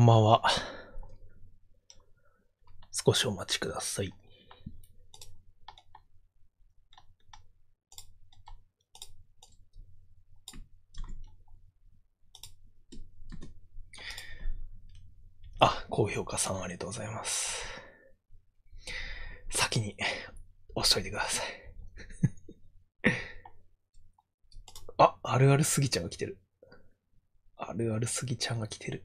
こんばんは。少しお待ちください。あ、高評価さんありがとうございます。先に押しといてください。あ、あるあるすぎちゃんが来てる。あるあるすぎちゃんが来てる。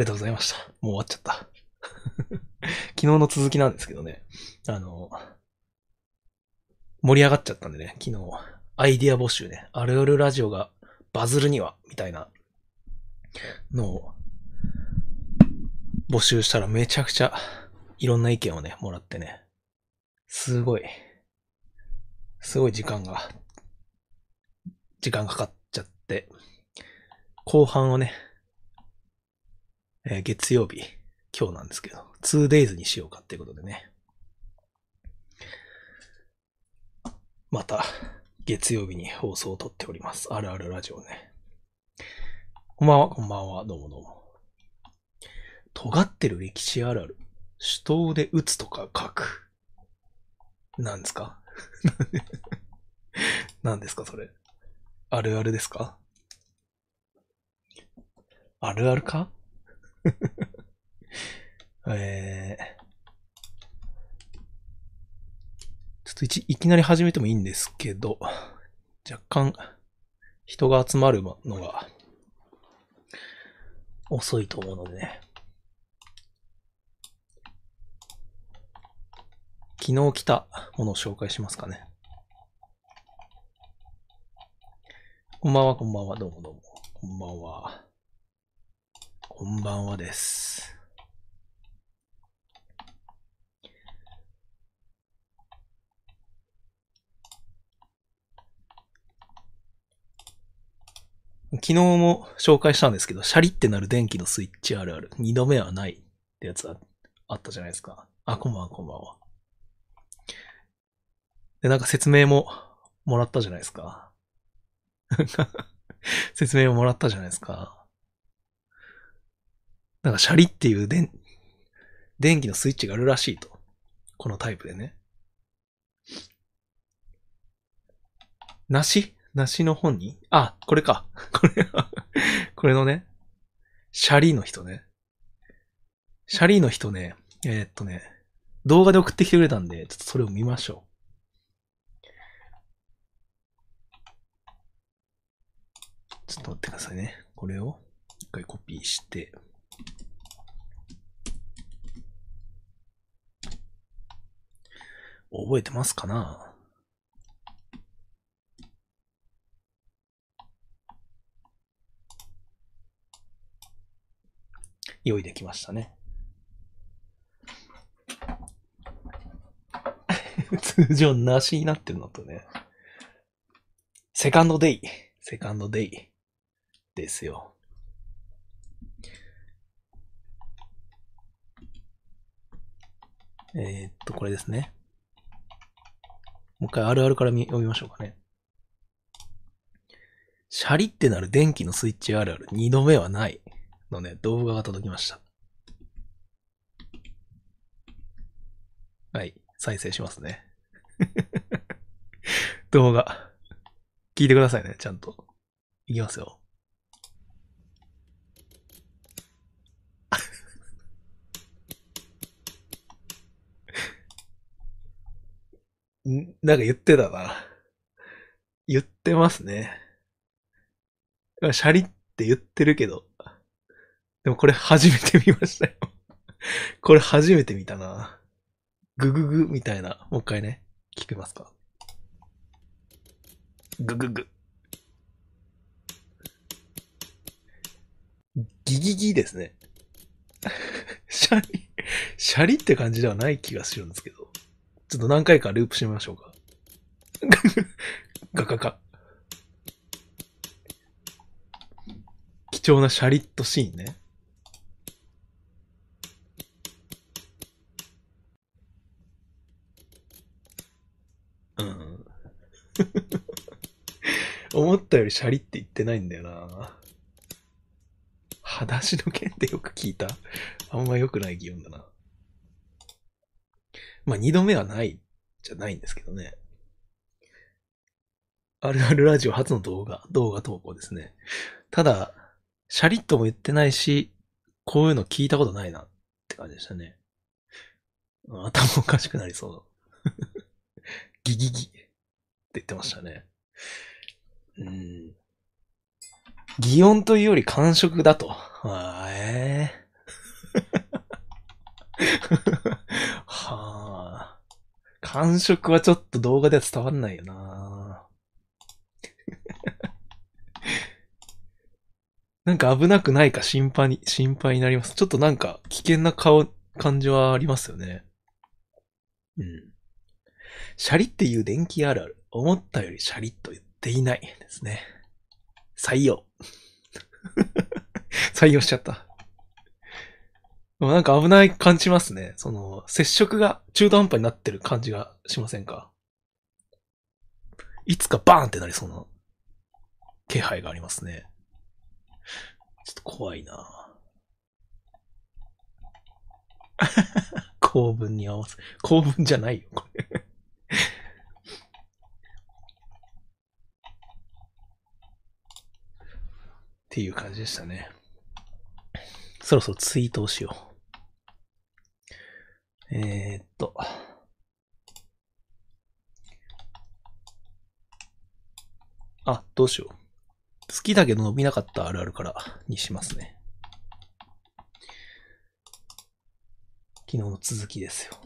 ありがとうございました。もう終わっちゃった。昨日の続きなんですけどね。あの、盛り上がっちゃったんでね、昨日、アイディア募集ね、あるあるラジオがバズるには、みたいなのを募集したらめちゃくちゃいろんな意見をね、もらってね、すごい、すごい時間が、時間かかっちゃって、後半をね、えー月曜日、今日なんですけど、2days にしようかっていうことでね。また、月曜日に放送を撮っております。あるあるラジオね。こんばんは、こんばんは、どうもどうも。尖ってる歴史あるある。手刀で打つとか書く。なんですか？なんですか、それ？あるあるですか？あるあるか？えー、ちょっといいきなり始めてもいいんですけど、若干人が集まるのが遅いと思うのでね。昨日来たものを紹介しますかね。こんばんは、こんばんは、どうもどうも。こんばんは。こんばんはです。昨日も紹介したんですけど、シャリってなる電気のスイッチあるある。二度目はないってやつああったじゃないですか。あ、こんばんは、こんばんは。で、なんか説明ももらったじゃないですか。説明をもらったじゃないですか。なんかシャリっていう電、電気のスイッチがあるらしいと。このタイプでね。梨？梨の本に？あ、これか。これ、これのね、シャリの人ね。シャリの人ね、えーっとね、動画で送ってきてくれたんで、ちょっとそれを見ましょう。ちょっと待ってくださいね。これを一回コピーして。覚えてますかな？用意できましたね。通常なしになってるのとね。セカンドデイ。セカンドデイ。ですよ。えーっと、これですね。もう一回あるあるから見読みましょうかね。シャリってなる電気のスイッチあるある。二度目はない。のね、動画が届きました。はい。再生しますね。動画。聞いてくださいね、ちゃんと。いきますよ。なんか言ってたな。言ってますね。シャリって言ってるけど。でもこれ初めて見ましたよ。これ初めて見たな。グググみたいな。もう一回ね。聞けますかグググ。ギギギですね。シャリ、シャリって感じではない気がするんですけど。ちょっと何回かループしてみましょうか。ガガガ。貴重なシャリットシーンね。うん。思ったよりシャリって言ってないんだよな。裸足の剣ってよく聞いた。あんま良くない擬音だな。まあ、二度目はないじゃないんですけどね。あるあるラジオ初の動画、動画投稿ですね。ただ、シャリッとも言ってないし、こういうの聞いたことないなって感じでしたね。頭おかしくなりそう。ギギギって言ってましたね。うん。擬音というより感触だと。あええー、はあ。感触はちょっと動画では伝わんないよな。なんか危なくないか心配に、心配になります。ちょっとなんか危険な顔、感じはありますよね。うん。シャリっていう電気あるある。思ったよりシャリッと言っていないですね。採用。採用しちゃった。なんか危ない感じますね。その、接触が中途半端になってる感じがしませんか？いつかバーンってなりそうな気配がありますね。ちょっと怖いな 公文に合わせ、公文じゃないよ、これっていう感じでしたね。そろそろツイートをしよう。えー、っと。あ、どうしよう。好きだけど伸びなかったあるあるからにしますね。昨日の続きですよ。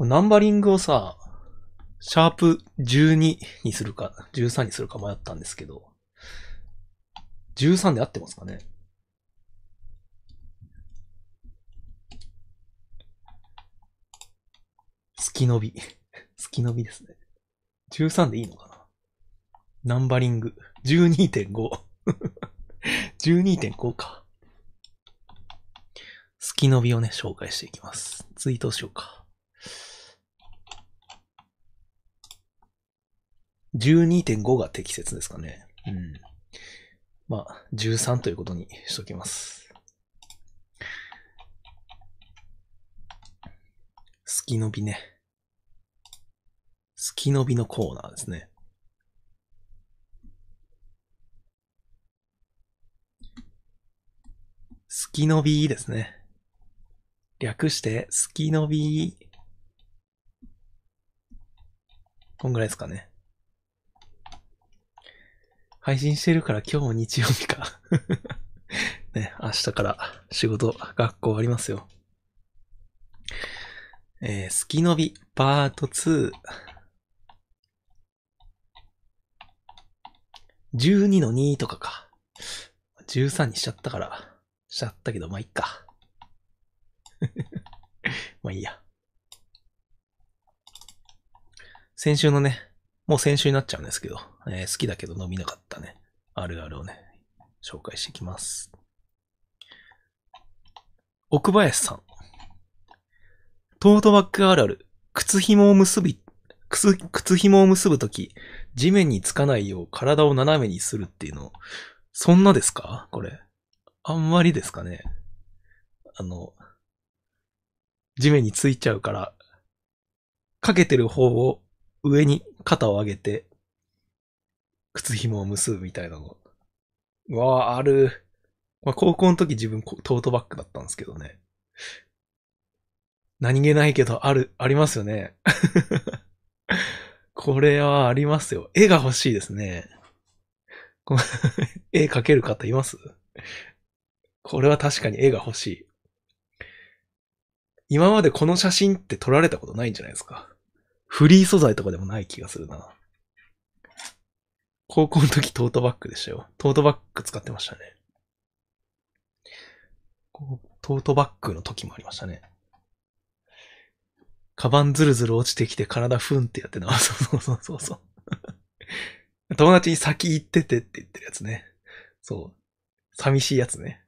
ナンバリングをさ、シャープ12にするか、13にするか迷ったんですけど、13で合ってますかね好き伸び。好き伸びですね。13でいいのかなナンバリング。12.5。12.5か。好き伸びをね、紹介していきます。ツイートしようか。12.5が適切ですかね。うん。まあ、13ということにしときます。好き伸びね。好き伸びのコーナーですね。好き伸びですね。略して、好き伸び。こんぐらいですかね。配信してるから今日も日曜日か ね、明日から仕事、学校ありますよ。えー、スキノビ、パート2。12の2とかか。13にしちゃったから、しちゃったけど、まあ、いっか。まあいいや。先週のね、もう先週になっちゃうんですけど、えー、好きだけど飲みなかったね、あるあるをね、紹介していきます。奥林さん。トートバッグあるある。靴紐を結び、靴、靴紐を結ぶとき、地面につかないよう体を斜めにするっていうの、そんなですか？これ。あんまりですかね。あの、地面についちゃうから、かけてる方を上に肩を上げて、靴紐を結ぶみたいなの。わあ、ある。まあ、高校の時自分トートバッグだったんですけどね。何気ないけど、ある、ありますよね。これはありますよ。絵が欲しいですね。絵描ける方います？これは確かに絵が欲しい。今までこの写真って撮られたことないんじゃないですか。フリー素材とかでもない気がするな。高校の時トートバッグでしたよ。トートバッグ使ってましたね。トートバッグの時もありましたね。カバンズルズル落ちてきて体ふんってやってな。そうそうそうそう。友達に先行っててって言ってるやつね。そう。寂しいやつね。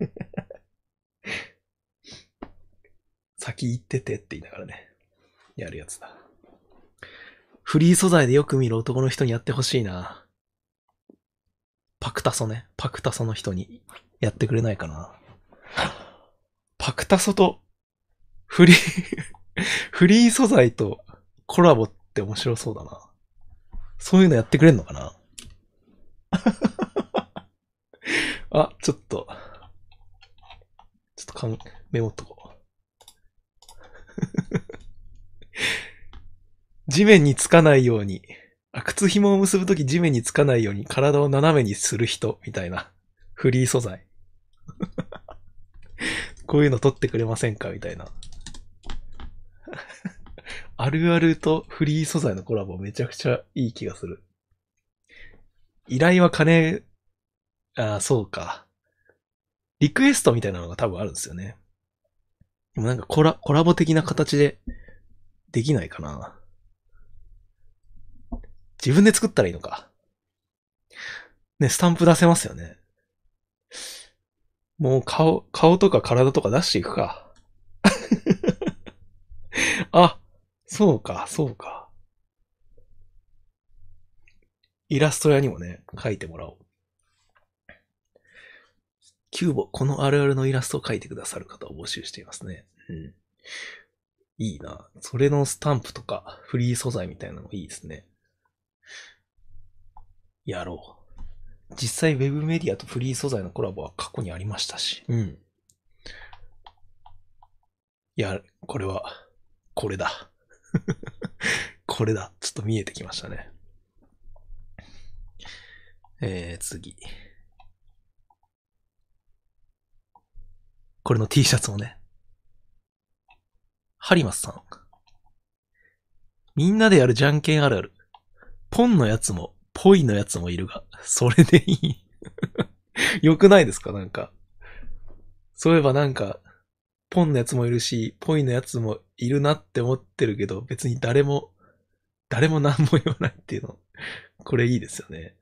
先行っててって言いながらね。やるやつだ。フリー素材でよく見る男の人にやってほしいな。パクタソね。パクタソの人にやってくれないかな。パクタソとフリー フリー素材とコラボって面白そうだな。そういうのやってくれんのかな あ、ちょっと、ちょっとかん、メモっとこう。地面につかないように、あ、靴紐を結ぶとき地面につかないように体を斜めにする人みたいな。フリー素材。こういうの撮ってくれませんかみたいな。あるあるとフリー素材のコラボめちゃくちゃいい気がする。依頼は金、ああ、そうか。リクエストみたいなのが多分あるんですよね。でもなんかコラ、コラボ的な形でできないかな。自分で作ったらいいのか。ね、スタンプ出せますよね。もう顔、顔とか体とか出していくか。あ、そうか、そうか。イラスト屋にもね、描いてもらおう。キューボ、このあるあるのイラストを描いてくださる方を募集していますね。うん。いいな。それのスタンプとか、フリー素材みたいなのもいいですね。やろう。実際 Web メディアとフリー素材のコラボは過去にありましたし。うん。いや、これは、これだ。これだ。ちょっと見えてきましたね。えー、次。これの T シャツもね。ハリマスさん。みんなでやるじゃんけんあるある。ポンのやつも、ポイのやつもいるが、それでいい よくないですか？なんか。そういえばなんか、ポンのやつもいるし、ポイのやつもいるなって思ってるけど、別に誰も、誰も何も言わないっていうの。これいいですよね。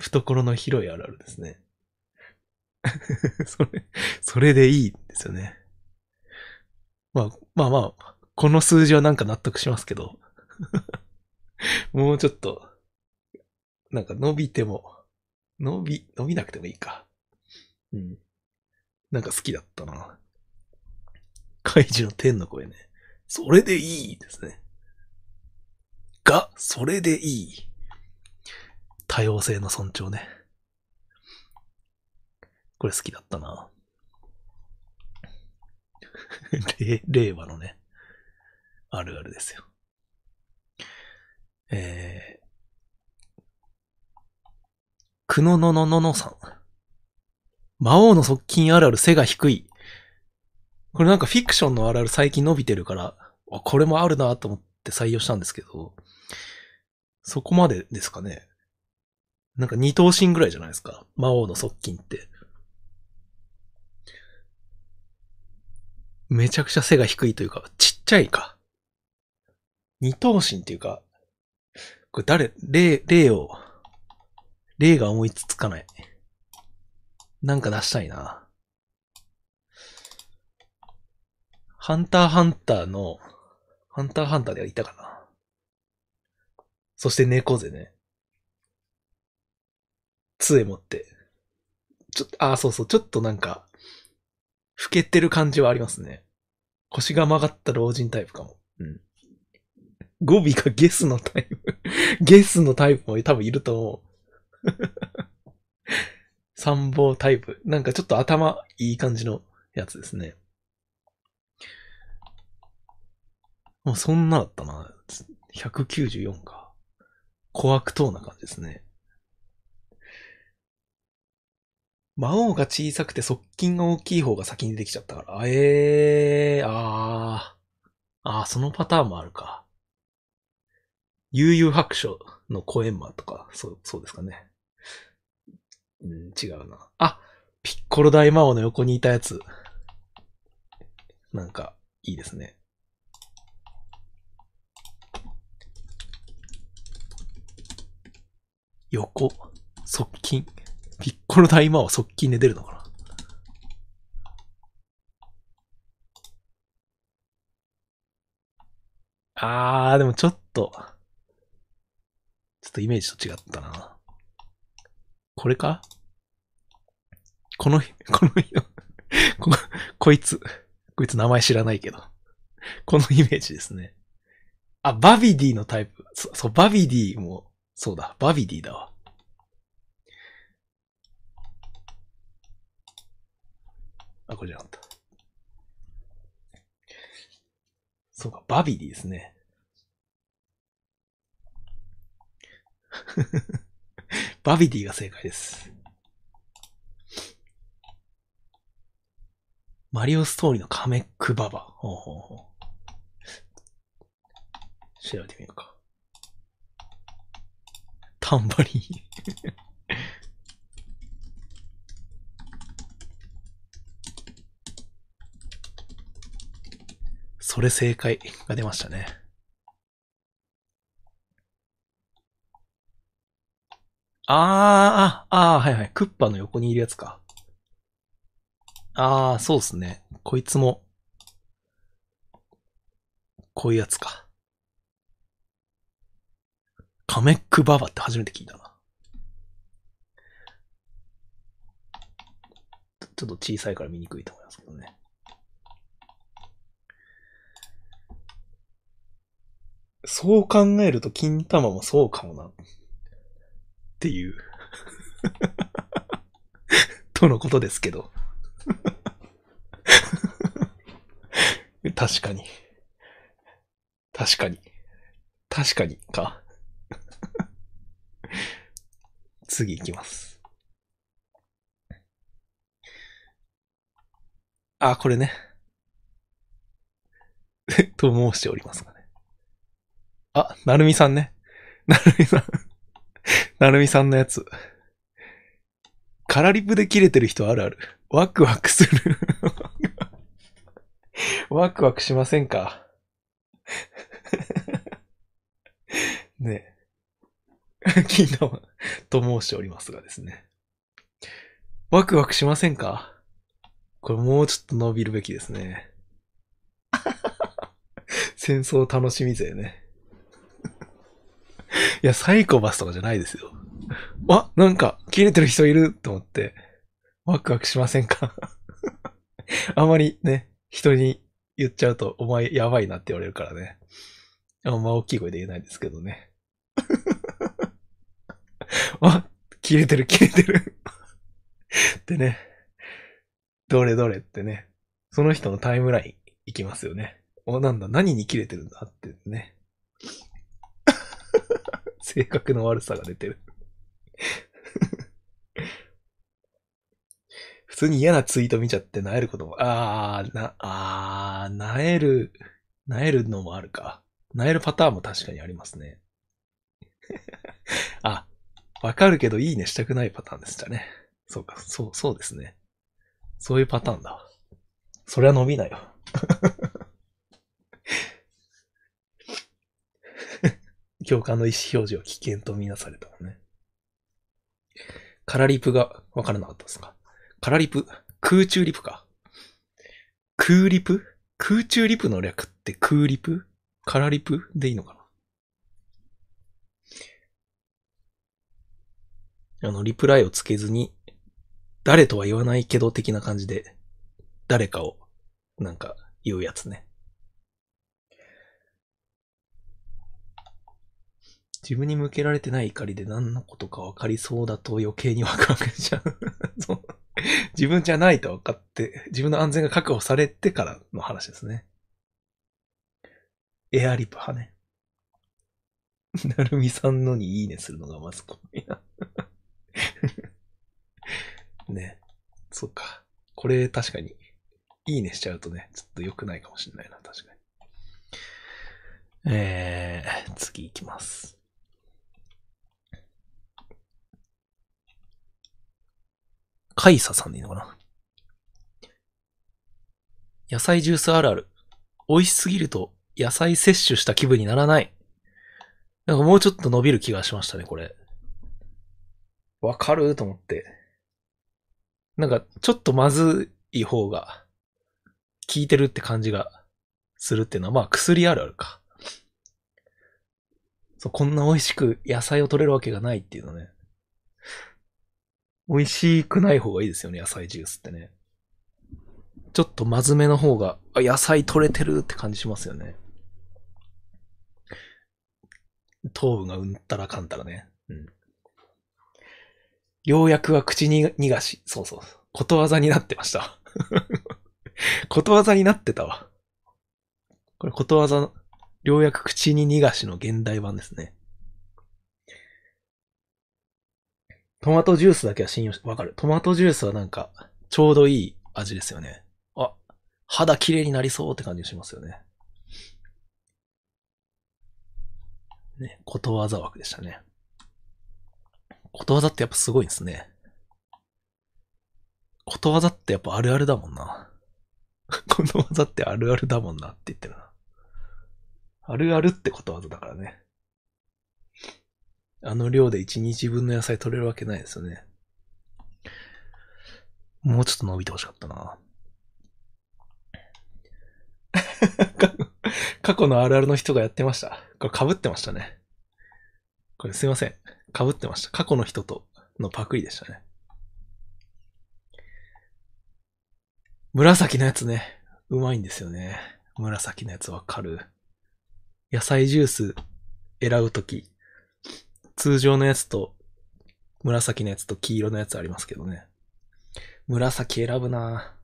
懐の広いあるあるですね。それ、それでいいんですよね。まあ、まあまあ、この数字はなんか納得しますけど。もうちょっと、なんか伸びても、伸び、伸びなくてもいいか。うん。なんか好きだったな。カイジの天の声ね。それでいいですね。が、それでいい。多様性の尊重ね。これ好きだったな。令和のね、あるあるですよ。え、くのののののさん。魔王の側近あるある背が低い。これなんかフィクションのあるある最近伸びてるから、これもあるなと思って採用したんですけど、そこまでですかね。なんか二等身ぐらいじゃないですか。魔王の側近って。めちゃくちゃ背が低いというか、ちっちゃいか。二等身っていうか、これ誰、例、例を、例が思いつつかない。なんか出したいな。ハンターハンターの、ハンターハンターではいたかな。そして猫背ね。杖持って。ちょっと、あ、そうそう、ちょっとなんか、老けてる感じはありますね。腰が曲がった老人タイプかも。うん。語尾がゲスのタイプ ゲスのタイプも多分いると思う。参謀タイプ。なんかちょっと頭いい感じのやつですね。もうそんなだったな。194か。小悪党な感じですね。魔王が小さくて側近が大きい方が先に出てきちゃったから。ええー、あー。あー、そのパターンもあるか。悠々白書のコエンマとか、そう、そうですかね。うん、違うな。あ、ピッコロ大魔王の横にいたやつ。なんか、いいですね。横、側近。ピッコロ大魔王側近で出るのかな？あー、でもちょっと、ちょっとイメージと違ったな。これか？この、この こ、こいつ、こいつ名前知らないけど。このイメージですね。あ、バビディのタイプ。そ、そう、バビディも、そうだ、バビディだわ。あ、これじゃなかった。そうか、バビディですね。バビディが正解です。マリオストーリーのカメックババ。ほうほうほう。調べてみようか。タンバリン それ正解が出ましたね。あー、あ、あ、はいはい。クッパの横にいるやつか。あー、そうっすね。こいつも、こういうやつか。カメックババって初めて聞いたな。ちょっと小さいから見にくいと思いますけどね。そう考えると金玉もそうかもな。っていう とのことですけど 確かに。確かに。確かに、か。次行きます。あ、これね。と申しておりますがね。あ、なるみさんね。なるみさん なるみさんのやつ。カラリプで切れてる人あるある。ワクワクする ワクワクしませんか？ねえ。金玉と申しておりますがですね。ワクワクしませんか？これもうちょっと伸びるべきですね。戦争楽しみ勢ね。いや、サイコパスとかじゃないですよ。わ、なんか、切れてる人いると思って、ワクワクしませんか？あまりね、人に言っちゃうと、お前やばいなって言われるからね。あんま大きい声で言えないですけどね。あ、切れてる、切れてるってね。どれどれってね。その人のタイムライン行きますよね。お、なんだ、何に切れてるんだってね。性格の悪さが出てる 普通に嫌なツイート見ちゃって萎えることも、あー、な、あー、萎える、萎えるのもあるか。萎えるパターンも確かにありますね。あ、わかるけどいいねしたくないパターンでしたね。そうか、そう、そうですね。そういうパターンだ。そりゃ伸びないよ。共感の意思表示は危険とみなされたもんね。カラリプがわからなかったですか？カラリプ？空中リプか？空リプ？空中リプの略って空リプ？カラリプでいいのかな？あの、リプライをつけずに、誰とは言わないけど的な感じで、誰かを、なんか、言うやつね。自分に向けられてない怒りで何のことか分かりそうだと余計にワクワクしちゃう 自分じゃないと分かって、自分の安全が確保されてからの話ですね。エアリプ派ね。なるみさんのにいいねするのがまず怖いな。ね。そっか。これ確かに、いいねしちゃうとね、ちょっと良くないかもしれないな、確かに。えー、次行きます。カイサさんでいいのかな？野菜ジュースあるある。美味しすぎると野菜摂取した気分にならない。なんかもうちょっと伸びる気がしましたね、これ。わかると思って。なんか、ちょっとまずい方が、効いてるって感じがするっていうのは、まあ薬あるあるか。そう、こんな美味しく野菜を取れるわけがないっていうのね。美味しくない方がいいですよね、野菜ジュースってね。ちょっとまずめの方が、あ、野菜取れてるって感じしますよね。糖分がうんたらかんたらね。うん。ようやくは口に逃がし。そうそう。ことわざになってました。ことわざになってたわ。これことわざ、ようやく口に逃がしの現代版ですね。トマトジュースだけは信用し、わかる。トマトジュースはなんか、ちょうどいい味ですよね。あ、肌綺麗になりそうって感じしますよね。ね、ことわざ枠でしたね。ことわざってやっぱすごいんですね。ことわざってやっぱあるあるだもんな。ことわざってあるあるだもんなって言ってるな。あるあるってことわざだからね。あの量で1日分の野菜取れるわけないですよね。もうちょっと伸びてほしかったな。過去のあるあるの人がやってました。これ被ってましたね。これすいません。被ってました。過去の人とのパクリでしたね。紫のやつね。うまいんですよね。紫のやつわかる。野菜ジュース選ぶとき、通常のやつと、紫のやつと黄色のやつありますけどね。紫選ぶな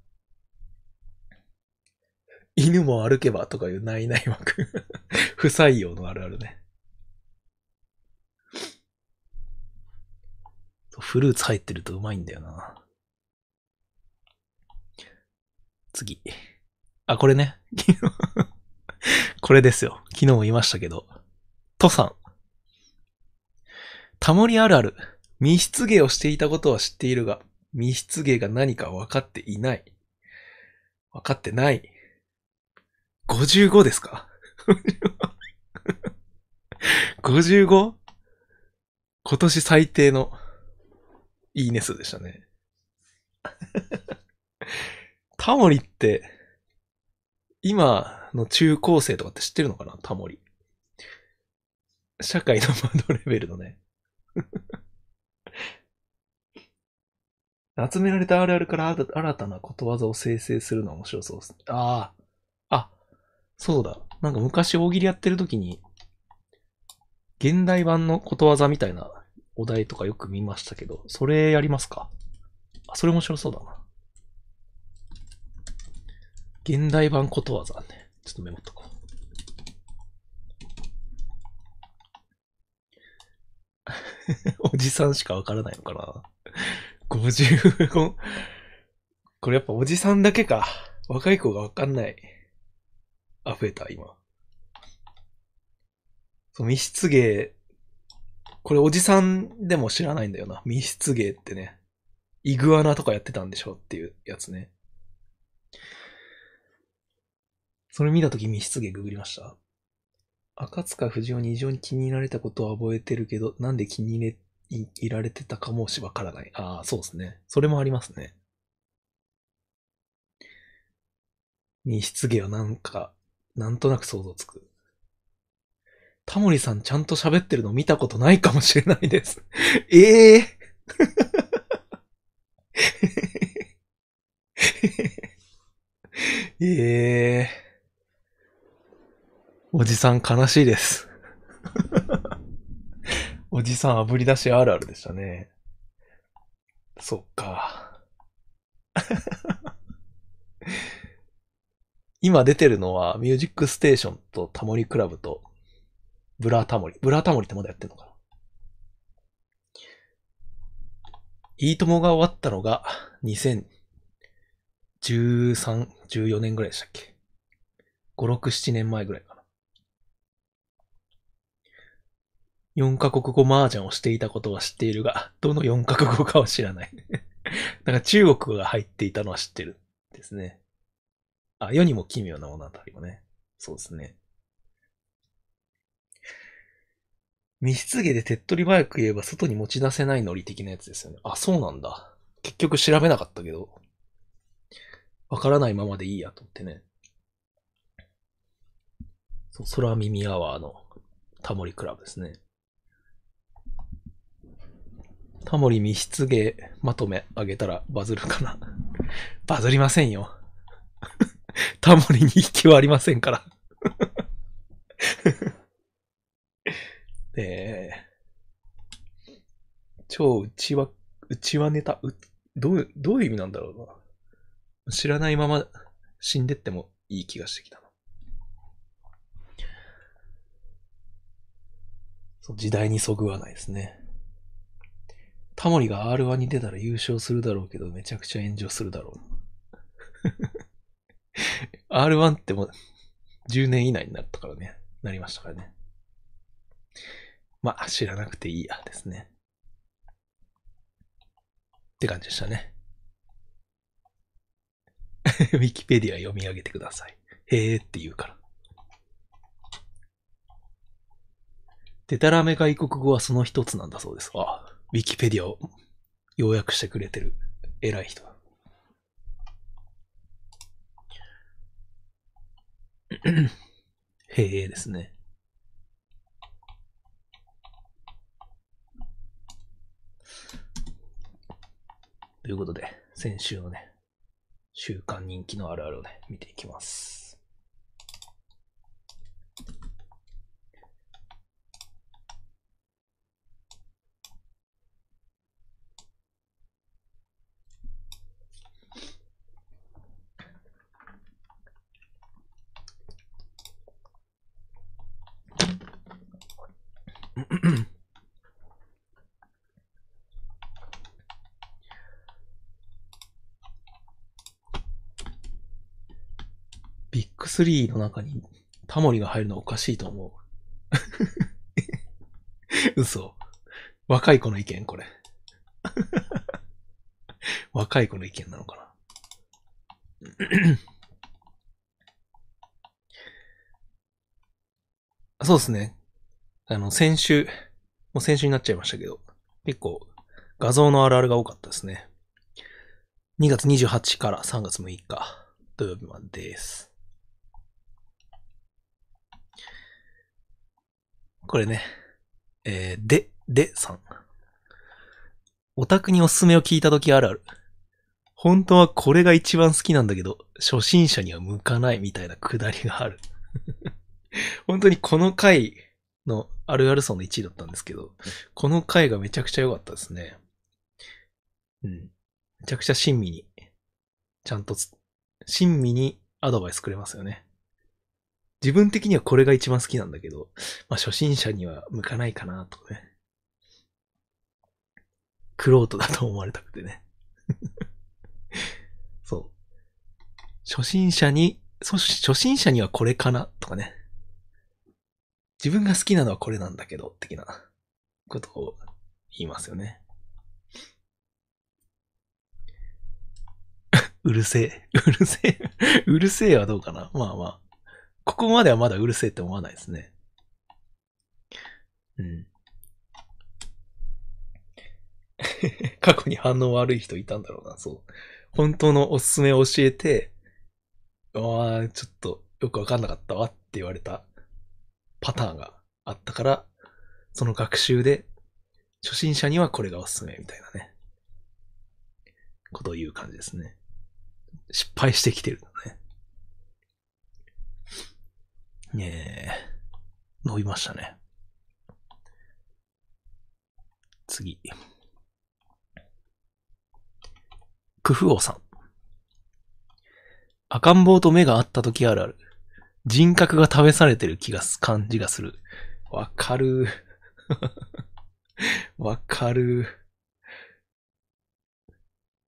犬も歩けばとかいうないない枠。不採用のあるあるね。フルーツ入ってるとうまいんだよな。次。あ、これね。これですよ。昨日も言いましたけど。トさん。タモリあるある。密室芸をしていたことは知っているが、密室芸が何か分かっていない。分かってない。55ですか ?55? 今年最低のいいね数でしたね。タモリって、今の中高生とかって知ってるのかな？タモリ。社会の窓レベルのね。集められたあるあるから新たなことわざを生成するのは面白そうですね。ああ。あ、そうだ。なんか昔大喜利やってる時に、現代版のことわざみたいなお題とかよく見ましたけど、それやりますか？あ、それ面白そうだな。現代版ことわざね。ちょっとメモっとこう。おじさんしかわからないのかな ?55。これやっぱおじさんだけか。若い子がわかんない。あ、増えた、今。そう、密室芸。これおじさんでも知らないんだよな。密室芸ってね。イグアナとかやってたんでしょっていうやつね。それ見たとき密室芸ググりました？赤塚不二夫に異常に気に入られたことは覚えてるけど、なんで気に入れ、いられてたかもしわからない。ああ、そうですね。それもありますね。密室芸はなんか、なんとなく想像つく。タモリさんちゃんと喋ってるの見たことないかもしれないです。え えー、え えー。おじさん悲しいです。おじさん炙り出しあるあるでしたね。そっか。今出てるのは、ミュージックステーションとタモリクラブと、ブラタモリ。ブラタモリってまだやってんのかな？いいともが終わったのが、2013、14年ぐらいでしたっけ ?5、6、7年前ぐらい。4カ国語麻雀をしていたことは知っているが、どの4カ国語かは知らない。だから中国が入っていたのは知ってる。ですね。あ、世にも奇妙な物語もね。そうですね。密室芸で手っ取り早く言えば外に持ち出せないノリ的なやつですよね。あ、そうなんだ。結局調べなかったけど。わからないままでいいやと思ってね。そう、空耳アワーのタモリクラブですね。タモリ密室芸まとめあげたらバズるかな？バズりませんよ。タモリに引きはありませんから えー、超内輪、内輪ネタ、う、どう、どういう意味なんだろうな。知らないまま死んでってもいい気がしてきたな。そう、時代にそぐわないですね。タモリが R1 に出たら優勝するだろうけど、めちゃくちゃ炎上するだろう。R1 ってもう10年以内になったからね。なりましたからね。まあ、知らなくていいやですね。って感じでしたね。ウィキペディア読み上げてください。へーって言うから。デタラメ外国語はその一つなんだそうです。あ、ウィキペディアを要約してくれてる偉い人。へえですね。ということで、先週のね、週間人気のあるあるをね、見ていきます。ビッグ3の中にタモリが入るのはおかしいと思う。嘘。若い子の意見、これ。若い子の意見なのかな。そうですね。あの、先週、もう先週になっちゃいましたけど、結構画像のあるあるが多かったですね。2月28から3月6日土曜日までです。これね、えー、で、でさん。オタクにおすすめを聞いたときあるある。本当はこれが一番好きなんだけど、初心者には向かないみたいなくだりがある。本当にこの回のあるある層の1位だったんですけど、この回がめちゃくちゃ良かったですね。うん。めちゃくちゃ親身に、ちゃんと親身にアドバイスくれますよね。自分的にはこれが一番好きなんだけど、まあ初心者には向かないかなとかね。クロートだと思われたくてね。そう。初心者に、初心者にはこれかなとかね。自分が好きなのはこれなんだけど、的なことを言いますよね。うるせえ。うるせえ。うるせえはどうかな？まあまあ。ここまではまだうるせえって思わないですね。うん。過去に反応悪い人いたんだろうな、そう。本当のおすすめを教えて、ああ、ちょっとよくわかんなかったわって言われたパターンがあったから、その学習で、初心者にはこれがおすすめみたいなね、ことを言う感じですね。失敗してきてるのね。ねえ、伸びましたね。次。クフ王さん。赤ん坊と目が合った時あるある。人格が試されてる気がす、感じがする。わかる。わかる。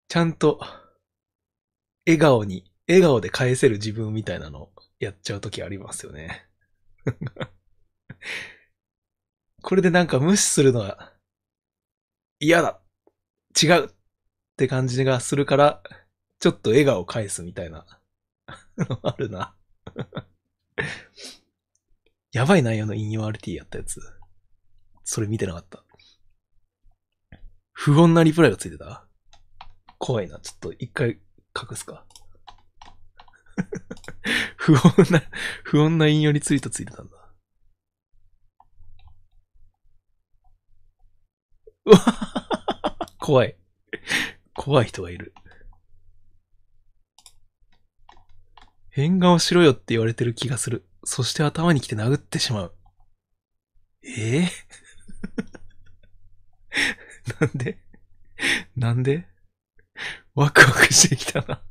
ちゃんと、笑顔に、笑顔で返せる自分みたいなのやっちゃう時ありますよね。これでなんか無視するのは嫌だ違うって感じがするから、ちょっと笑顔返すみたいな あるな やばい内容の引用 RT やったやつ。それ見てなかった。不穏なリプライがついてた？怖いな。ちょっと一回隠すか。不穏な、不穏な引用リツイートついてたんだ。うわ怖い。怖い人がいる。変顔しろよって言われてる気がする。そして頭に来て殴ってしまう。え？えー、なんで？なんで？ワクワクしてきたな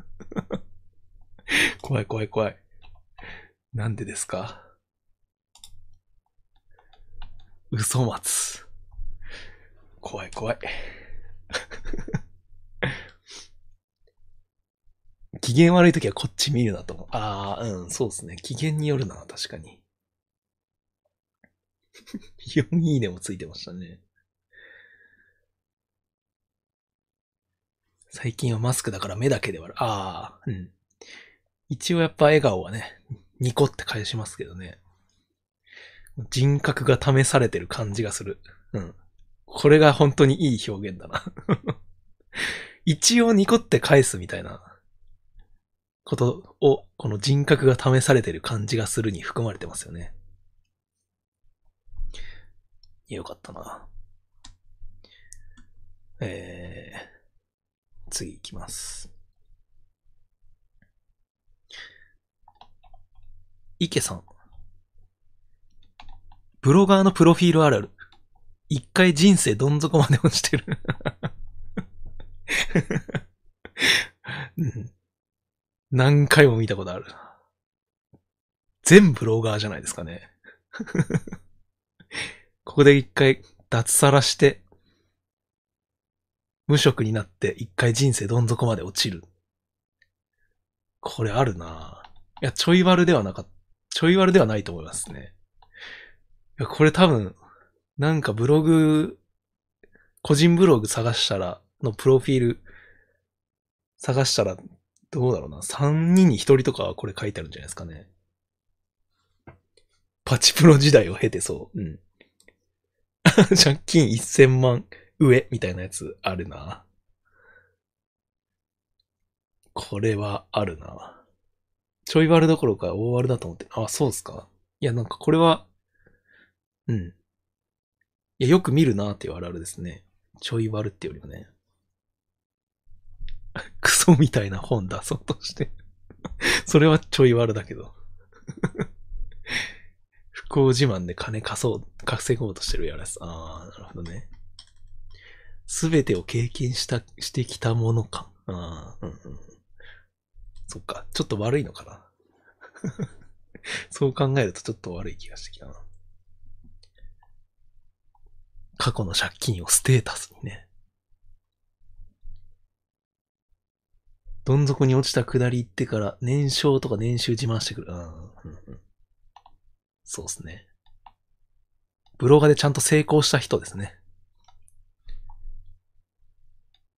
怖い怖い怖い。なんでですか？嘘松。怖い怖い。機嫌悪い時はこっち見るなと思う。ああ、うん、そうですね。機嫌によるな、確かに。4いいねもついてましたね。最近はマスクだから目だけで割る。ああ、うん。一応やっぱ笑顔はね、ニコって返しますけどね。人格が試されてる感じがする。うん。これが本当にいい表現だな 一応ニコって返すみたいなことを、この人格が試されてる感じがするに含まれてますよね。よかったな。えー、次行きます。池さん。ブロガーのプロフィールあるある。一回人生どん底まで落ちてるうん。何回も見たことある。全ブロガーじゃないですかね。ここで一回脱サラして、無職になって一回人生どん底まで落ちる。これあるないや、ちょい悪ではなかった。ちょい悪ではないと思いますね。いや、これ多分、なんかブログ、個人ブログ探したら、のプロフィール探したら、どうだろうな。3人に1人とかはこれ書いてあるんじゃないですかね。パチプロ時代を経てそう。うん。借金1000万上みたいなやつあるな。これはあるな。ちょい悪どころか大悪だと思って。あ、そうっすかいや、なんかこれは、うん。いや、よく見るなっていうあるあるですね。ちょい悪ってよりもね。クソみたいな本出そうとしてそれはちょい悪だけど 不幸自慢で金貸そう、稼ごうとしてるやつ。ああ、なるほどね。すべてを経験した、してきたものか。ああ、うんうん。そっか。ちょっと悪いのかな。そう考えるとちょっと悪い気がしてきたな。過去の借金をステータスにね。どん底に落ちた下り行ってから年商とか年収自慢してくる。うんうん、そうですね。ブロガでちゃんと成功した人ですね。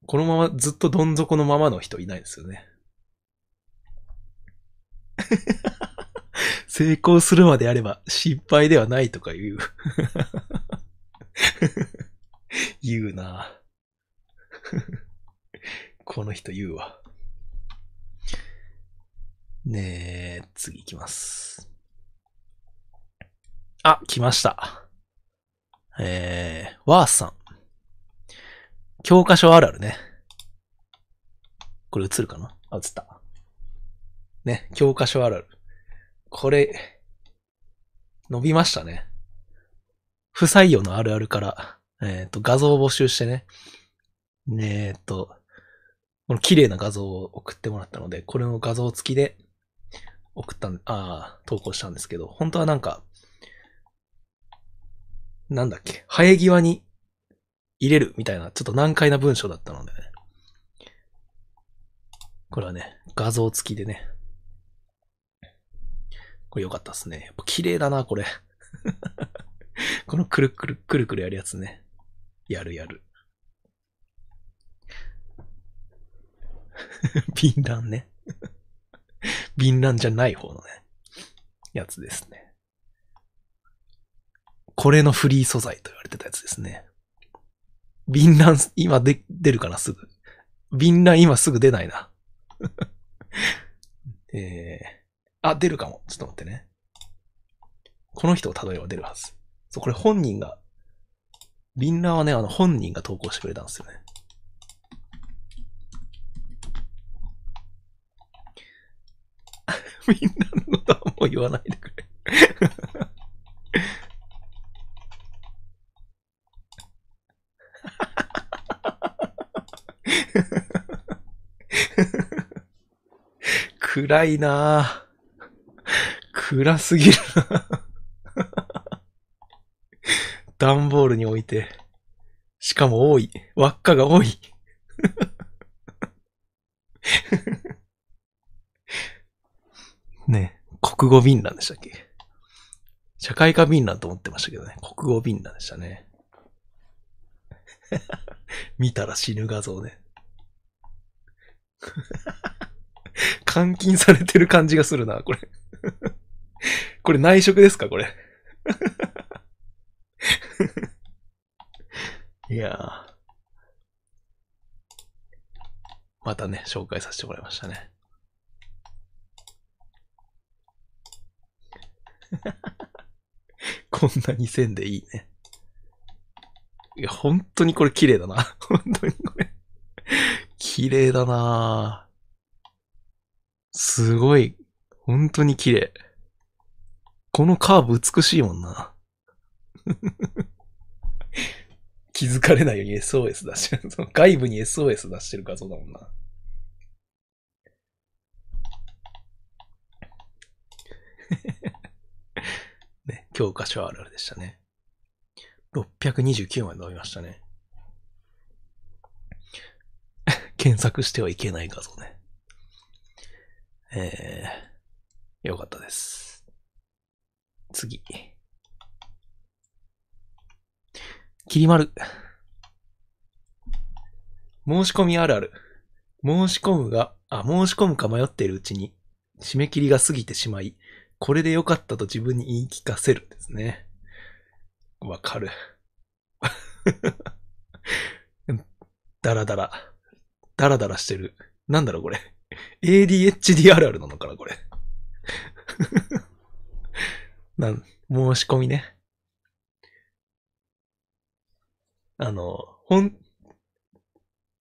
このままずっとどん底のままの人いないですよね。成功するまであれば失敗ではないとか言う 言うな この人言うわ。ねえ、次行きます。あ、来ました。えー、ワースさん。教科書あるあるね。これ映るかな？あ、映った。ね、教科書あるある。これ、伸びましたね。不採用のあるあるから、えっ、ー、と、画像を募集してね。えっ、と、この綺麗な画像を送ってもらったので、これの画像付きで、送ったん、ああ、投稿したんですけど、本当はなんか、なんだっけ、生え際に入れるみたいな、ちょっと難解な文章だったのでね。これはね、画像付きでね。これ良かったっすね。やっぱ綺麗だな、これ。このくるくる、くるくるやるやつね。やるやる。敏乱ね。敏乱じゃない方のね、やつですね。これのフリー素材と言われてたやつですね。敏乱、今で、出るかな、すぐ。敏乱今すぐ出ないな。えー、あ、出るかも。ちょっと待ってね。この人をたどれば出るはず。そう、これ本人が、敏乱はね、あの本人が投稿してくれたんですよね。みんなのことはもう言わないでくれ暗いな暗すぎるな段ボールに置いて、しかも多い。輪っかが多い。ね国語便欄でしたっけ？社会科便欄と思ってましたけどね。国語便欄でしたね。見たら死ぬ画像ね。監禁されてる感じがするな、これ。これ内職ですか、これ？いやー。またね、紹介させてもらいましたね。こんなにせんでいいね。いや、本当にこれ綺麗だな。本当にこれ。綺麗だなすごい。本当に綺麗。このカーブ美しいもんな。気づかれないように SOS 出してる。その外部に SOS 出してる画像だもんな。教科書あるあるでしたね。629まで伸びましたね。検索してはいけない画像ね。えー、よかったです。次。きりまる。申し込みあるある。申し込むが、あ、申し込むか迷っているうちに、締め切りが過ぎてしまい、これでよかったと自分に言い聞かせるんですね。わかる。だらだら。だらだらしてる。なんだろうこれ。ADHD あるあるなのかなこれ。なん、申し込みね。あの、ほん、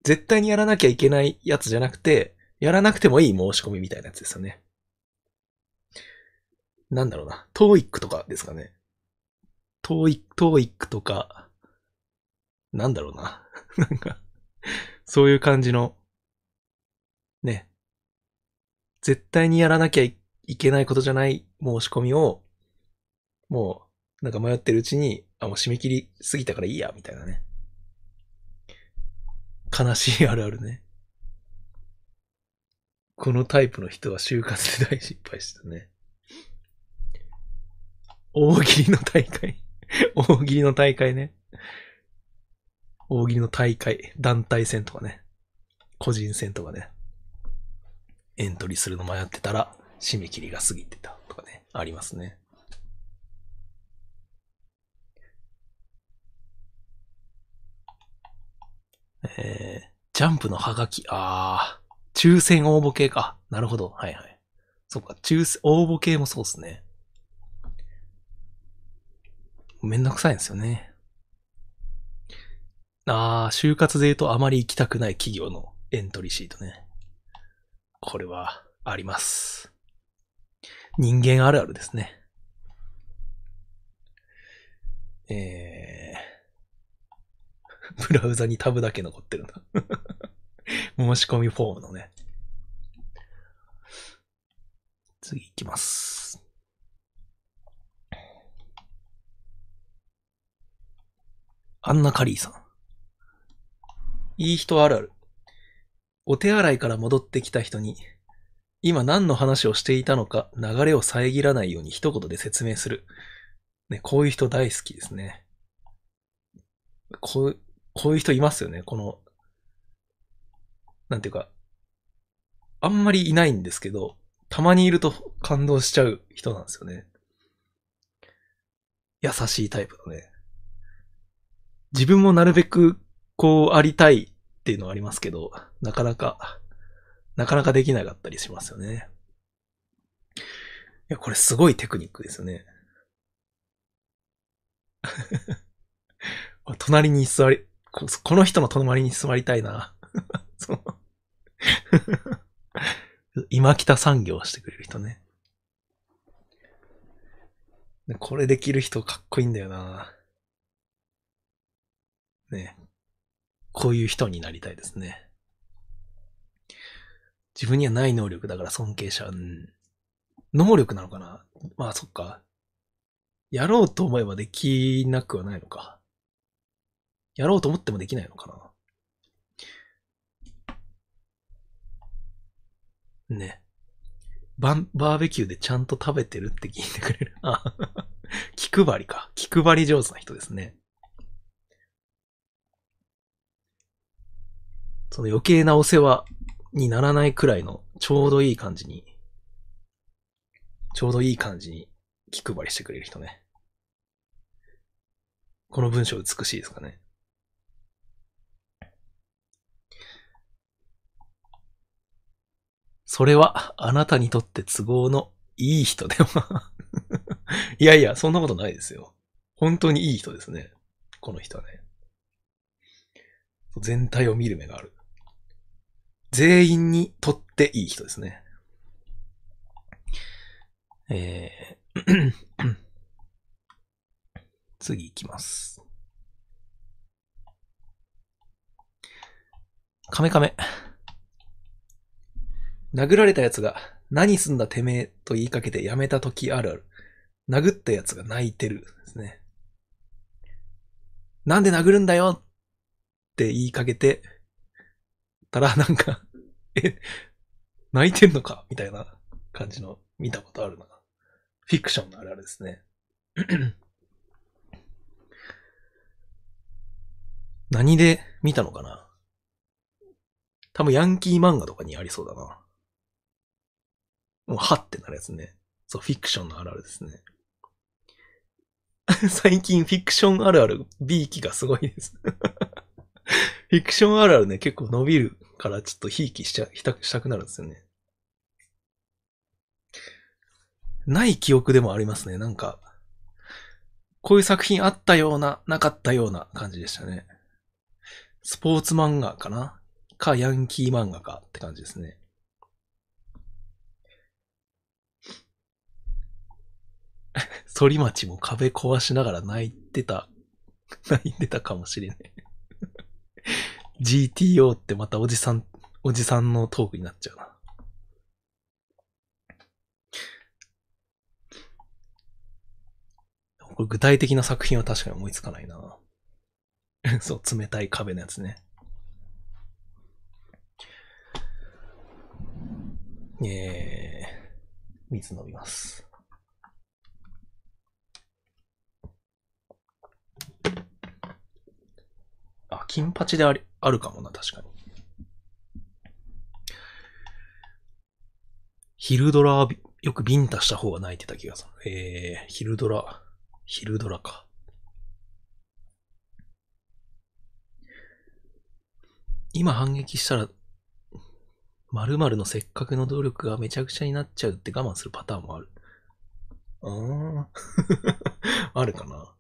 絶対にやらなきゃいけないやつじゃなくて、やらなくてもいい申し込みみたいなやつですよね。なんだろうな。トーイックとかですかね。TOEIC、TOEICとか、なんだろうな。なんか、そういう感じの、ね。絶対にやらなきゃいけないことじゃない申し込みを、もう、なんか迷ってるうちに、あ、もう締め切りすぎたからいいや、みたいなね。悲しいあるあるね。このタイプの人は就活で大失敗したね。大喜利の大会。大喜利の大会ね。大喜利の大会、団体戦とかね。個人戦とかね。エントリーするの迷ってたら、締め切りが過ぎてたとかね。ありますね。えー、ジャンプのハガキ。あー、抽選応募系か。なるほど。はいはい。そっか、抽選、応募系もそうっすね。めんどくさいんですよね。あー、就活で言うとあまり行きたくない企業のエントリーシートね。これは、あります。人間あるあるですね。えー、ブラウザにタブだけ残ってるな 申し込みフォームのね。次行きます。アンナカリーさん。いい人あるある。お手洗いから戻ってきた人に、今何の話をしていたのか流れを遮らないように一言で説明する。ね、こういう人大好きですね。こう、こういう人いますよね。この、なんていうか、あんまりいないんですけど、たまにいると感動しちゃう人なんですよね。優しいタイプのね。自分もなるべくこうありたいっていうのはありますけど、なかなか、なかなかできなかったりしますよね。いや、これすごいテクニックですよね。隣に座り、この人の隣に座りたいな。そう 今北産業をしてくれる人ね。これできる人かっこいいんだよな。ねこういう人になりたいですね。自分にはない能力だから尊敬者。うん。能力なのかなまあそっか。やろうと思えばできなくはないのか。やろうと思ってもできないのかな。ね。バン、バーベキューでちゃんと食べてるって聞いてくれる。あ、気配りか。気配り上手な人ですね。その余計なお世話にならないくらいのちょうどいい感じに、ちょうどいい感じに気配りしてくれる人ね。この文章美しいですかね。それはあなたにとって都合のいい人では いやいや、そんなことないですよ。本当にいい人ですね。この人はね。全体を見る目がある。全員にとっていい人ですね。えー、次行きます。カメカメ。殴られた奴が、何すんだてめえと言いかけてやめた時あるある。殴った奴が泣いてるですね。なんで殴るんだよって言いかけて、たら なんか、え、泣いてんのか？みたいな感じの見たことあるな。フィクションのあるあるですね。何で見たのかな？多分ヤンキー漫画とかにありそうだな。もう、はってなるやつね。そう、フィクションのあるあるですね。最近フィクションあるある B 期がすごいです。フィクションあるあるね、結構伸びるからちょっとひいきしちゃ、したしたくなるんですよね。ない記憶でもありますね。なんか、こういう作品あったような、なかったような感じでしたね。スポーツ漫画かな？か、ヤンキー漫画かって感じですね。反町も壁壊しながら泣いてた、泣いてたかもしれない。GTO ってまたおじさん、おじさんのトークになっちゃうな。これ具体的な作品は確かに思いつかないな。そう、冷たい壁のやつね。えー、水飲みます。あ、金八であり、あるかもな、確かに。昼ドラよくビンタした方が泣いてた気がする。えー、昼ドラ、昼ドラか。今反撃したら、〇〇のせっかくの努力がめちゃくちゃになっちゃうって我慢するパターンもある。あー あるかな。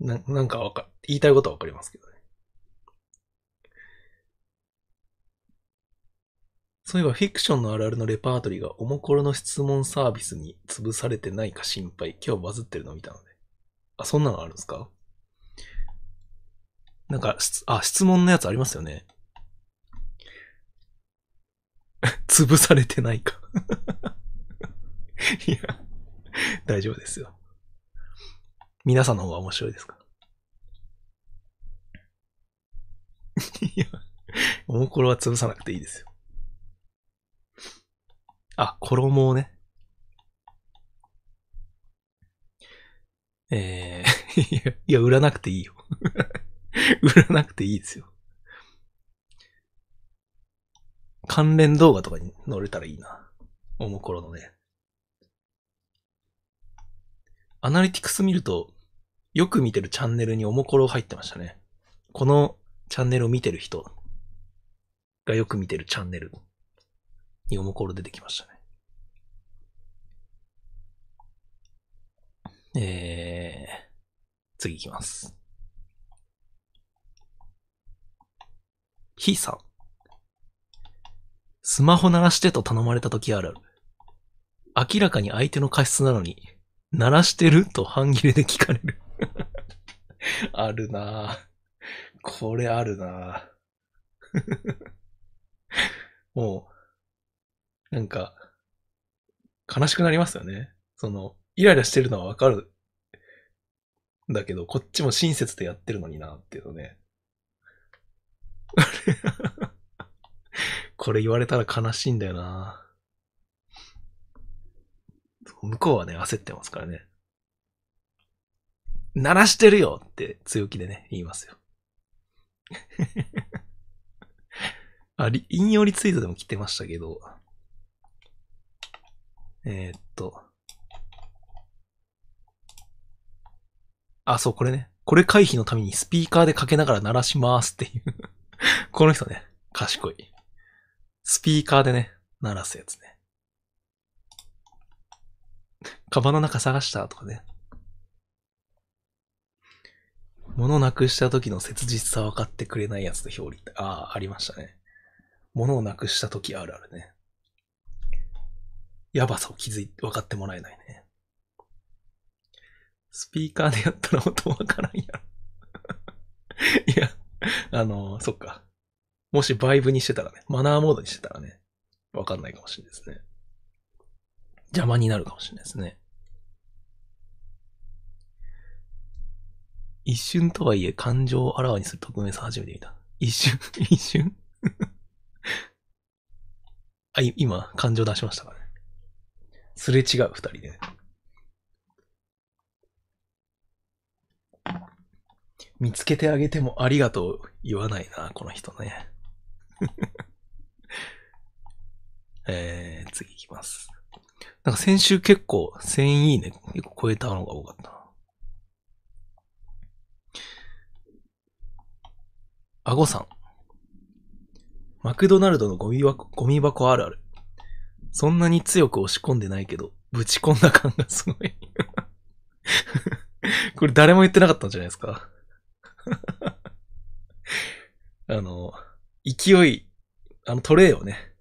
な、なんかわか、言いたいことはわかりますけどね。そういえばフィクションのあるあるのレパートリーがおもころの質問サービスに潰されてないか心配。今日バズってるの見たので。あ、そんなのあるんですか？なんか、あ、質問のやつありますよね。潰されてないか。いや、大丈夫ですよ。皆さんの方が面白いですか？いや、おもころは潰さなくていいですよ。あ、衣をね。えー、いや、いや、売らなくていいよ。売らなくていいですよ。関連動画とかに載れたらいいな。おもころのね。アナリティクス見ると、よく見てるチャンネルにおもころ入ってましたね。このチャンネルを見てる人がよく見てるチャンネルにおもころ出てきましたね。えー、次いきます。ひさん。スマホ鳴らしてと頼まれた時あるある。明らかに相手の過失なのに、鳴らしてると半切れで聞かれる あるなぁ。これあるなぁ。もう、なんか、悲しくなりますよね。その、イライラしてるのはわかる。だけど、こっちも親切でやってるのになっていうのね。これ言われたら悲しいんだよな向こうはね、焦ってますからね。鳴らしてるよって強気でね、言いますよ。あ、引用リツイートでも来てましたけど、えー、っと、あ、そう、これね。これ回避のためにスピーカーでかけながら鳴らしますっていう この人ね、賢い。スピーカーでね、鳴らすやつね。カバンの中探したとかね。物なくした時の切実さ分かってくれないやつと表裏って、ああ、ありましたね。物をなくした時あるあるね。やばさを気づいて、分かってもらえないね。スピーカーでやったら音わからんやろ。いや、あの、そっか。もしバイブにしてたらね、マナーモードにしてたらね、わかんないかもしれないですね。邪魔になるかもしれないですね。一瞬とはいえ感情をあらわにする匿名さん初めて見た。一瞬一瞬 あ、今、感情出しましたかね。すれ違う二人で、見つけてあげてもありがとう言わないな、この人ね。えー、次いきます。なんか先週結構1000いいね結構超えたのが多かったな。あごさん。マクドナルドのゴミ箱、ゴミ箱あるある。そんなに強く押し込んでないけど、ぶち込んだ感がすごい これ誰も言ってなかったんじゃないですか あの、勢い、あのトレイをね、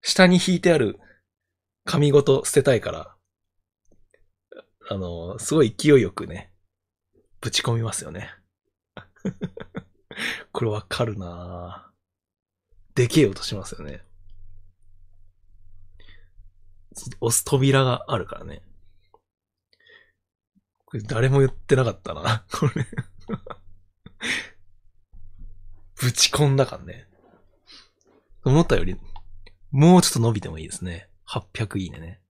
下に引いてある紙ごと捨てたいから、あの、すごい勢いよくね、ぶち込みますよね。これわかるなでけえ音しますよね。押す扉があるからね。これ誰も言ってなかったな。これぶち込んだかんね。思ったより、もうちょっと伸びてもいいですね。800いいねね。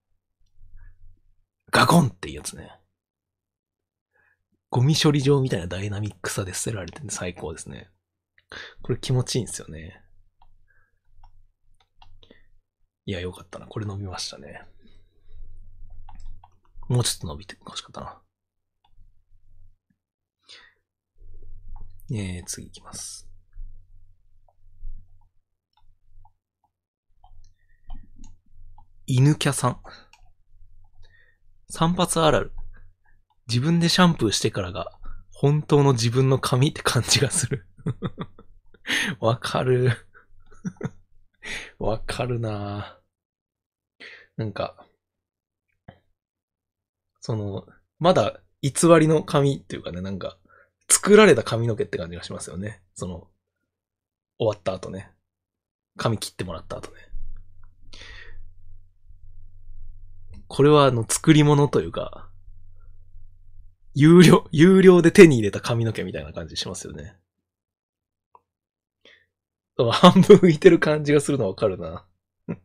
ガコンっていうやつね。ゴミ処理場みたいなダイナミックさで捨てられてて最高ですね。これ気持ちいいんですよね。いや、よかったな。これ伸びましたね。もうちょっと伸びて欲しかったな。えー、次いきます。犬キャさん。散髪あるある。自分でシャンプーしてからが、本当の自分の髪って感じがする。わかる。わかるななんか、その、まだ偽りの髪っていうかね、なんか、作られた髪の毛って感じがしますよね。その、終わった後ね。髪切ってもらった後ね。これはあの、作り物というか、有料、有料で手に入れた髪の毛みたいな感じしますよね。半分浮いてる感じがするのわかるな。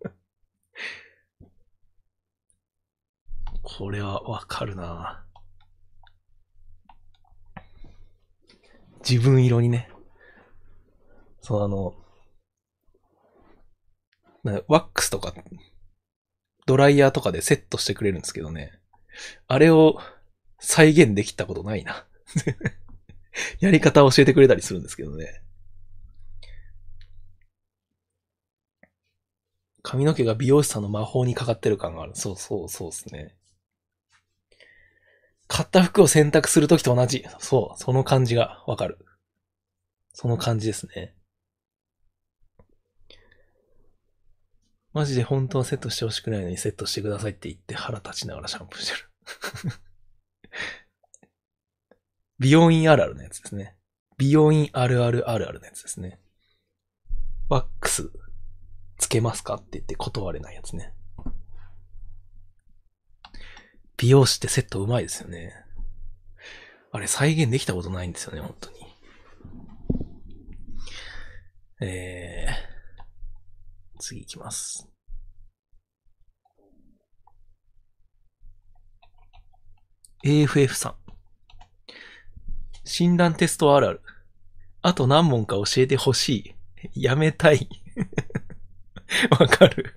これはわかるな。自分色にね。そう、あの、ワックスとか、ドライヤーとかでセットしてくれるんですけどね。あれを再現できたことないな。やり方を教えてくれたりするんですけどね。髪の毛が美容師さんの魔法にかかってる感がある。そうそうそうですね。買った服を選択するときと同じ。そう、その感じがわかる。その感じですね。マジで本当はセットしてほしくないのにセットしてくださいって言って腹立ちながらシャンプーしてる。美容院あるあるのやつですね。美容院あるあるあるあるのやつですね。ワックスつけますかって言って断れないやつね。美容師ってセットうまいですよね。あれ再現できたことないんですよね、本当に。えー、次行きます。AFF さん。診断テストあるある。あと何問か教えてほしい。やめたい。わかる。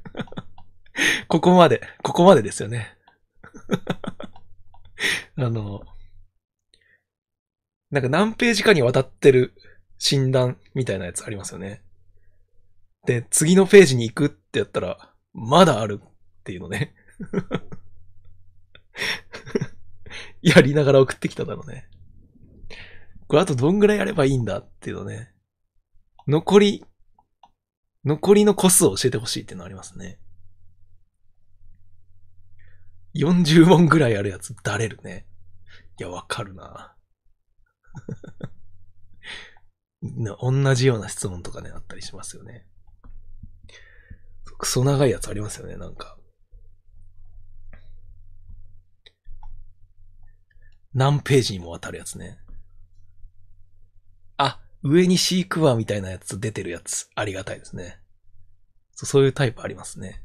ここまで、ここまでですよね。あの、なんか何ページかにわたってる診断みたいなやつありますよね。で、次のページに行くってやったら、まだあるっていうのね。やりながら送ってきただろうね。これあとどんぐらいやればいいんだっていうのね。残り残りの個数を教えてほしいっていうのありますね。40問ぐらいあるやつ、だれるね。いや、わかる な。同じような質問とかね、あったりしますよね。クソ長いやつありますよね、なんか。何ページにもわたるやつね。上にシークワーみたいなやつ出てるやつ、ありがたいですね。そうそういうタイプありますね。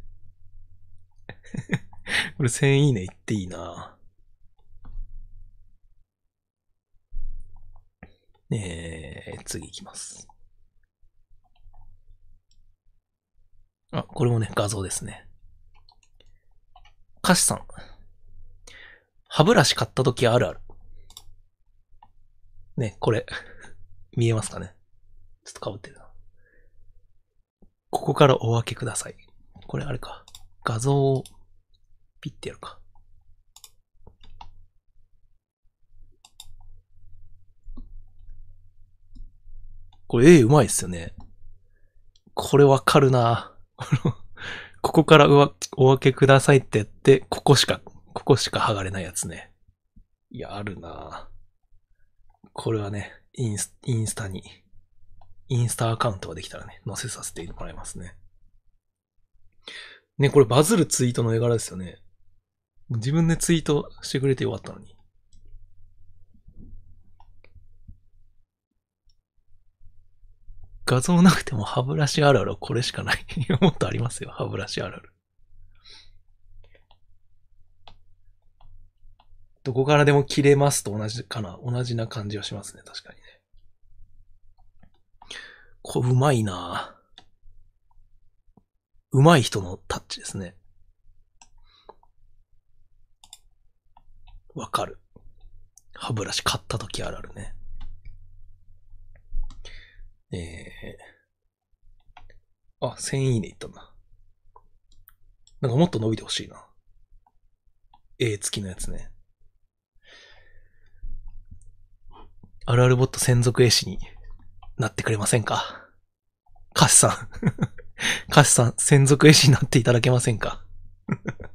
これ1000いいね言っていいなえー、次行きます。あ、これもね、画像ですね。歌詞さん。歯ブラシ買った時あるある。ね、これ。見えますかね？ちょっと被ってるな。ここからお分けください。これあれか。画像をピッてやるか。これ絵うまいっすよね。これわかるな ここからお分けくださいってやって、ここしか、ここしか剥がれないやつね。いや、あるなこれはね、インス、インスタに、インスタアカウントができたらね、載せさせてもらいますね。ね、これバズるツイートの絵柄ですよね。自分でツイートしてくれてよかったのに。画像なくても歯ブラシあるあるこれしかない。もっとありますよ、歯ブラシあるある。どこからでも切れますと同じかな。同じな感じはしますね、確かにね。こう、まいなうまい人のタッチですね。わかる。歯ブラシ買った時あるあるね。えー。あ、1000いいねいったんだ。なんかもっと伸びてほしいな。A 付きのやつね。あるあるボット専属絵師になってくれませんか？カシさん カシさん、専属絵師になっていただけませんか？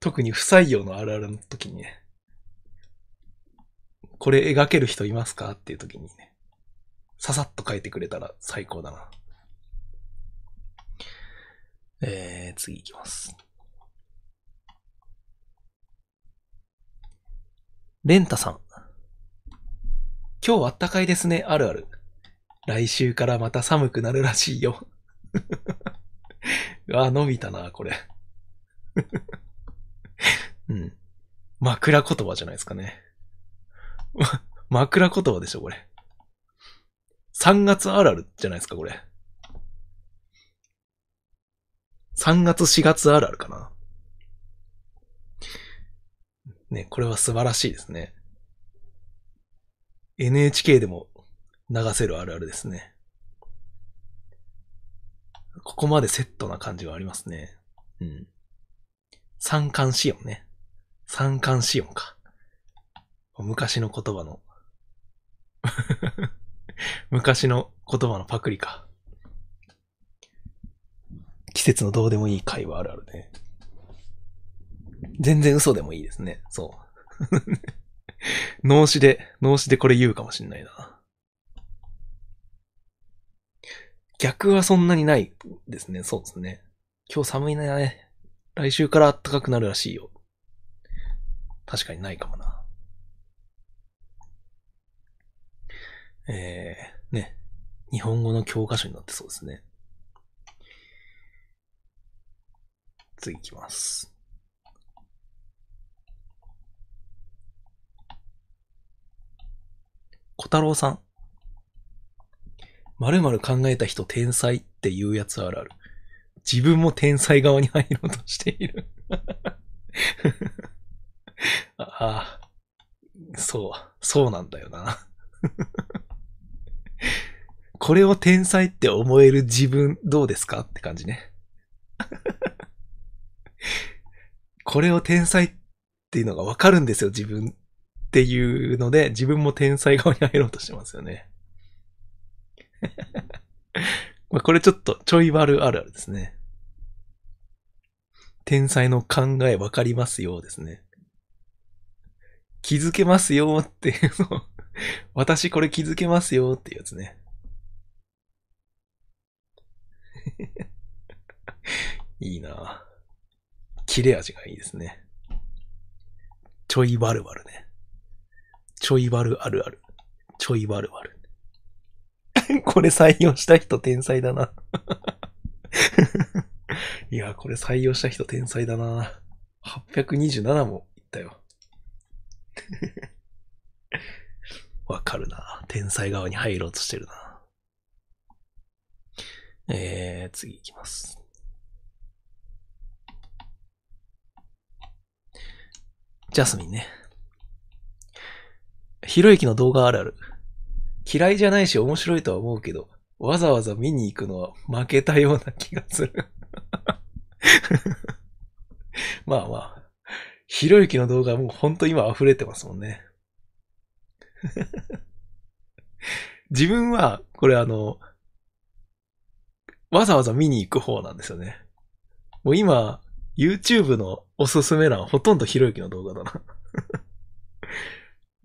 特に不採用のあるあるの時にね。これ描ける人いますか？っていう時にね。ささっと描いてくれたら最高だな。えー、次行きます。レンタさん。今日あったかいですね、あるある。来週からまた寒くなるらしいよ。あ、伸びたな、これ。うん。枕言葉じゃないですかね。枕言葉でしょ、これ。3月あるあるじゃないですか、これ。3月4月あるあるかな。ね、これは素晴らしいですね。NHK でも流せるあるあるですね。ここまでセットな感じはありますね。うん。三冠四音ね。三冠四音か。昔の言葉の 昔の言葉のパクリか。季節のどうでもいい会話あるあるね。全然嘘でもいいですね。そう。脳死で、脳死でこれ言うかもしんないな。逆はそんなにないですね。そうですね。今日寒いね。来週から暖かくなるらしいよ。確かにないかもな。えー、ね。日本語の教科書になってそうですね。次行きます。小太郎さん。〇〇考えた人天才っていうやつあるある。自分も天才側に入ろうとしている。ああ、そう、そうなんだよな。これを天才って思える自分どうですかって感じね。これを天才っていうのがわかるんですよ、自分。っていうので、自分も天才側に入ろうとしてますよね。まあこれちょっとちょい悪あるあるですね。天才の考えわかりますよですね。気づけますよっていうの私これ気づけますよっていうやつね。いいな切れ味がいいですね。ちょいバルバルね。ちょいバルあるある。ちょいバルバル。これ採用した人天才だな いや、これ採用した人天才だな827もいったよ。わかるな天才側に入ろうとしてるなえー、次行きます。ジャスミンね。ひろゆきの動画あるある。嫌いじゃないし面白いとは思うけど、わざわざ見に行くのは負けたような気がする まあまあ。ひろゆきの動画もうほんと今溢れてますもんね。自分は、これあの、わざわざ見に行く方なんですよね。もう今、YouTube のおすすめ欄ほとんどひろゆきの動画だな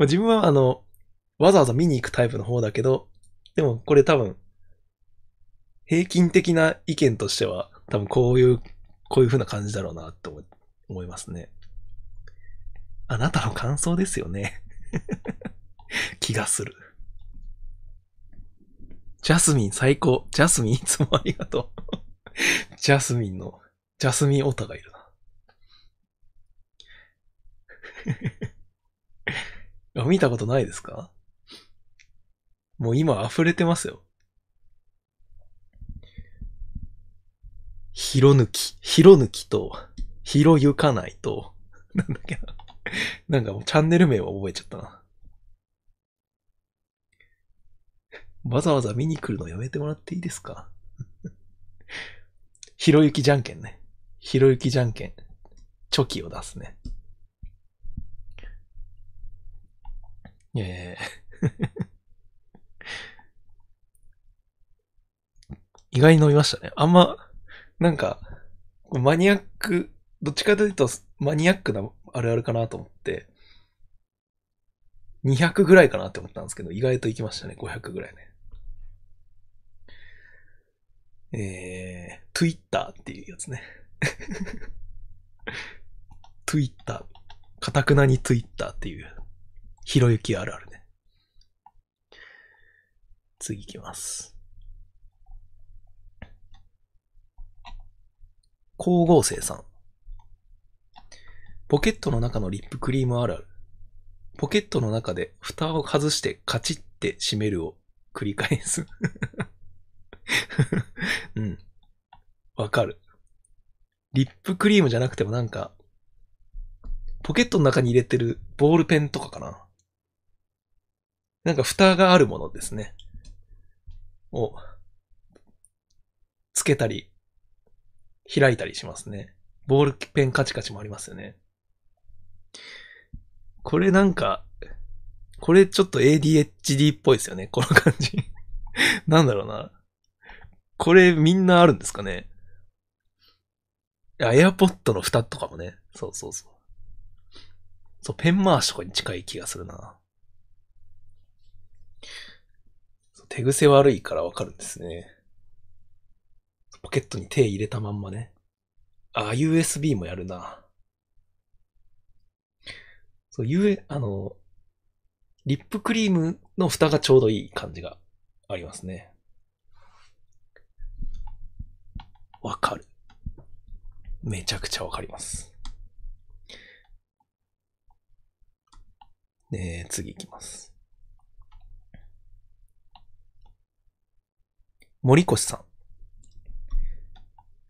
まあ自分はあの、わざわざ見に行くタイプの方だけど、でもこれ多分、平均的な意見としては、多分こういう、こういう風な感じだろうなって思いますね。あなたの感想ですよね。気がする。ジャスミン最高。ジャスミンいつもありがとう。ジャスミンの、ジャスミンオタがいるな。見たことないですか？もう今溢れてますよ。ひろ抜き、ひろ抜きと、ひろゆかないと、なんだっけな。なんかもうチャンネル名は覚えちゃったな。わざわざ見に来るのやめてもらっていいですか？ひろゆきじゃんけんね。ひろゆきじゃんけん。チョキを出すね。ええ 意外に飲みましたね。あんま、なんか、マニアック、どっちかというとマニアックなあるあるかなと思って、200ぐらいかなって思ったんですけど、意外と行きましたね。500ぐらいね。えー、Twitter っていうやつね。Twitter。かたくなに Twitter っていうひろゆきあるあるね。次行きます。光合成さん。ポケットの中のリップクリームあるある。ポケットの中で蓋を外してカチッて閉めるを繰り返す。うん。わかる。リップクリームじゃなくてもなんか、ポケットの中に入れてるボールペンとかかな。なんか蓋があるものですね。を、つけたり、開いたりしますね。ボールペンカチカチもありますよね。これなんか、これちょっと ADHD っぽいですよね。この感じ。なんだろうな。これみんなあるんですかね。エアポッドの蓋とかもね。そうそうそう。そう、ペン回しとかに近い気がするな。そう手癖悪いからわかるんですね。ポケットに手入れたまんまね。あ、USB もやるな。そう、U、あの、リップクリームの蓋がちょうどいい感じがありますね。わかる。めちゃくちゃわかります。ねえ、次行きます。森越さ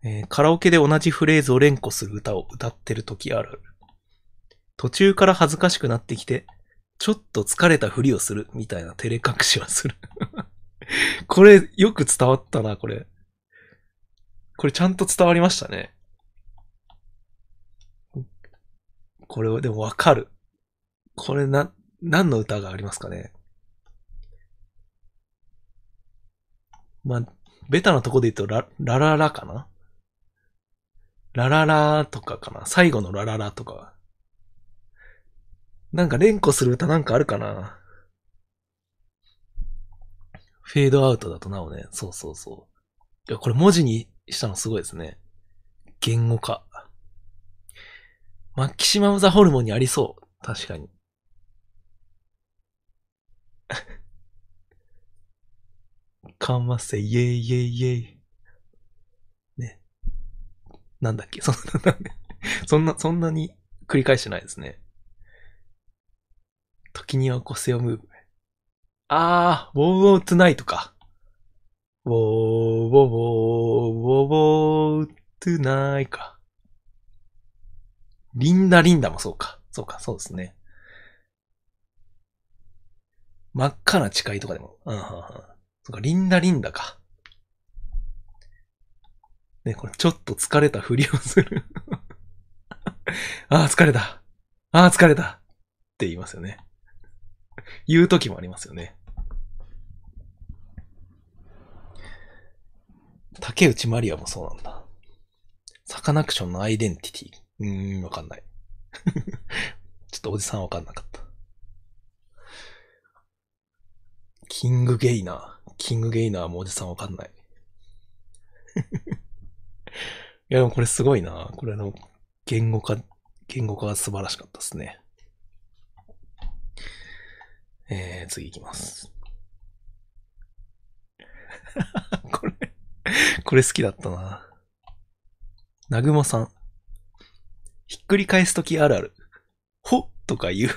ん。えーカラオケで同じフレーズを連呼する歌を歌ってる時あるある。途中から恥ずかしくなってきて、ちょっと疲れたふりをするみたいな照れ隠しはする。これ、よく伝わったな、これ。これちゃんと伝わりましたね。これ、でもわかる。これな、何の歌がありますかね。まあ、ベタなとこで言うと、ラ、ラララかな？ラララとかかな？最後のラララとか。なんか連呼する歌なんかあるかな？フェードアウトだとなおね。そうそうそう。いや、これ文字にしたのすごいですね。言語化。マキシマムザホルモンにありそう。確かに。かませ、イェイイェイイェイ。ね。なんだっけ？そんな、そんな、そんなに繰り返してないですね。時にはこせをムーブ。あー、ウォーウォートナイトか。ウォーウォーウォーウォーウォートゥナイか。リンダリンダもそうか。そうか、そうですね。真っ赤な誓いとかでも。うん、うん、うん。そか、リンダリンダか。ね、これちょっと疲れたふりをする。ああ、疲れた。ああ、疲れた。って言いますよね。言う時もありますよね。竹内まりやもそうなんだ。サカナクションのアイデンティティ。うーん、わかんない。ちょっとおじさんわかんなかった。キングゲイナー。キングゲイナーもおじさんわかんない。いや、でもこれすごいな。これあの、言語化、言語化が素晴らしかったですね。えー、次行きます。これ、これ好きだったな。なぐもさん。ひっくり返すときあるある。ほとか言う。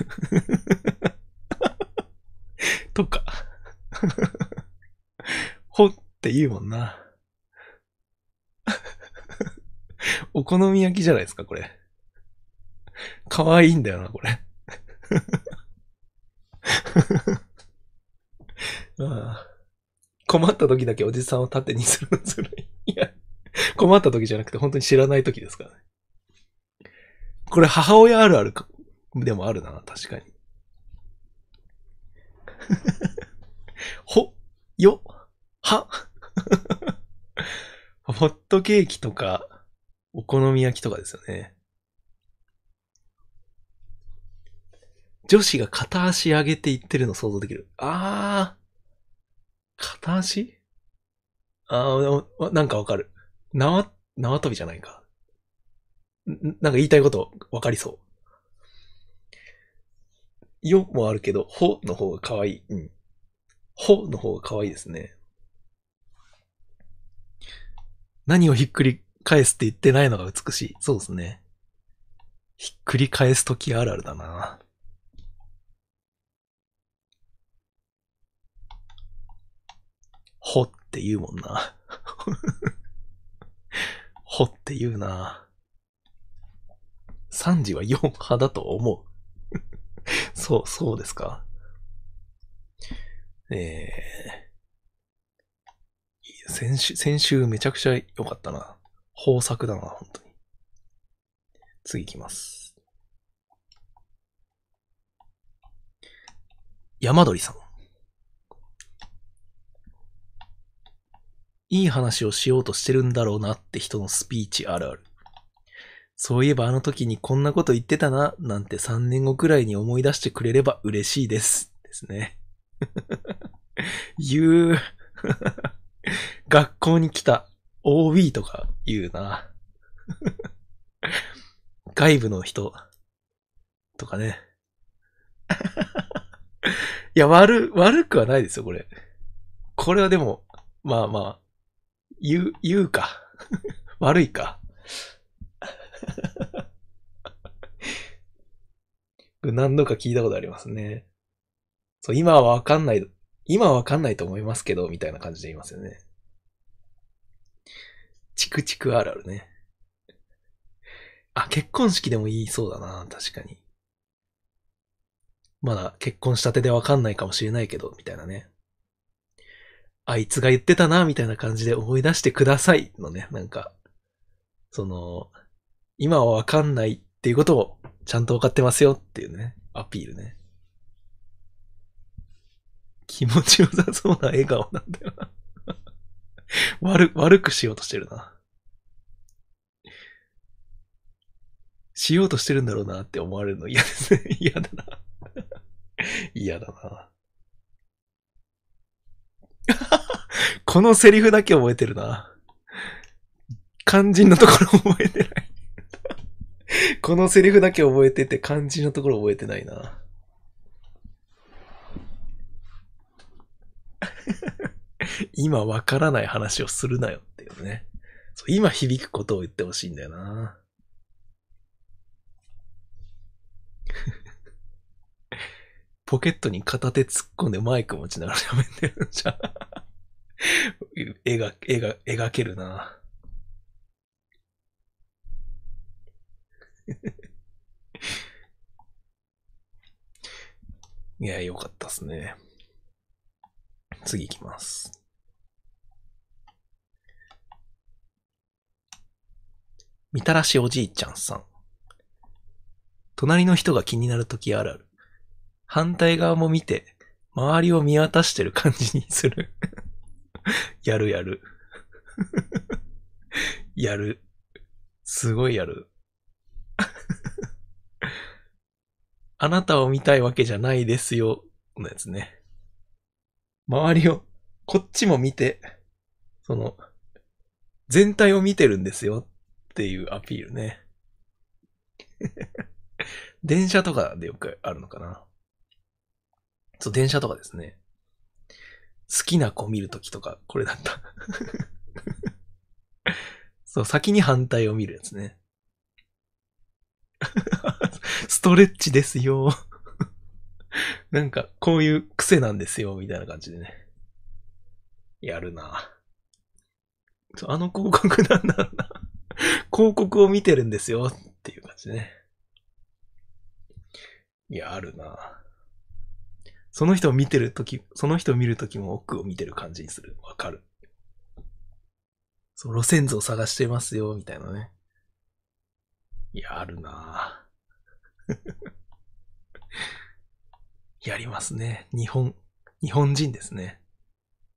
とか。ほって言うもんな。お好み焼きじゃないですか、これ。かわいいんだよな、これ。ああ困った時だけおじさんを縦にするのずるい。いや、困った時じゃなくて本当に知らない時ですからね。これ母親あるあるか、でもあるな、確かに。ほ、よ、は？ホットケーキとか、お好み焼きとかですよね。女子が片足上げていってるの想像できる。あー。片足？あー、なんかわかる。縄、縄跳びじゃないか。なんか言いたいことわかりそう。よもあるけど、ほの方が可愛い。うん。ほの方が可愛いですね。何をひっくり返すって言ってないのが美しい。そうですね。ひっくり返すときあるあるだな。ほって言うもんな。ほって言うな。3時は4派だと思う。そう、そうですか。ええー、先週、先週めちゃくちゃ良かったな。豊作だな、本当に。次行きます。山鳥さん。いい話をしようとしてるんだろうなって人のスピーチあるある。そういえばあの時にこんなこと言ってたな、なんて3年後くらいに思い出してくれれば嬉しいです。ですね。言う。学校に来た OB とか言うな。外部の人とかね。いや、悪、悪くはないですよ、これ。これはでも、まあまあ、言う、言うか。悪いか。何度か聞いたことありますね。そう、今はわかんない、今わかんないと思いますけど、みたいな感じで言いますよね。チクチクあるあるね。あ、結婚式でも言いそうだな、確かに。まだ結婚したてでわかんないかもしれないけど、みたいなね。あいつが言ってたな、みたいな感じで思い出してくださいのね、なんか、その、今はわかんないっていうことをちゃんとわかってますよっていうね、アピールね。気持ちよさそうな笑顔なんだよな 悪、悪くしようとしてるな。しようとしてるんだろうなって思われるの嫌ですね。嫌だな嫌だな。このセリフだけ覚えてるな。肝心のところ覚えてないこのセリフだけ覚えてて肝心のところ覚えてないな。今わからない話をするなよっていうね。そう今響くことを言ってほしいんだよな。ポケットに片手突っ込んでマイク持ちながら喋ってるじゃん。絵が、絵が、描けるな。いや、よかったっすね。次行きます。みたらしおじいちゃんさん。隣の人が気になるときあるある。反対側も見て、周りを見渡してる感じにする。やるやる。やる。すごいやる。あなたを見たいわけじゃないですよ、のやつね。周りを、こっちも見て、その、全体を見てるんですよっていうアピールね。電車とかでよくあるのかな。そう、電車とかですね。好きな子見るときとか、これだった そう、先に反対を見るやつね。ストレッチですよ。なんか、こういう癖なんですよ、みたいな感じでね。やるな。あの広告なんだろうな。広告を見てるんですよ、っていう感じね。いや、あるな。その人を見てるとき、その人を見るときも奥を見てる感じにする。わかる。そう、路線図を探してますよ、みたいなね。いや、あるなぁ やりますね。日本、日本人ですね。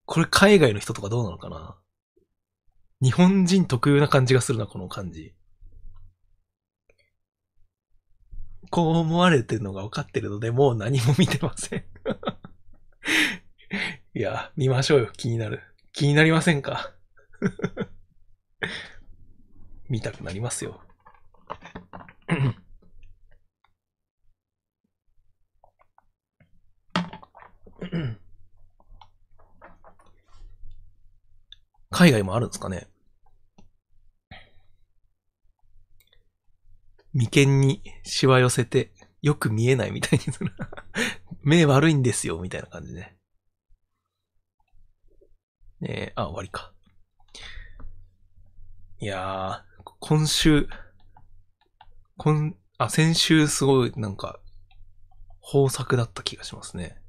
これ海外の人とかどうなのかな？日本人特有な感じがするな、この感じ。こう思われてるのが分かってるので、もう何も見てません いや、見ましょうよ。気になる。気になりませんか？見たくなりますよ。海外もあるんですかね？眉間にしわ寄せて、よく見えないみたいにする。目悪いんですよ、みたいな感じね。ねえ、あ、終わりか。いやー、今週、今、あ、先週すごいなんか、豊作だった気がしますね。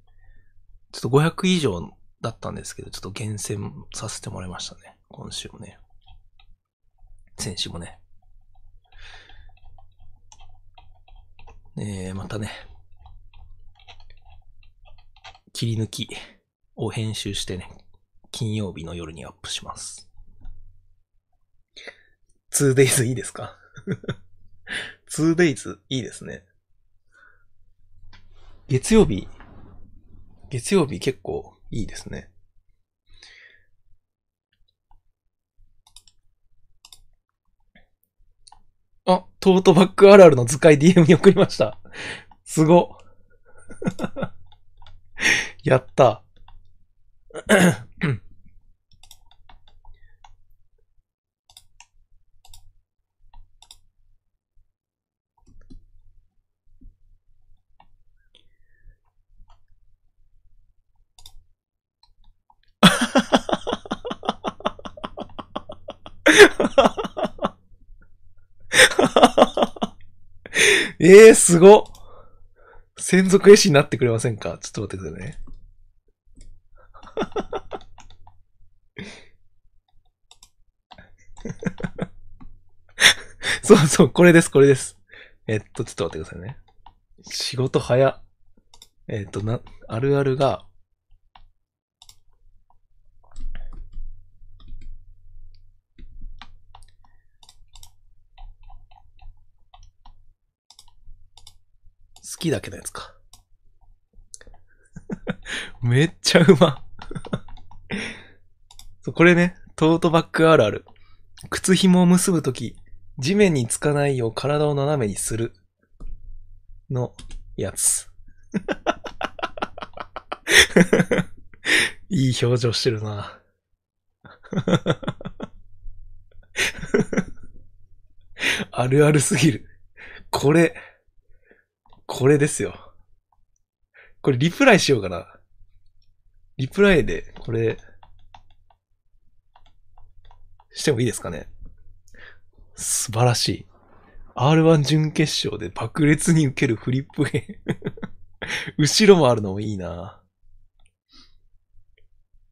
ちょっと500以上だったんですけど、ちょっと厳選させてもらいましたね。今週もね。先週もね。えー、またね、切り抜きを編集してね、金曜日の夜にアップします。2days いいですか ?2days いいですね。月曜日、月曜日結構いいですね。あ、トートバッグあるあるの図解 DM に送りました。すご。やった。え えー、すご専属絵師になってくれませんか？ちょっと待ってくださいね。そうそう、これです、これです。えっと、ちょっと待ってくださいね。仕事早。えっと、な、あるあるが、きだけのやつか。めっちゃうま。これね、トートバッグあるある。靴紐を結ぶとき、地面につかないよう体を斜めにする。のやつ。いい表情してるな。あるあるすぎる。これ、これですよ。これリプライしようかな。リプライで、これ、してもいいですかね。素晴らしい。R1 準決勝で爆裂に受けるフリップゲー 後ろもあるのもいいな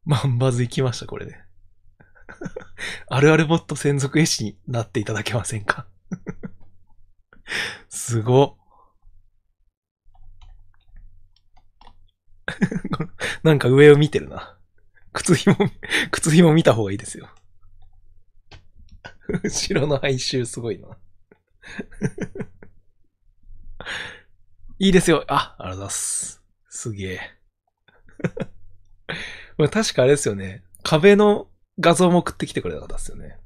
万バズ行きました、これで、あるあるもっと専属絵師になっていただけませんか すご。なんか上を見てるな。靴紐、靴紐見た方がいいですよ。後ろの哀愁すごいな。いいですよ。あ、ありがとうございます。すげえ。まあ確かあれですよね。壁の画像も送ってきてくれた方ですよね。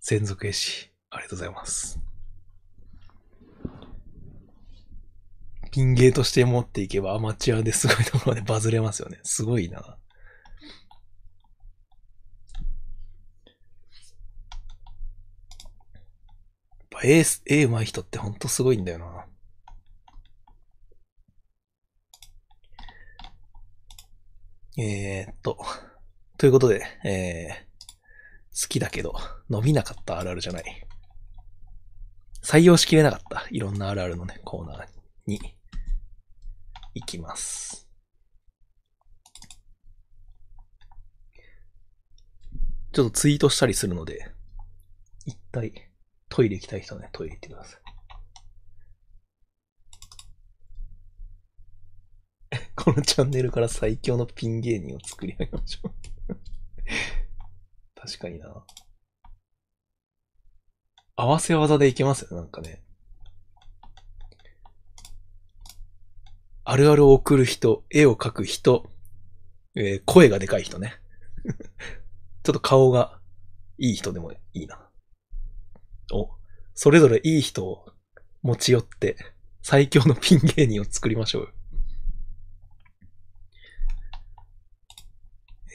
専属絵師。ありがとうございます。ピンゲーとして持っていけばアマチュアですごいところでバズれますよね。すごいな。やっぱ絵、絵上手い人ってほんとすごいんだよな。えー、っと、ということで、えー、好きだけど伸びなかったあるあるじゃない。採用しきれなかった。いろんなあるあるのね、コーナーに行きます。ちょっとツイートしたりするので、一体トイレ行きたい人はね、トイレ行ってください。このチャンネルから最強のピン芸人を作り上げましょう 確かにな。合わせ技でいけますよ、なんかね。あるあるを送る人、絵を描く人、えー、声がでかい人ね。ちょっと顔がいい人でもいいな。お、それぞれいい人を持ち寄って最強のピン芸人を作りましょう。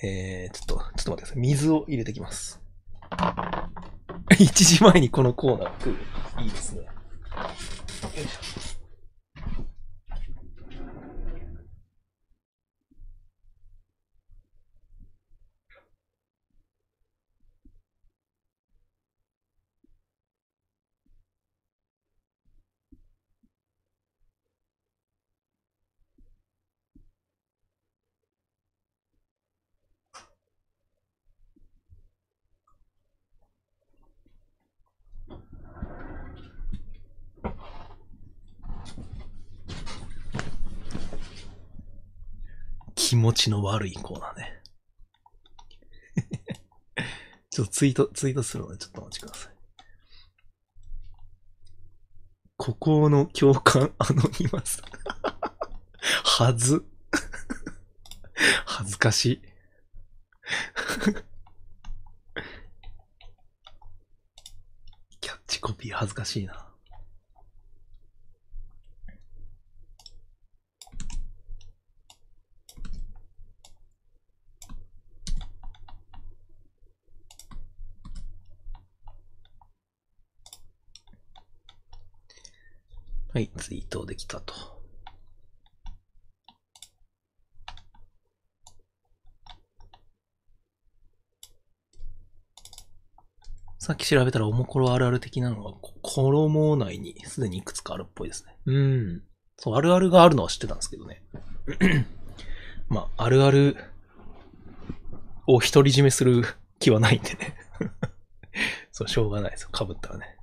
えー、ちょっと、ちょっと待ってください。水を入れてきます。1時前にこのコーナー来る。いいですね。よいしょ。気持ちの悪いコーナーね。ちょっとツイート、ツイートするのでちょっとお待ちください。孤高の共感アノニマス。はず。恥ずかしい。キャッチコピー恥ずかしいな。はい、ツイートできたと。さっき調べたらおもころあるある的なのが、衣内にすでにいくつかあるっぽいですね。うん。そう、あるあるがあるのは知ってたんですけどね。まあ、あるあるを独り占めする気はないんでね。そう、しょうがないですよ。被ったらね。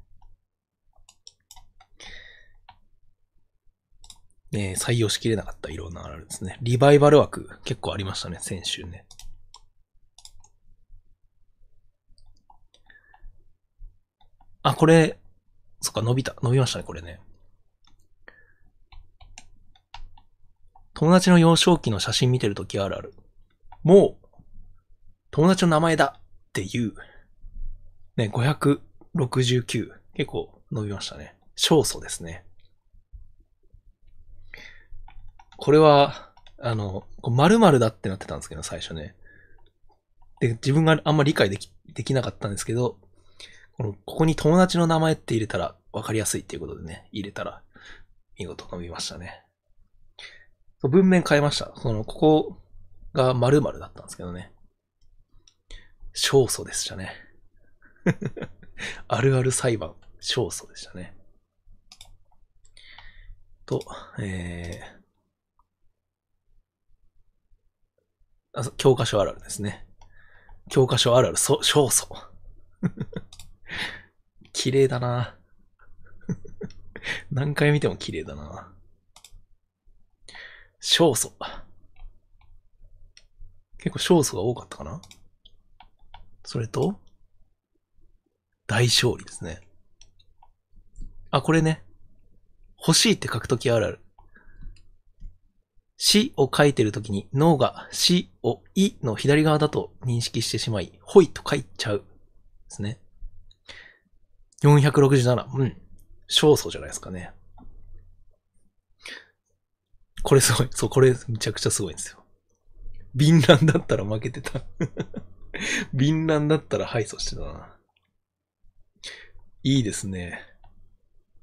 ね採用しきれなかったいろんなあるあるですね。リバイバル枠結構ありましたね、先週ね。あ、これ、そっか、伸びた。伸びましたね、これね。友達の幼少期の写真見てるときあるある。もう、友達の名前だっていう。ね、569。結構伸びましたね。勝訴ですね。これは、あの、〇〇だってなってたんですけど、最初ね。で、自分があんま理解でき、できなかったんですけど、この、ここに友達の名前って入れたら分かりやすいっていうことでね、入れたら、見事伸びましたね。文面変えました。その、ここが〇〇だったんですけどね。勝訴でしたね。あるある裁判、勝訴でしたね。と、えー、あそう教科書あるあるですね。教科書あるある、そ、勝訴。綺麗だな 何回見ても綺麗だな勝訴。結構勝訴が多かったかなそれと、大勝利ですね。あ、これね。欲しいって書くときあるある。死を書いてるときに脳が死をいの左側だと認識してしまい、ほいと書いちゃう。ですね。467。うん。勝訴じゃないですかね。これすごい。そう、これめちゃくちゃすごいんですよ。敏乱だったら負けてた。敏乱だったら敗訴してたな。いいですね。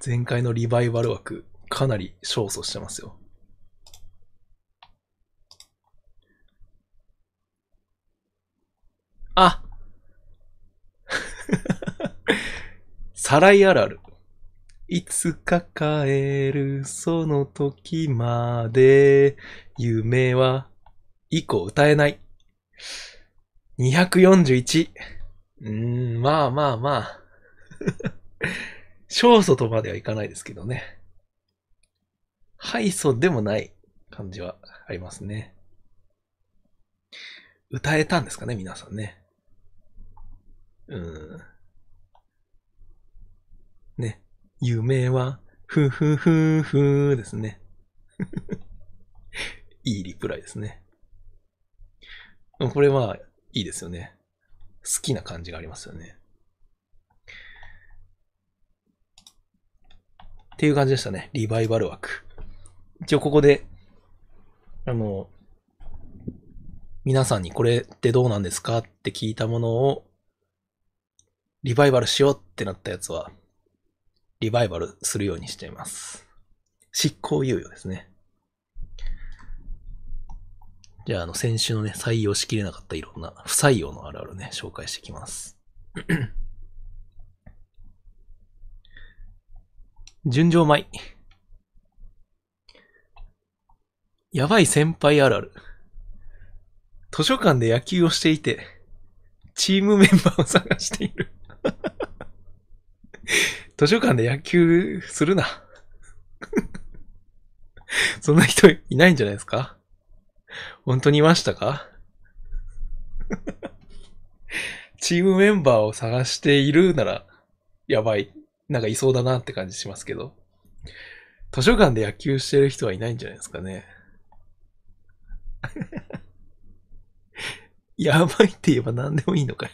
前回のリバイバル枠、かなり勝訴してますよ。あサライあるある。いつか帰るその時まで、夢は、以降歌えない。241。うーん、まあまあまあ。勝訴とまではいかないですけどね。敗訴でもない感じはありますね。歌えたんですかね、皆さんね。うん。ね。夢は、ふふふふですね。いいリプライですね。これは、いいですよね。好きな感じがありますよね。っていう感じでしたね。リバイバル枠。一応ここで、あの、皆さんにこれってどうなんですかって聞いたものを、リバイバルしようってなったやつは、リバイバルするようにしています。執行猶予ですね。じゃあ、あの、先週のね、採用しきれなかったいろんな不採用のあるあるね、紹介していきます。純情米。やばい先輩あるある。図書館で野球をしていて、チームメンバーを探している。図書館で野球するな。そんな人いないんじゃないですか？本当にいましたか？チームメンバーを探しているなら、やばい。なんかいそうだなって感じしますけど。図書館で野球してる人はいないんじゃないですかね？やばいって言えば何でもいいのかよ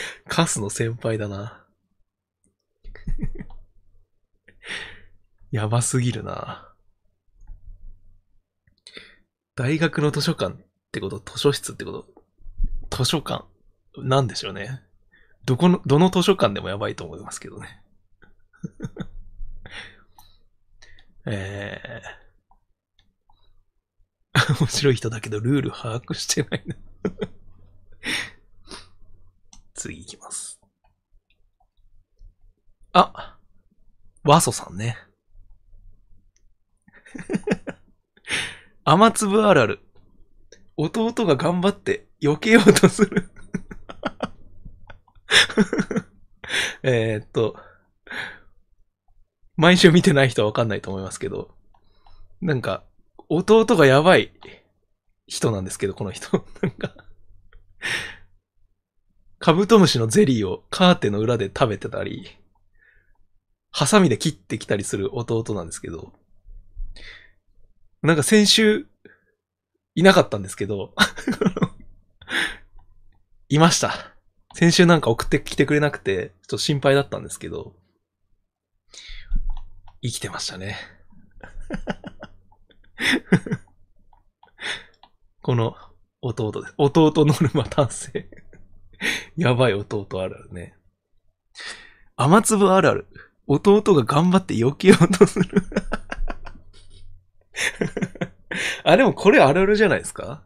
カスの先輩だな。やばすぎるな。大学の図書館ってこと？図書室ってこと？図書館？なんでしょうね。どこの、どの図書館でもやばいと思いますけどね。えー、面白い人だけどルール把握してないな次行きます。あ、和ソさんね。雨粒あるある。弟が頑張って避けようとする えっと、毎週見てない人はわかんないと思いますけど、なんか、弟がやばい人なんですけど、この人。なんか、カブトムシのゼリーをカーテンの裏で食べてたり、ハサミで切ってきたりする弟なんですけど、なんか先週、いなかったんですけど、いました。先週なんか送ってきてくれなくて、ちょっと心配だったんですけど、生きてましたね。この弟です。弟ノルマ男性。やばい弟あるあるね。雨粒あるある。弟が頑張って避けようとする あ、でもこれあるあるじゃないですか？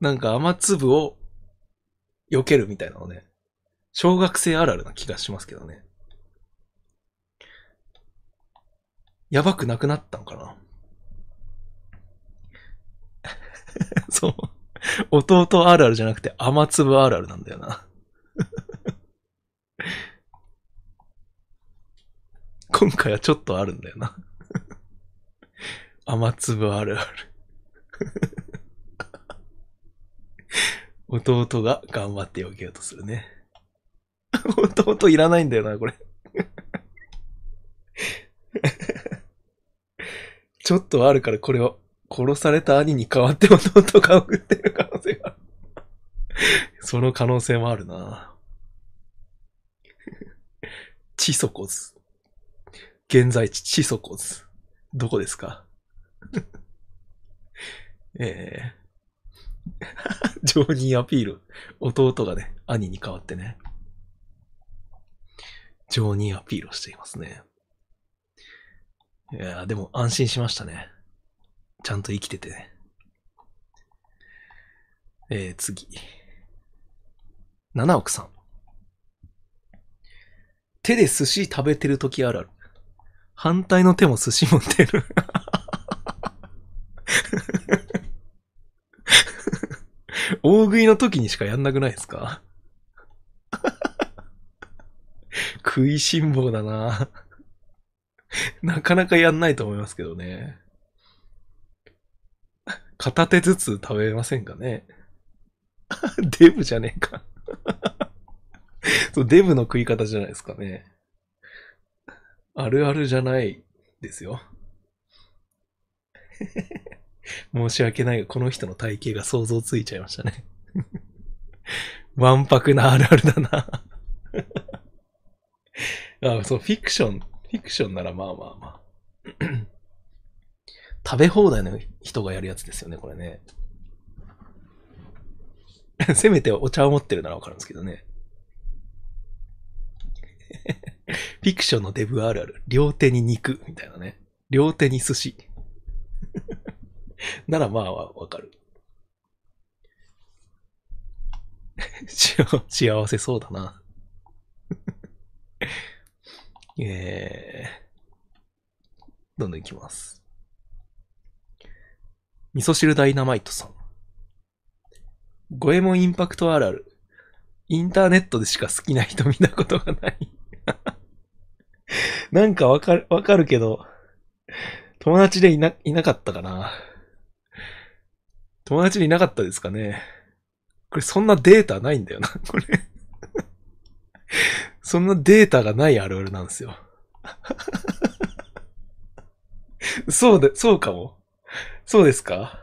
なんか雨粒を避けるみたいなのね。小学生あるあるな気がしますけどね。やばくなくなったんかな？そう。弟あるあるじゃなくて雨粒あるあるなんだよな 今回はちょっとあるんだよな 雨粒あるある弟が頑張って避けようとするね。弟いらないんだよな、これ。ちょっとあるからこれを殺された兄に代わって弟が送ってる可能性がある。その可能性もあるな。チソコズ。現在地チソコズ。どこですか？ええー、ジョーニーアピール。弟がね、兄に代わってね。ジョーニーアピールをしていますね。いやでも安心しましたね。ちゃんと生きててね。えー、次。七億さん。手で寿司食べてる時あるある。反対の手も寿司持ってる。大食いの時にしかやんなくないですか？食いしん坊だななかなかやんないと思いますけどね。片手ずつ食べませんかね？デブじゃねえかそう、デブの食い方じゃないですかね。あるあるじゃないですよ。申し訳ないが、この人の体型が想像ついちゃいましたね。わんぱくなあるあるだなあ、そう、フィクション、フィクションならまあまあまあ。食べ放題の人がやるやつですよね、これね。せめてお茶を持ってるならわかるんですけどね。フィクションのデブあるある。両手に肉、みたいなね。両手に寿司。ならまあわかる。幸せそうだな。えー、どんどんいきます。味噌汁ダイナマイトさん。五右衛門インパクトあるある。インターネットでしか好きな人見たことがない なんかわかる、わかるけど、友達でいな、いなかったかな。友達でいなかったですかね。これそんなデータないんだよな、これそんなデータがないあるあるなんですよ。そうで、そうかも。そうですか？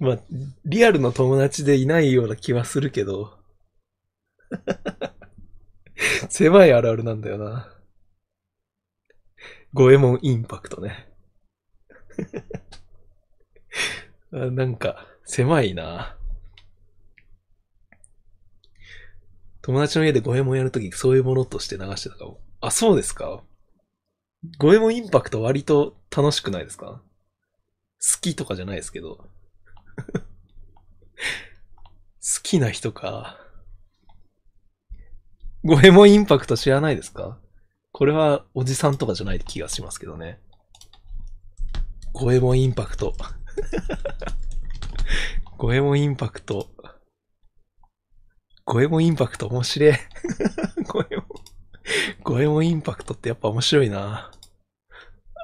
まあ、リアルの友達でいないような気はするけど。狭いあるあるなんだよな。五右衛門インパクトね。なんか、狭いな。友達の家で五右衛門やるとき、そういうものとして流してたかも。あ、そうですか？五右衛門インパクト割と楽しくないですか？好きとかじゃないですけど。好きな人か。五右衛門インパクト知らないですか？これはおじさんとかじゃない気がしますけどね。五右衛門インパクト。五右衛門インパクト。五右衛門インパクト面白い。五右衛門。五右衛門インパクトってやっぱ面白いな。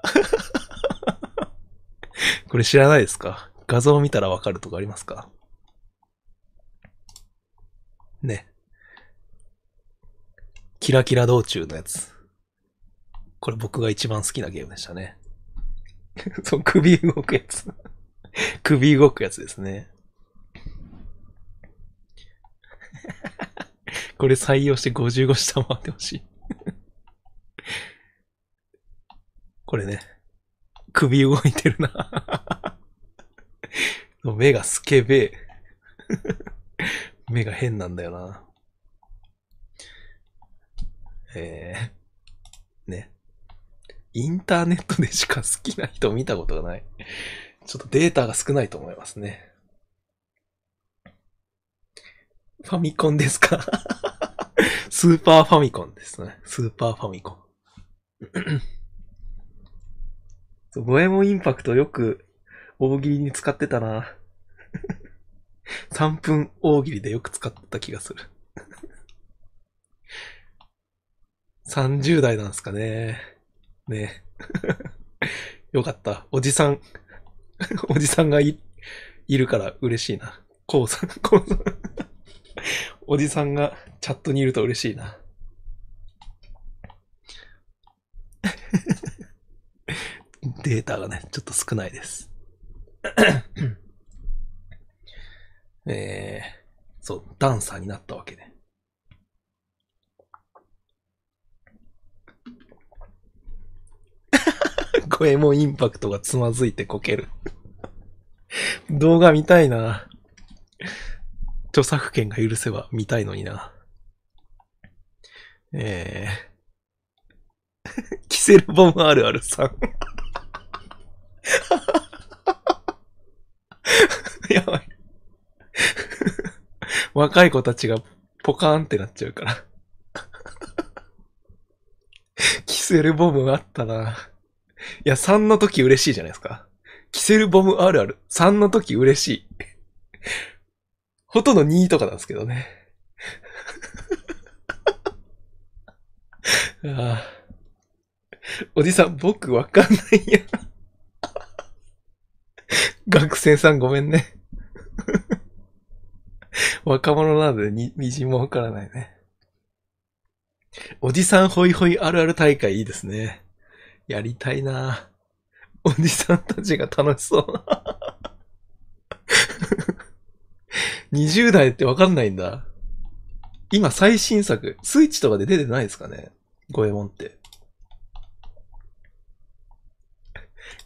これ知らないですか？画像を見たらわかるとかありますか？ね。キラキラ道中のやつ。これ僕が一番好きなゲームでしたね。そう、首動くやつ。首動くやつですね。これ採用して55下回ってほしいこれね。首動いてるな目がスケベ。目が変なんだよな。えー、ね。インターネットでしか好きな人見たことがない。ちょっとデータが少ないと思いますね。ファミコンですか？スーパーファミコンですね。スーパーファミコン。そう、五右衛門インパクトよく大喜利に使ってたな。3分大喜利でよく使った気がする。30代なんすかね。ね よかった。おじさん、おじさんがい、いるから嬉しいな。こうさん、こうさん。おじさんがチャットにいると嬉しいな。データがね、ちょっと少ないです。えー、そう、ダンサーになったわけで。声もインパクトがつまずいてこける動画見たいな。著作権が許せば見たいのにな。えー、キセルボムあるあるさん やばい。若い子たちがポカーンってなっちゃうから キセルボムあったな。いや、3の時嬉しいじゃないですか。キセルボムあるある。3の時嬉しい。ほとんど2とかなんですけどね。ああおじさん、僕わかんないや。学生さんごめんね。若者なのでに、みじんもわからないね。おじさんホイホイあるある大会いいですね。やりたいなおじさんたちが楽しそう20 代ってわかんないんだ。今最新作、スイッチとかで出てないですかね？五右衛門って。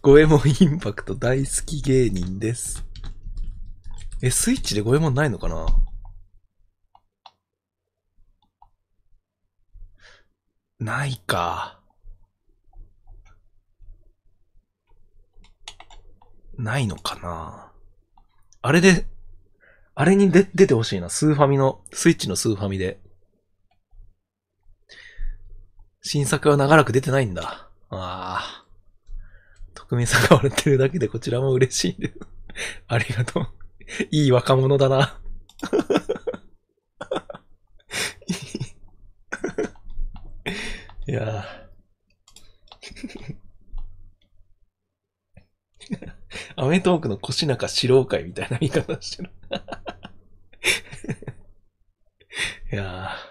五右衛門インパクト大好き芸人です。え、スイッチで五右衛門ないのかな？ないか。ないのかな？あれで、あれにで出てほしいな。スーファミの、スイッチのスーファミで。新作は長らく出てないんだ。ああ。匿名さが笑ってるだけでこちらも嬉しいです。ありがとう。いい若者だな。いやアメトークの腰中四郎会みたいな言い方してる。いやー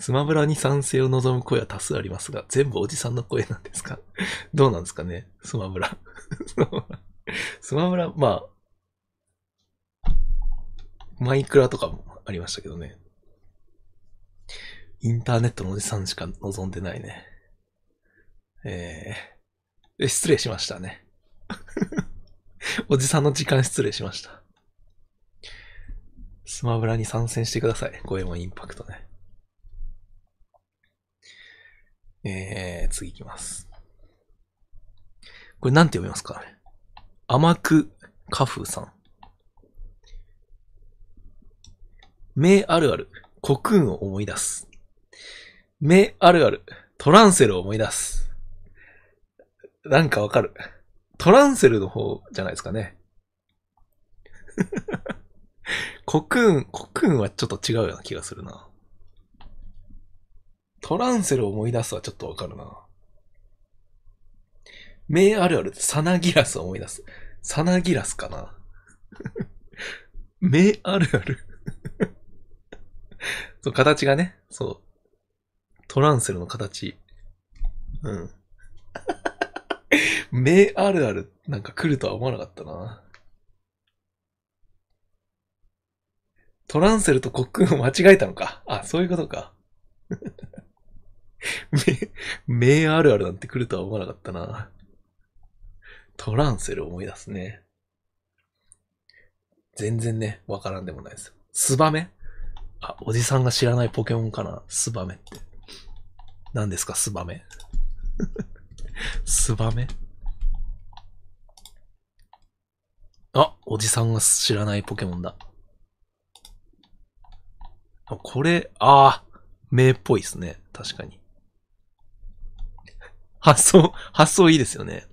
スマブラに賛成を望む声は多数ありますが、全部おじさんの声なんですか？どうなんですかね？スマブラ。スマブラ、まあ、マイクラとかもありましたけどね。インターネットのおじさんしか望んでないね。えー、失礼しましたね。おじさんの時間失礼しました。スマブラに参戦してください。ゴエモンインパクトね。えー、次行きます。これなんて読みますか？甘くカフーさん。名あるある、コクーンを思い出す。名あるある、トランセルを思い出す。なんかわかる？トランセルの方じゃないですかね。コクーン、コクーンはちょっと違うような気がするな。トランセルを思い出すはちょっとわかるな。名あるある、サナギラスを思い出す。サナギラスかな 名あるある。そう、形がね、そう。トランセルの形。うん。名あるある、なんか来るとは思わなかったな。トランセルとコックンを間違えたのか。あ、そういうことか。名、名あるあるなんて来るとは思わなかったな。トランセル思い出すね。全然ね、わからんでもないですよ。スバメ？あ、おじさんが知らないポケモンかな？スバメって。何ですか、スバメ？スバメ？あ、おじさんが知らないポケモンだ。これ、ああ、名っぽいですね。確かに。発想、発想いいですよね。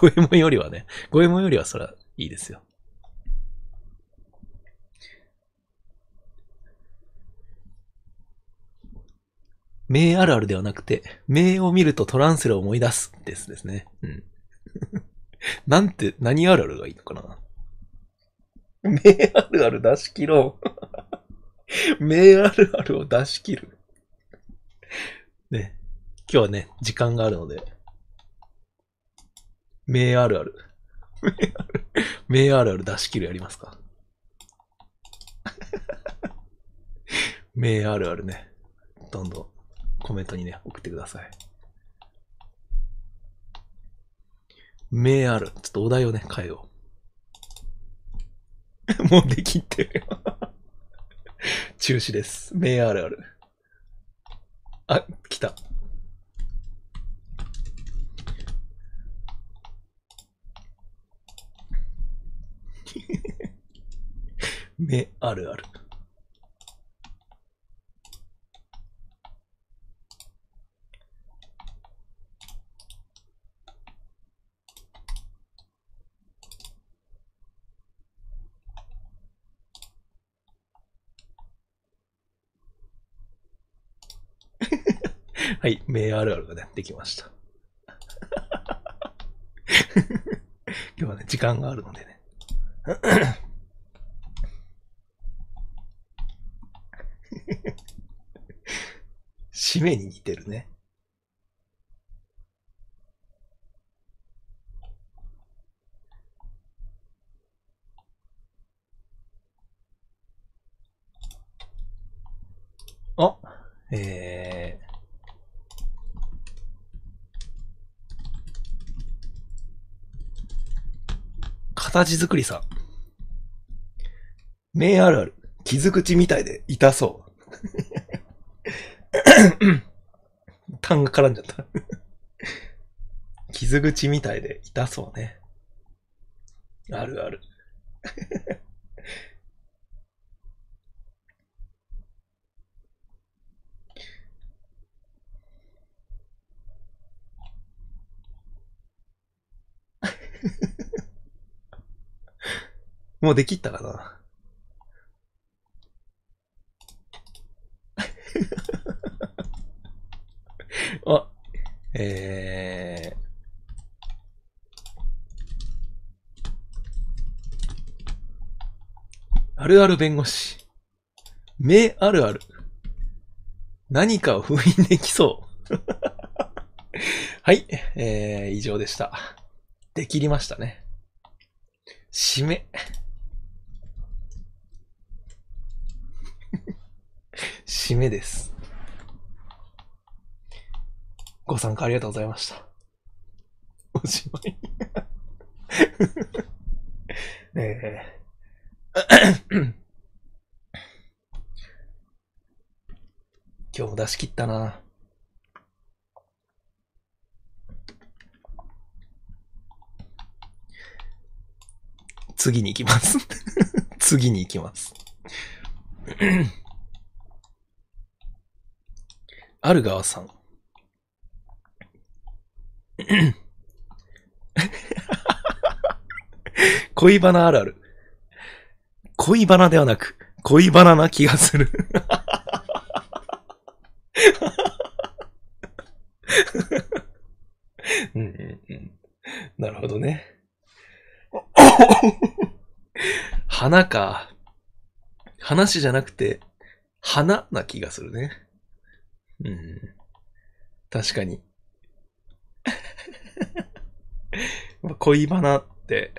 ゴエモンよりはね。ゴエモンよりはそれはいいですよ。名あるあるではなくて、名を見るとトランセルを思い出すですですね。うん。なんて、何あるあるがいいのかな名あるある出し切ろう。名あるあるを出し切る。ね。今日はね、時間があるので。名あるある。名あるある出し切るやりますか名あるあるね。どんどんコメントにね、送ってください。名ある。ちょっとお題をね、変えよう。もうできってるよ。中止です。名あるある。あ、来た。目あるある。はい、目あるあるがね、できました。今日はね、時間があるのでね。締めに似てるね。あ、えー、形作りさ。目あるある。傷口みたいで痛そう。単が絡んじゃった。傷口みたいで痛そうね。あるある。もうできったかな あ、えー、あるある弁護士。目あるある。何かを封印できそう。はい、えー、以上でした。できりましたね。締め。締めです。ご参加ありがとうございました。おしまい。えー、今日も出し切ったな。次に行きます。次に行きます。ある川さん。恋バナあるある。恋バナではなく、恋バナな気がする。うんうんうん。なるほどね。花か。話じゃなくて、花な気がするね。うん。確かに。恋バナって、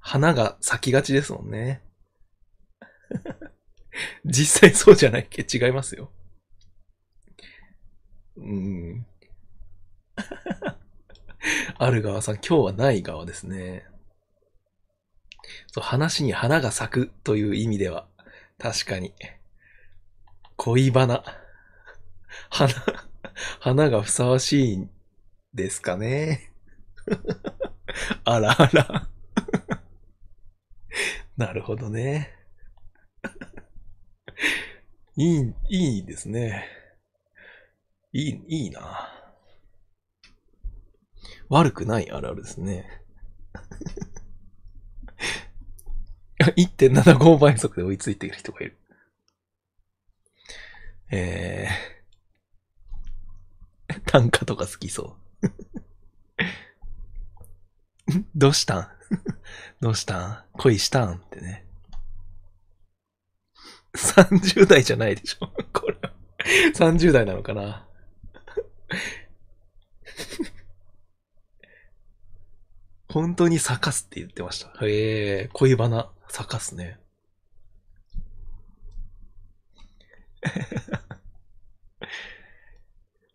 花が咲きがちですもんね。実際そうじゃないっけ？違いますよ。うん。ある側さん、今日はない側ですね。そう、話に花が咲くという意味では、確かに。恋バナ。花、花がふさわしいんですかね。あらあら。なるほどね。いい、いいですね。いい、いいな。悪くないあるあるですね。1.75倍速で追いついている人がいる。えー、短歌とか好きそう。どうしたん？どうしたん？恋したん？ってね。30代じゃないでしょこれ。30代なのかな？本当に咲かすって言ってました。へえ、恋バナ咲かすね。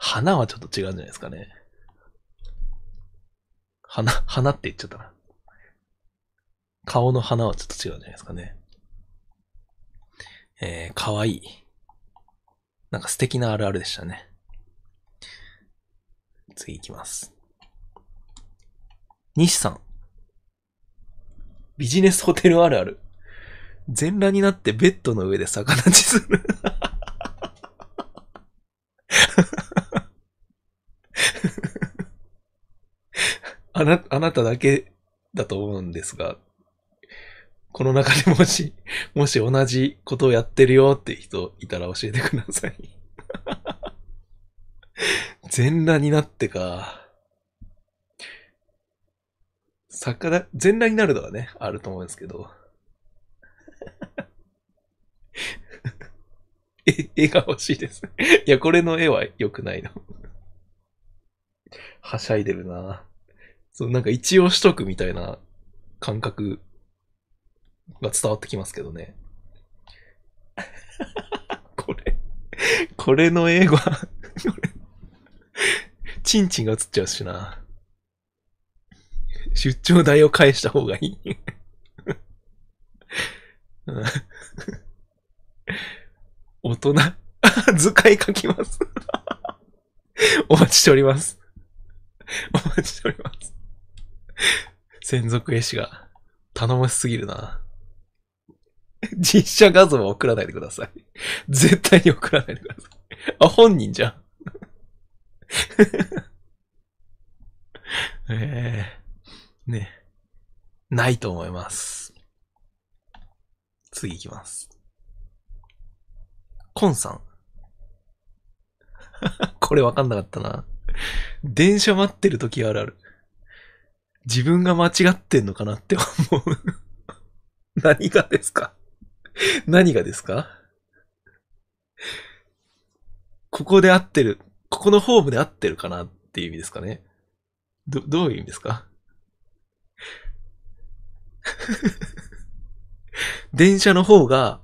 花はちょっと違うんじゃないですかね。花、花って言っちゃったな。顔の花はちょっと違うんじゃないですかね。えー、かわいい。なんか素敵なあるあるでしたね。次行きます。西さん。ビジネスホテルあるある。全裸になってベッドの上で逆立ちする。あな、あなただけだと思うんですが、この中でもし、もし同じことをやってるよって人いたら教えてください。全裸になってか。魚、全裸になるのはね、あると思うんですけど。え、絵が欲しいです。いや、これの絵は良くないの。はしゃいでるな。そう、なんか一応しとくみたいな感覚が伝わってきますけどね。これ、これの英語はチンチンが映っちゃうしな。出張代を返した方がいい。大人。図解書きます。お待ちしております。お待ちしております。専属絵師が頼もしすぎるな。実写画像は送らないでください。絶対に送らないでください。あ、本人じゃん。ええね。ないと思います。次行きます。コンさん。これわかんなかったな。電車待ってる時あるある。自分が間違ってんのかなって思う。何がですか？何がですか？ここで合ってる、ここのホームで合ってるかなっていう意味ですかね。ど、どういう意味ですか？電車の方が、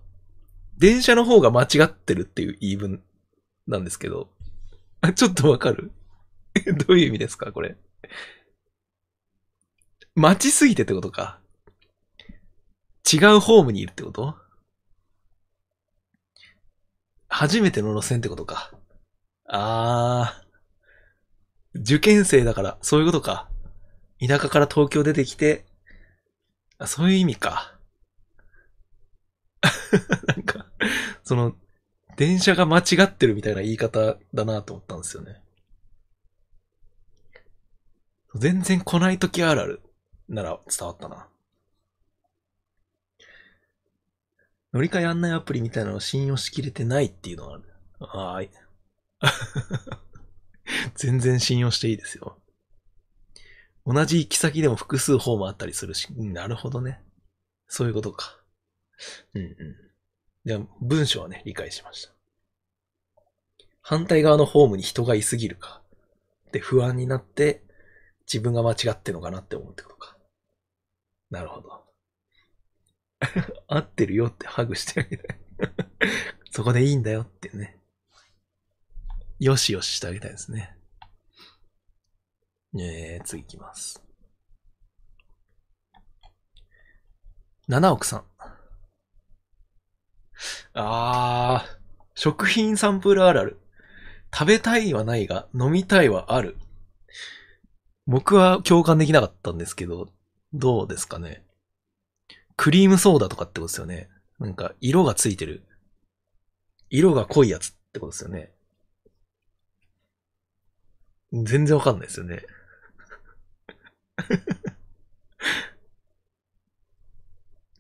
電車の方が間違ってるっていう言い分なんですけど。あ、ちょっとわかる？どういう意味ですか？これ。待ちすぎてってことか。違うホームにいるってこと？初めての路線ってことか。あー。受験生だから、そういうことか。田舎から東京出てきて、あそういう意味か。なんか、その、電車が間違ってるみたいな言い方だなと思ったんですよね。全然来ない時あるあるなら伝わったな。乗り換え案内アプリみたいなのを信用しきれてないっていうのがある。はーい。全然信用していいですよ。同じ行き先でも複数ホームあったりするし、なるほどね。そういうことか。うんうん。じゃあ、文章はね、理解しました。反対側のホームに人がいすぎるか。で、不安になって、自分が間違ってんのかなって思うってことか。なるほど。合ってるよってハグしてあげたい。そこでいいんだよってね。よしよししてあげたいですね。えー、次行きます。七億さん。あー、食品サンプルあるある。食べたいはないが、飲みたいはある。僕は共感できなかったんですけど、どうですかね。クリームソーダとかってことですよね。なんか、色がついてる。色が濃いやつってことですよね。全然わかんないですよね。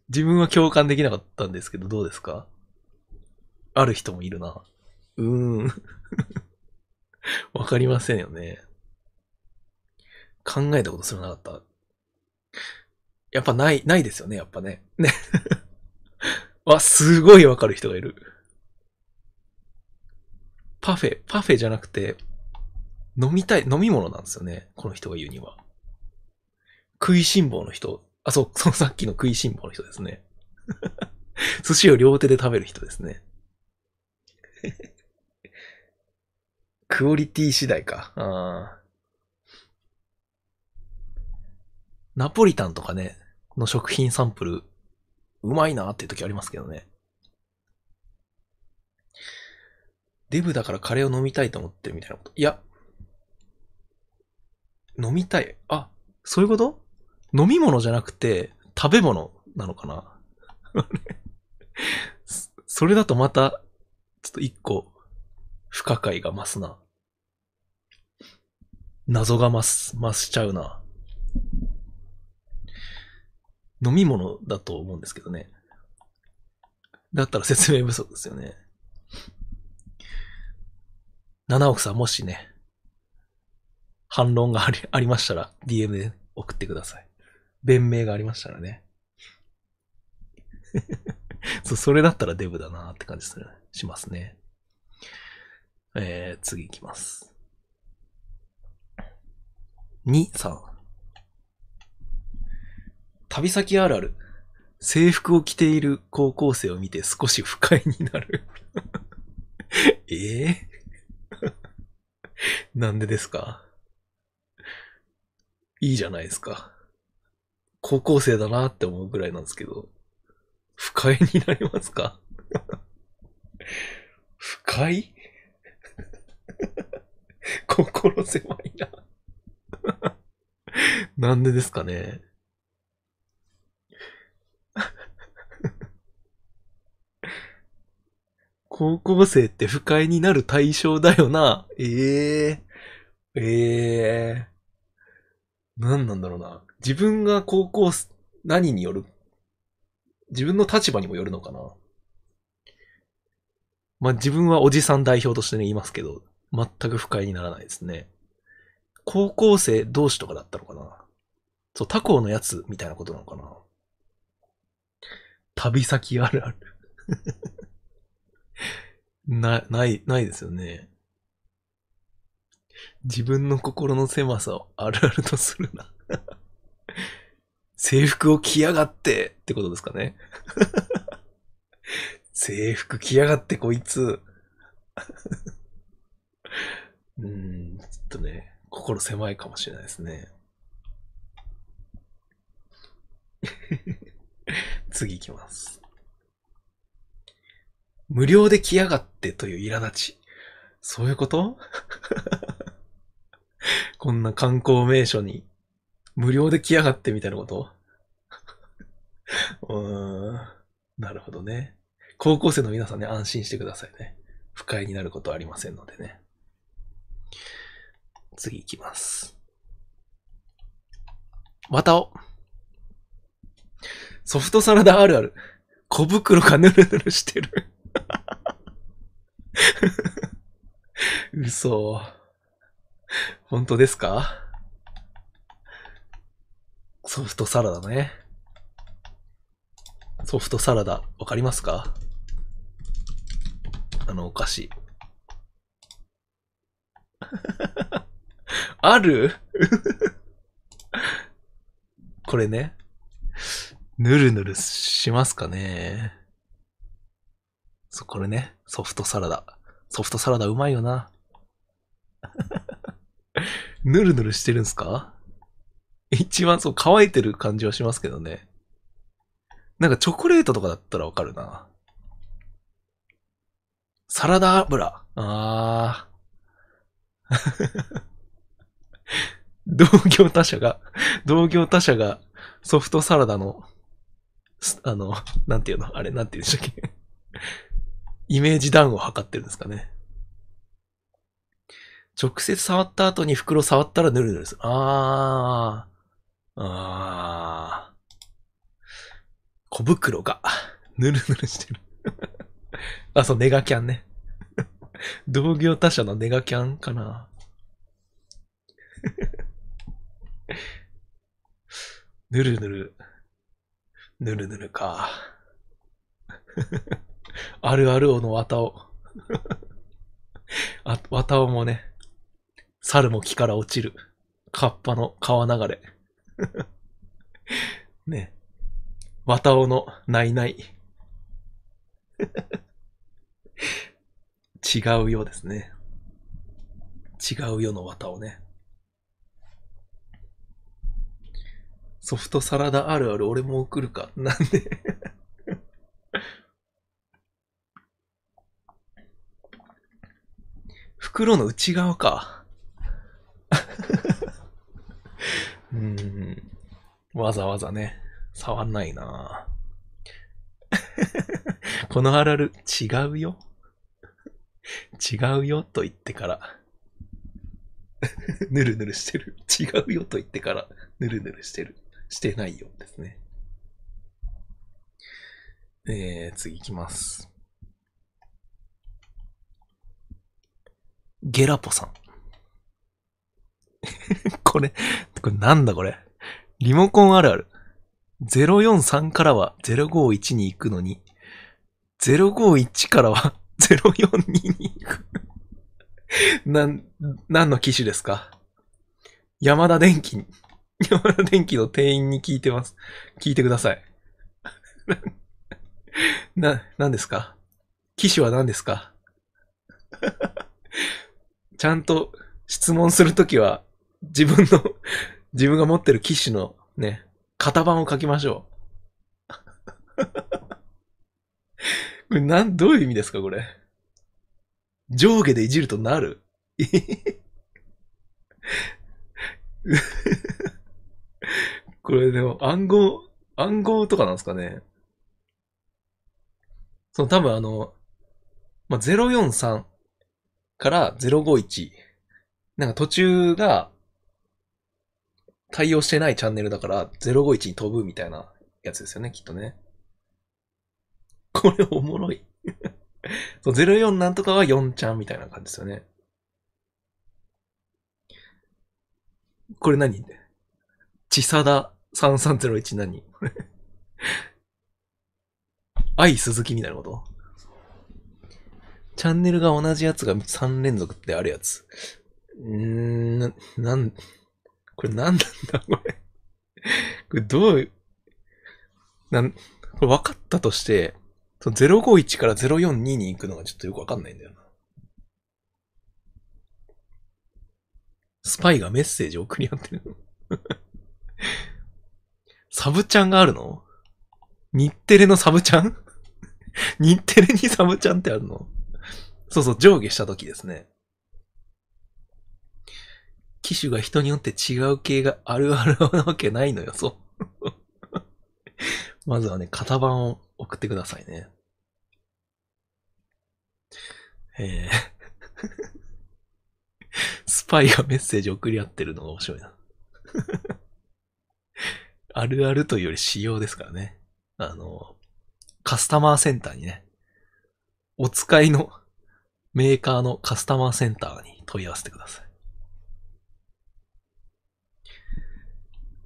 自分は共感できなかったんですけど、どうですか？ある人もいるな。うーん。わかりませんよね。考えたことすらなかった。やっぱない、ないですよね、やっぱね。ね。わ、すごいわかる人がいる。パフェ、パフェじゃなくて、飲みたい、飲み物なんですよね。この人が言うには。食いしん坊の人。あ、そう、そのさっきの食いしん坊の人ですね。寿司を両手で食べる人ですね。クオリティ次第か。あナポリタンとかね、の食品サンプル、うまいなっていう時ありますけどね。デブだからカレーを飲みたいと思ってるみたいなこと。いや。飲みたい。あ、そういうこと？飲み物じゃなくて、食べ物なのかな？そ それだとまた、ちょっと一個、不可解が増すな。謎が増す、増しちゃうな。飲み物だと思うんですけどね。だったら説明不足ですよね。七億さん、もしね、反論がありありましたら、DM で送ってください。弁明がありましたらね。そう、それだったらデブだなって感じする、しますね。えー、次行きます。2、3。旅先あるある。制服を着ている高校生を見て少し不快になる。ええ なんでですか？いいじゃないですか。高校生だなって思うぐらいなんですけど。不快になりますか？不快？心狭いななんでですかね？高校生って不快になる対象だよな。ええええ何なんだろうな。自分が高校、何による自分の立場にもよるのかな。まあ、自分はおじさん代表としてね、言いますけど、全く不快にならないですね。高校生同士とかだったのかな。そう、他校のやつみたいなことなのかな。旅先あるある な、ない、ないですよね。自分の心の狭さをあるあるとするな制服を着やがってってことですかね。制服着やがってこいつ。うん、ちょっとね、心狭いかもしれないですね。次行きます。無料で来やがってという苛立ち。そういうこと？こんな観光名所に無料で来やがってみたいなこと？うーん。なるほどね。高校生の皆さんね、安心してくださいね。不快になることはありませんのでね。次行きます。またお。ソフトサラダあるある。小袋がヌルヌルしてる嘘。本当ですか？ソフトサラダね。ソフトサラダ、わかりますか？あのお菓子。ある？これね。ぬるぬるしますかねそ、これね。ソフトサラダ。ソフトサラダうまいよな。ぬるぬるしてるんすか？一番そう乾いてる感じはしますけどね。なんかチョコレートとかだったらわかるな。サラダ油。あー。同業他社が、同業他社がソフトサラダの、あの、なんていうの？あれ、なんていうんでしたっけ？イメージダウンを測ってるんですかね。直接触った後に袋触ったらヌルヌルする。あー。あー。小袋が、ヌルヌルしてる。あ、そう、ネガキャンね。同業他社のネガキャンかな。ぬるぬる。ぬるぬるか。あるあるおの綿尾。あ、綿尾もね、猿も木から落ちる。カッパの川流れ。ね。綿尾のないない。違うようですね。違うよの綿をね。ソフトサラダあるある俺も送るか。なんで？袋の内側か。うん。わざわざね、触んないな このあるある違うよ違うよと言ってからぬるぬるしてる。違うよと言ってからぬるぬるしてる。してないようですね。えー、次行きます。ゲラポさん。これ、これなんだこれ？リモコンあるある。043からは051に行くのに、051からは 042に行く。なん、何の機種ですか？山田電機山田電機の店員に聞いてます。聞いてください。な、何ですか？機種は何ですか？ちゃんと質問するときは、自分の、自分が持ってる機種のね、型番を書きましょう。これなん、どういう意味ですか、これ。上下でいじるとなる？これでも暗号、暗号とかなんですかね。その多分あの、まあ、043から051。なんか途中が対応してないチャンネルだから051に飛ぶみたいなやつですよね、きっとね。これおもろい。そう、04なんとかは4ちゃんみたいな感じですよね。これ何ちさだ3301何？愛鈴木みたいなこと？チャンネルが同じやつが3連続ってあるやつ。うー、な、なん、これ何なんだこれ？これどう、なん、これ分かったとして、その051から042に行くのがちょっとよくわかんないんだよな。スパイがメッセージ送り合ってるのサブちゃんがあるの？日テレのサブちゃん？日テレにサブちゃんってあるの？そうそう、上下した時ですね。機種が人によって違う系があるあるなわけないのよ、そう。まずはね、型番を送ってくださいね。えー スパイがメッセージ送り合ってるのが面白いなあるあるというより仕様ですからね。あの、カスタマーセンターにね、お使いのメーカーのカスタマーセンターに問い合わせてください。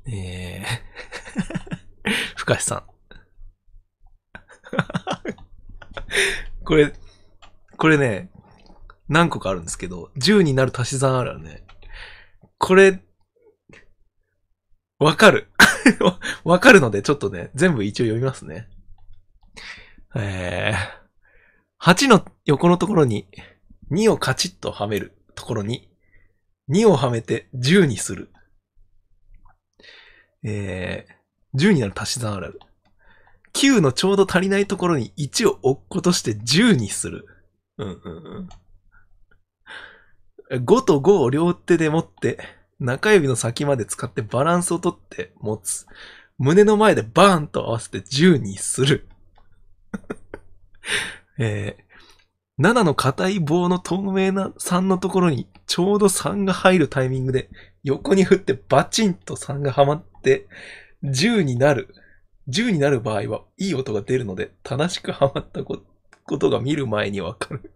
えー、深橋さん。これ、これね、何個かあるんですけど、10になる足し算あるね。これ、わかる。わかるので、ちょっとね、全部一応読みますね。えー、8の横のところに、2をカチッとはめるところに、2をはめて10にする。えー、10になる足し算ある。9のちょうど足りないところに1を置くことして10にする。うんうんうん。5と5を両手で持って、中指の先まで使ってバランスをとって持つ。胸の前でバーンと合わせて10にする。えー、7の硬い棒の透明な3のところにちょうど3が入るタイミングで横に振ってバチンと3がはまって10になる。10になる場合はいい音が出るので正しくはまったことが見る前にわかる。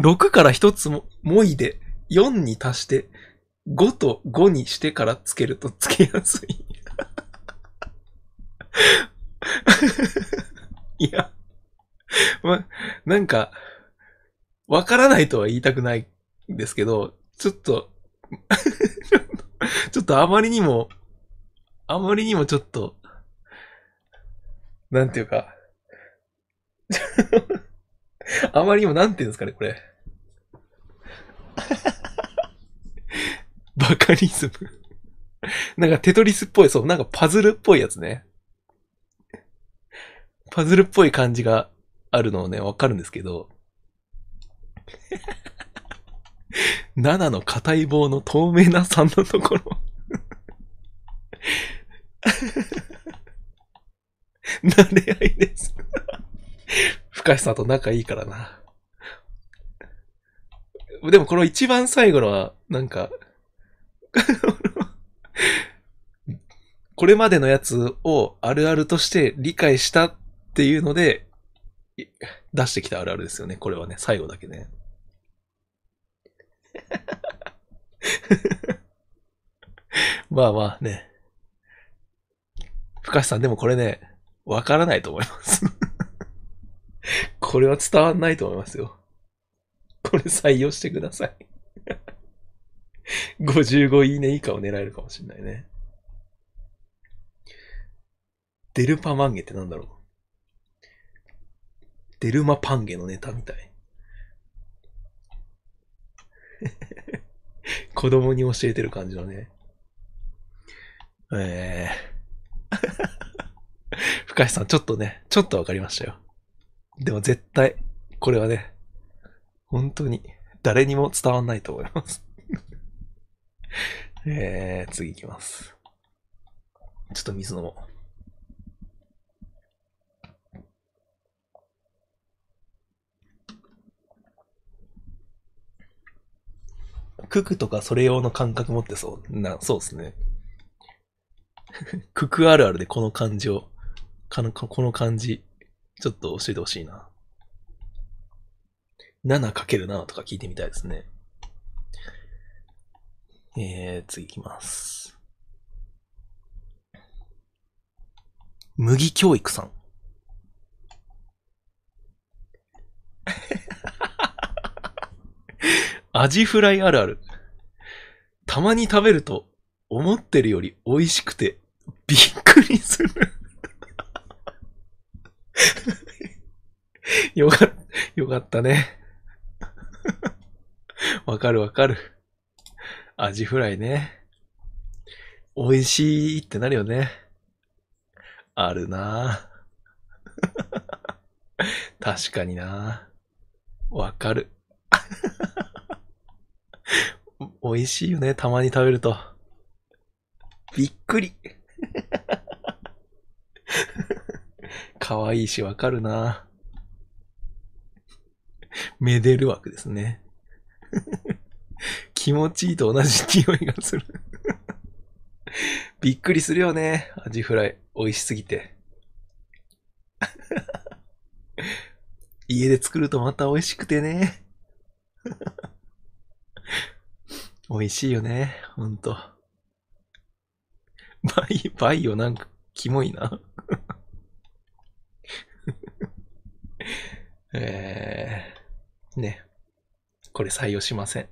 6から1つも、もいで4に足して5と5にしてからつけるとつけやすい。いや、ま、なんか、わからないとは言いたくないんですけど、ちょっと ちょっとあまりにも、あまりにもちょっと、なんていうか あまりにもなんていうんですかね、これ。バカリズムなんかテトリスっぽい、そう、なんかパズルっぽいやつね。パズルっぽい感じがあるのをね、わかるんですけど。7の硬い棒の透明な3のところ 慣れ合いです深さと仲いいからな。でもこの一番最後のは、なんかこれまでのやつをあるあるとして理解したっていうので、出してきたあるあるですよね。これはね、最後だけね。まあまあね。深橋さん、でもこれね、わからないと思いますこれは伝わんないと思いますよ。これ採用してください 55いいね以下を狙えるかもしれないね。デルパマンゲってなんだろうデルマパンゲのネタみたい。子供に教えてる感じのね。えー。深井さん、ちょっとね、ちょっとわかりましたよ。でも絶対、これはね、本当に誰にも伝わんないと思います。えー、次行きます。ちょっと水飲もう。ククとかそれ用の感覚持ってそう。な、そうですね。ククあるあるでこの漢字を、かのこの漢字、ちょっと教えてほしいな。7×7 とか聞いてみたいですね。えー、次行きます。麦教育さん。アジフライあるある。たまに食べると、思ってるより美味しくて、びっくりする。よかった、よかったね。わかるわかる。アジフライね。美味しいってなるよね。あるな 確かになわかる。美味しいよね、たまに食べると。びっくり。可愛いしわかるな めでる枠ですね。気持ちいいと同じ匂いがする。びっくりするよね。アジフライ。美味しすぎて。家で作るとまた美味しくてね。美味しいよね。ほんと。バイ、バイオなんか、キモいな。えー、ね。これ採用しません。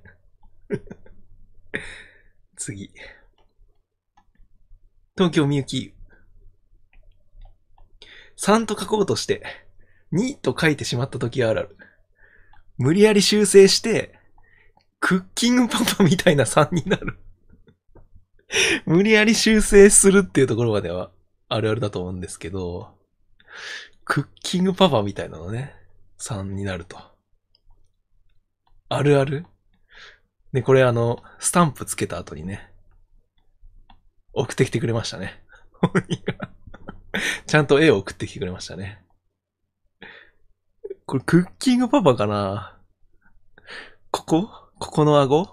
次。東京みゆき。3と書こうとして、2と書いてしまった時あるある。無理やり修正して、クッキングパパみたいな3になる。無理やり修正するっていうところまではあるあるだと思うんですけど、クッキングパパみたいなのね、3になると。あるある？で、これあの、スタンプつけた後にね、送ってきてくれましたね。本人がちゃんと絵を送ってきてくれましたね。これクッキングパパかな？ここ？ここの顎？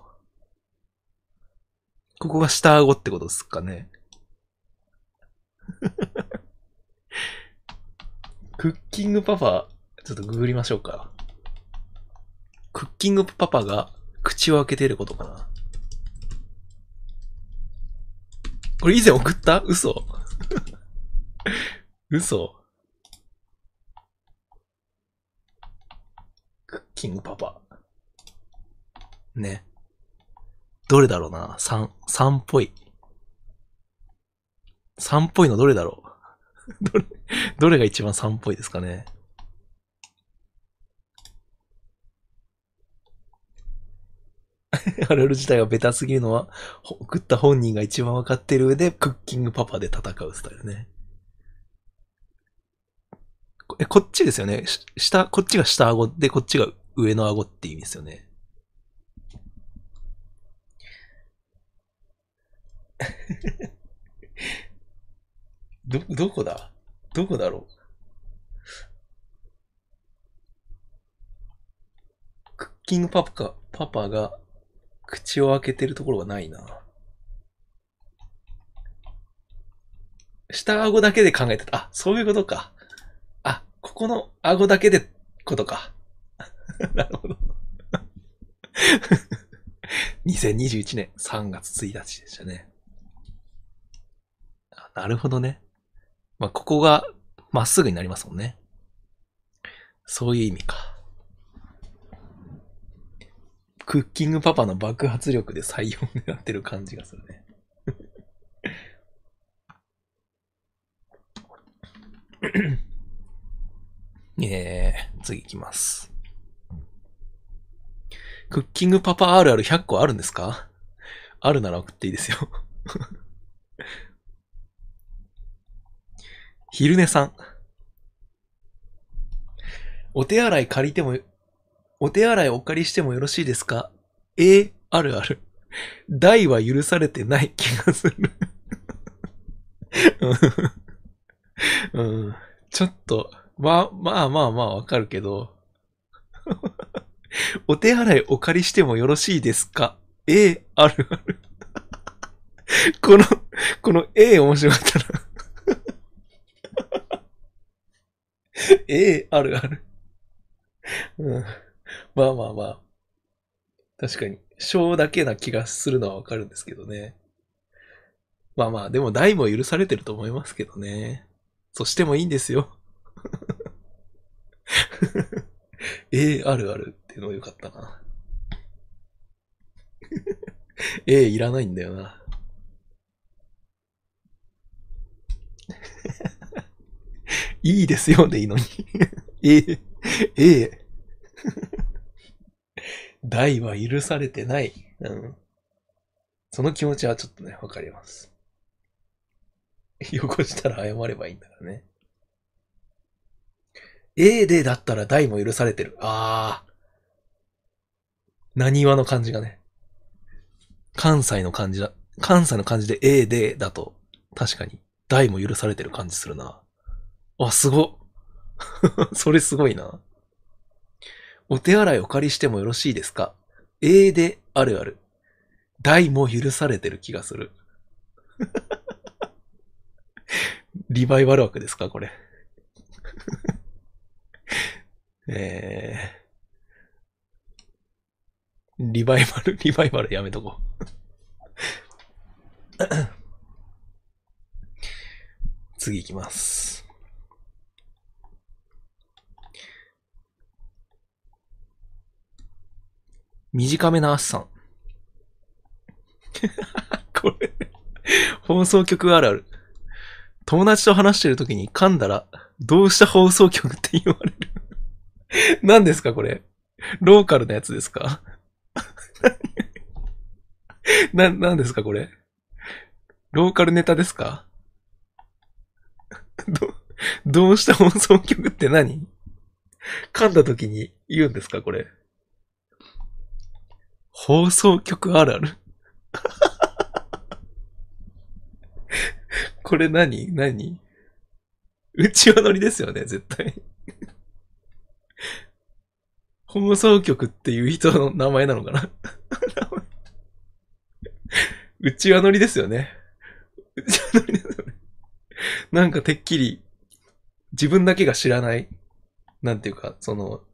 ここが下顎ってことですかね？クッキングパパ、ちょっとググりましょうか。クッキングパパが口を開けていることかな？これ以前送った？嘘 嘘クッキングパパ。ね。どれだろうな ?3、3っぽい。3っぽいのどれだろう？どれ、どれが一番3っぽいですかね？あるある自体がベタすぎるのは、送った本人が一番わかってる上で、クッキングパパで戦うスタイルね。え、こっちですよね。下、こっちが下顎で、こっちが上の顎って意味ですよね。ど、どこだ？どこだろう？クッキングパパか、パパが口を開けてるところがないな。下顎だけで考えてた。あ、そういうことか。あ、ここの顎だけでことか。なるほど。2021年3月1日でしたね。なるほどね。まあ、ここがまっすぐになりますもんね。そういう意味か。クッキングパパの爆発力で採用を狙ってる感じがするね。えー、次行きます。クッキングパパあるある100個あるんですか？あるなら送っていいですよ。昼寝さん。お手洗い借りても、お手洗いお借りしてもよろしいですか？えー、あるある。大は許されてない気がする。うん、ちょっと、まあ、まあまあまあわかるけど、お手洗いお借りしてもよろしいですか？ええあるある。この、この A 面白かったな。ええあるある。うん。まあまあまあ。確かに、小だけな気がするのはわかるんですけどね。まあまあ、でも大も許されてると思いますけどね。そしてもいいんですよ。ええあるあるっていうのがよかったな。ええいらないんだよな。いいですよでいいのに。ええええ大は許されてない。うん。その気持ちはちょっとね、わかります。汚したら謝ればいいんだからね。A でだったら大も許されてる。ああ。何話の感じがね。関西の感じだ。関西の感じで A でだと、確かに大も許されてる感じするな。あ、すご。それすごいな。お手洗いお借りしてもよろしいですか ?A であるある。大も許されてる気がする。リバイバル枠ですかこれ。えー、リバイバル、リバイバルやめとこう。次行きます。短めなアッサン。これ、放送局あるある。友達と話してる時に噛んだら、どうした放送局って言われる。何ですかこれ。ローカルなやつですか な、何ですかこれ。ローカルネタですか ど、どうした放送局って何？噛んだ時に言うんですかこれ。放送局あるある？これ何？何？うちわ乗りですよね、絶対。放送局っていう人の名前なのかな？うちわ乗りですよね。うちわ乗りですよね。なんかてっきり、自分だけが知らない、なんていうか、その、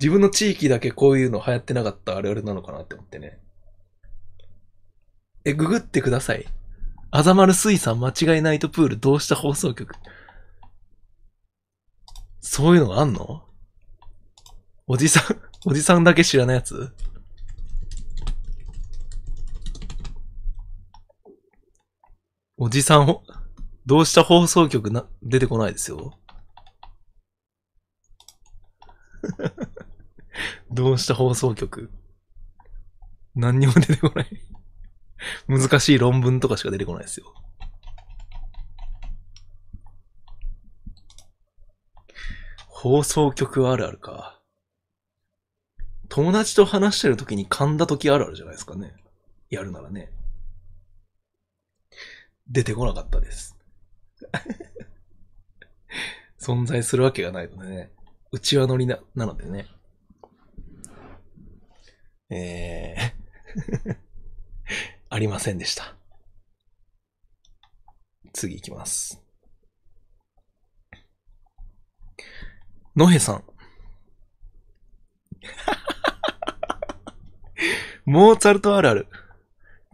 自分の地域だけこういうの流行ってなかったあるあるなのかなって思ってね。え、ググってください。あざまる水産間違いナイトプールどうした放送局。そういうのがあんの？おじさん、おじさんだけ知らないやつ？おじさんほ、どうした放送局な、出てこないですよ。どうした放送局？何にも出てこない。難しい論文とかしか出てこないですよ。放送局あるあるか。友達と話してる時に噛んだ時あるあるじゃないですかね。やるならね。出てこなかったです。存在するわけがないのでね。うちわ乗りな、なのでね。えー、ありませんでした。次行きます。のへさん。モーツァルトあるある。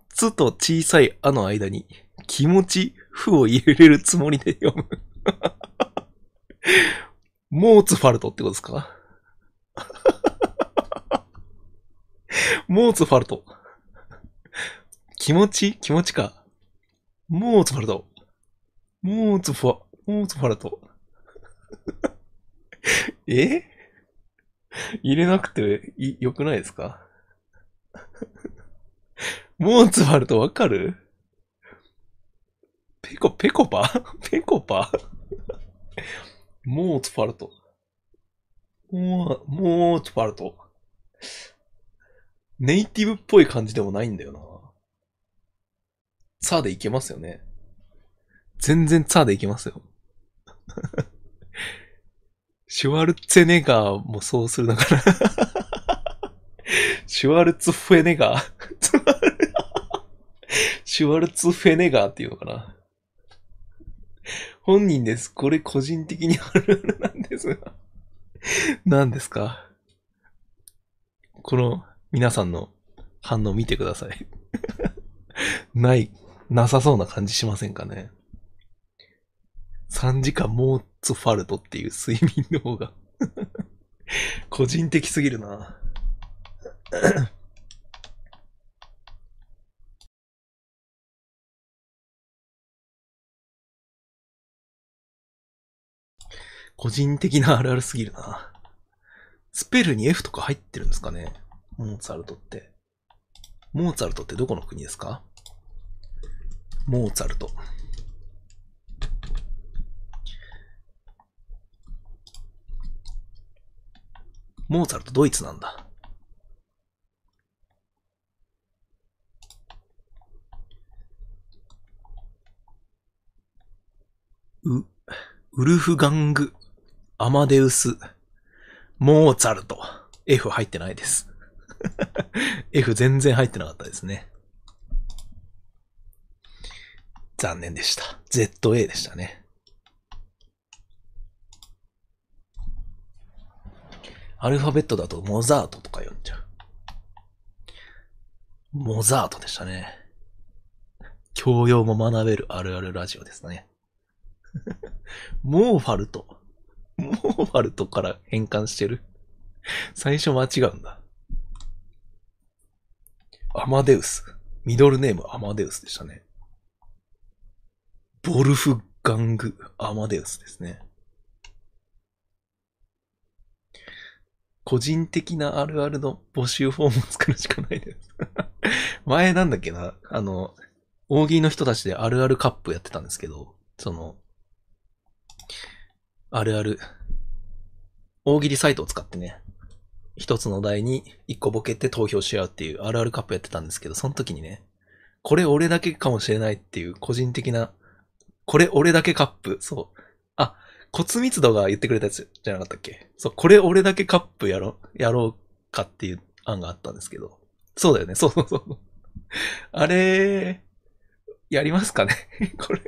つと小さいあの間に気持ち、負を入れるつもりで読む。モーツファルトってことですか？モーツファルト。気持ち？気持ちか。モーツファルト。モーツファ、モーツファルト。え？入れなくていよくないですか？モーツファルトわかる？ペコ、ペコパ？ペコパ？モーツファルト。モー、モーツァルト。ネイティブっぽい感じでもないんだよな。ツァでいけますよね。全然ツァでいけますよ。シュワルツェネガーもそうするだから シュワルツフェネガー シュワルツフェネガーっていうのかな本人です。これ個人的にあるあるなんですが何ですか？この皆さんの反応見てください ない、なさそうな感じしませんかね？3時間モーツファルトっていう睡眠の方が 個人的すぎるな 個人的なあるあるすぎるな。スペルに F とか入ってるんですかね？モーツァルトって。モーツァルトってどこの国ですか？モーツァルト。モーツァルトドイツなんだ。う、ウルフガング、アマデウス、モーツァルト。F 入ってないです。F 全然入ってなかったですね。残念でした。ZA でしたね。アルファベットだとモザートとか読んじゃう。モザートでしたね。教養も学べるあるあるラジオですね。モーツァルト。モーツァルトから変換してる。最初間違うんだ。アマデウス。ミドルネームアマデウスでしたね。ボルフガング・アマデウスですね。個人的なあるあるの募集フォームを作るしかないです 前なんだっけな、あの、大喜利の人たちであるあるカップやってたんですけど、その、あるある、大喜利サイトを使ってね、一つの題に一個ボケて投票し合うっていうあるあるカップやってたんですけど、その時にね、これ俺だけかもしれないっていう個人的な、これ俺だけカップ、そう。あ、骨密度が言ってくれたやつじゃなかったっけ？そう、これ俺だけカップやろ、やろうかっていう案があったんですけど。そうだよね、そうそうそう。あれ、やりますかね？これ。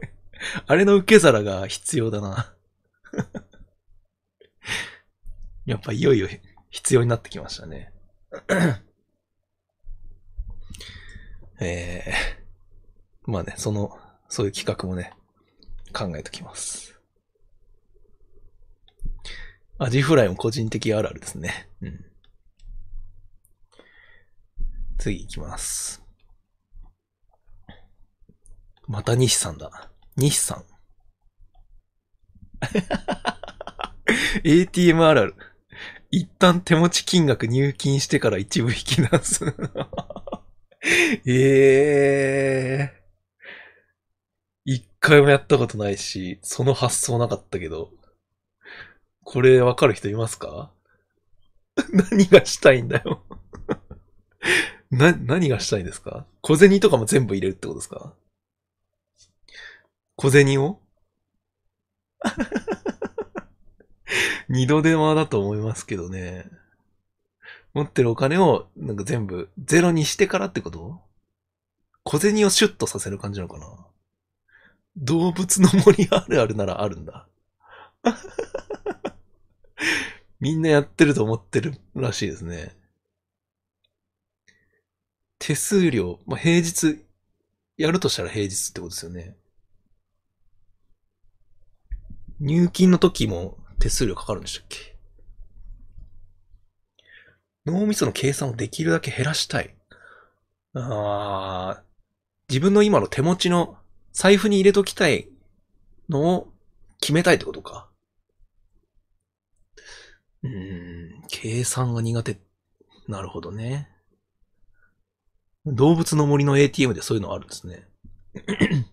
あれの受け皿が必要だな。やっぱいよいよ必要になってきましたね。えー、まあね、その、そういう企画もね、考えときます。アジフライも個人的あるあるですね。うん。次行きます。また西さんだ。西さん。ATM あるある。一旦手持ち金額入金してから一部引き出す。え えー。一回もやったことないし、その発想なかったけど。これわかる人いますか？何がしたいんだよ な、何がしたいんですか？小銭とかも全部入れるってことですか？小銭を？二度手間だと思いますけどね。持ってるお金をなんか全部ゼロにしてからってこと？小銭をシュッとさせる感じなのかな？動物の森あるあるならあるんだ。みんなやってると思ってるらしいですね。手数料、まあ、平日、やるとしたら平日ってことですよね。入金の時も手数料かかるんでしたっけ？脳みその計算をできるだけ減らしたい。あ自分の今の手持ちの財布に入れときたいのを決めたいってことか。うん、計算が苦手。なるほどね。動物の森の ATM でそういうのあるんですね。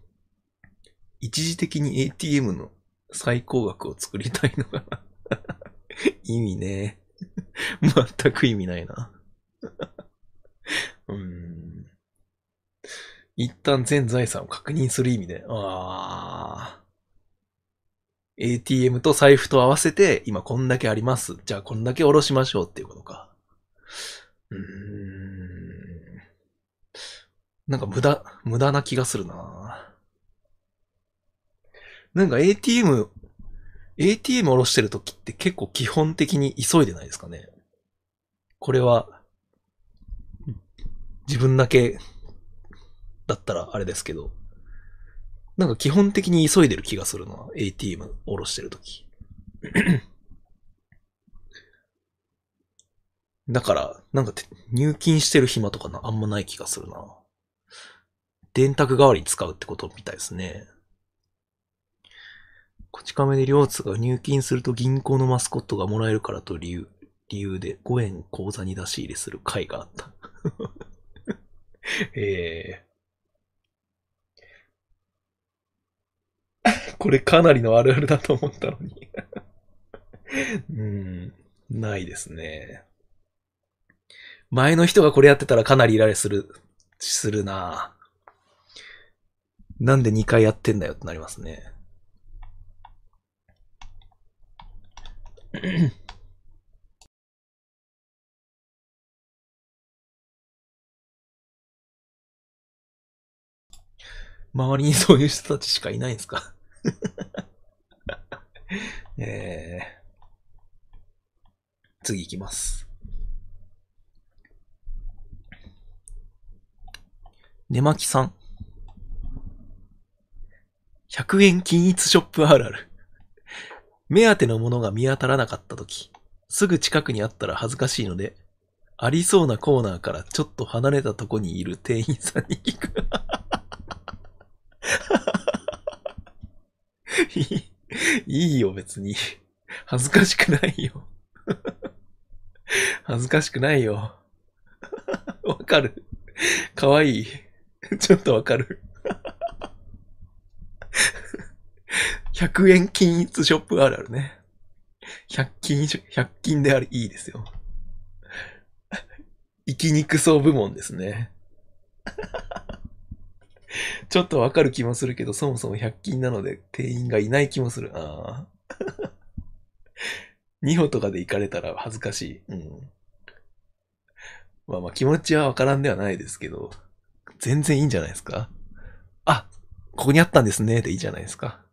一時的に ATM の最高額を作りたいのかな 意味ね。全く意味ないな。うん。一旦全財産を確認する意味で。ああ。ATM と財布と合わせて、今こんだけあります。じゃあこんだけ下ろしましょうっていうことか。うーん。なんか無駄、無駄な気がするななんか ATM、ATM 下ろしてる時って結構基本的に急いでないですかね？これは、自分だけだったらあれですけど、なんか基本的に急いでる気がするな。ATM 下ろしてるとき。だから、なんか入金してる暇とかなあんまない気がするな。電卓代わりに使うってことみたいですね。こち亀で両津が入金すると銀行のマスコットがもらえるからと理由、理由で5円口座に出し入れする会があった。ええ これかなりのあるあるだと思ったのに。うん、ないですね。前の人がこれやってたらかなりイライラする、するななんで2回やってんだよってなりますね。周りにそういう人たちしかいないんですか？えー、次行きます。寝巻さん。100円均一ショップあるある。目当てのものが見当たらなかったとき、すぐ近くにあったら恥ずかしいので、ありそうなコーナーからちょっと離れたとこにいる店員さんに聞く。いい、いいよ、別に。恥ずかしくないよ。恥ずかしくないよ。わかる。かわいい。ちょっとわかる。100円均一ショップあるあるね。100均、100均であり、いいですよ。生きにくそう部門ですね。ちょっとわかる気もするけど、そもそも100均なので店員がいない気もする。ああ。2歩とかで行かれたら恥ずかしい。うん。まあまあ気持ちはわからんではないですけど、全然いいんじゃないですかあ、ここにあったんですねでいいじゃないですか。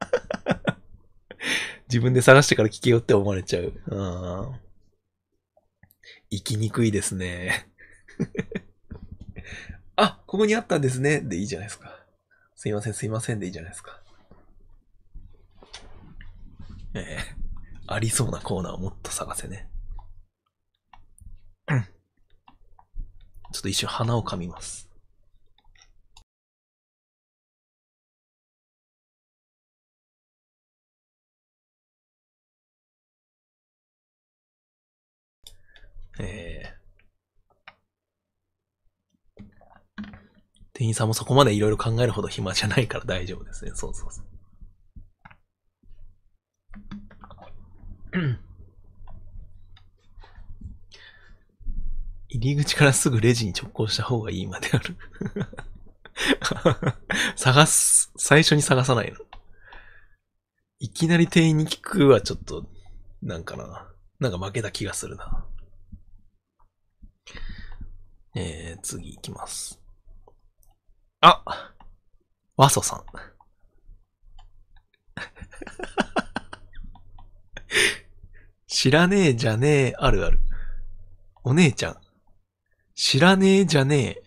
自分で探してから聞けよって思われちゃう。ああ。生きにくいですね。あ、ここにあったんですね。でいいじゃないですか。すいません、すいませんでいいじゃないですか。ええありそうなコーナーをもっと探せね。う んちょっと一瞬鼻を噛みます。ええ店員さんもそこまでいろいろ考えるほど暇じゃないから大丈夫ですね。そうそうそう。入り口からすぐレジに直行した方がいいまである。探す、最初に探さないの。いきなり店員に聞くはちょっと、なんかな。なんか負けた気がするな。えー、次行きます。あワソさん。知らねえじゃねえあるある。お姉ちゃん。知らねえじゃねえ。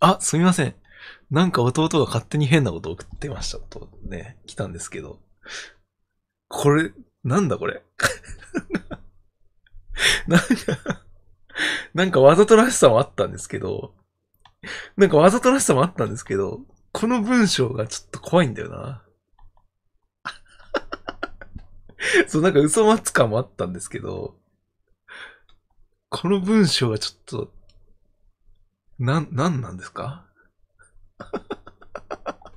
あ、すみません。なんか弟が勝手に変なことを送ってましたとね、来たんですけど。これ、なんだこれ。なんか、なんかわざとらしさもあったんですけど、なんかわざとらしさもあったんですけど、この文章がちょっと怖いんだよな。そう、なんか嘘待つ感もあったんですけど、この文章がちょっと、な、なんなんですか？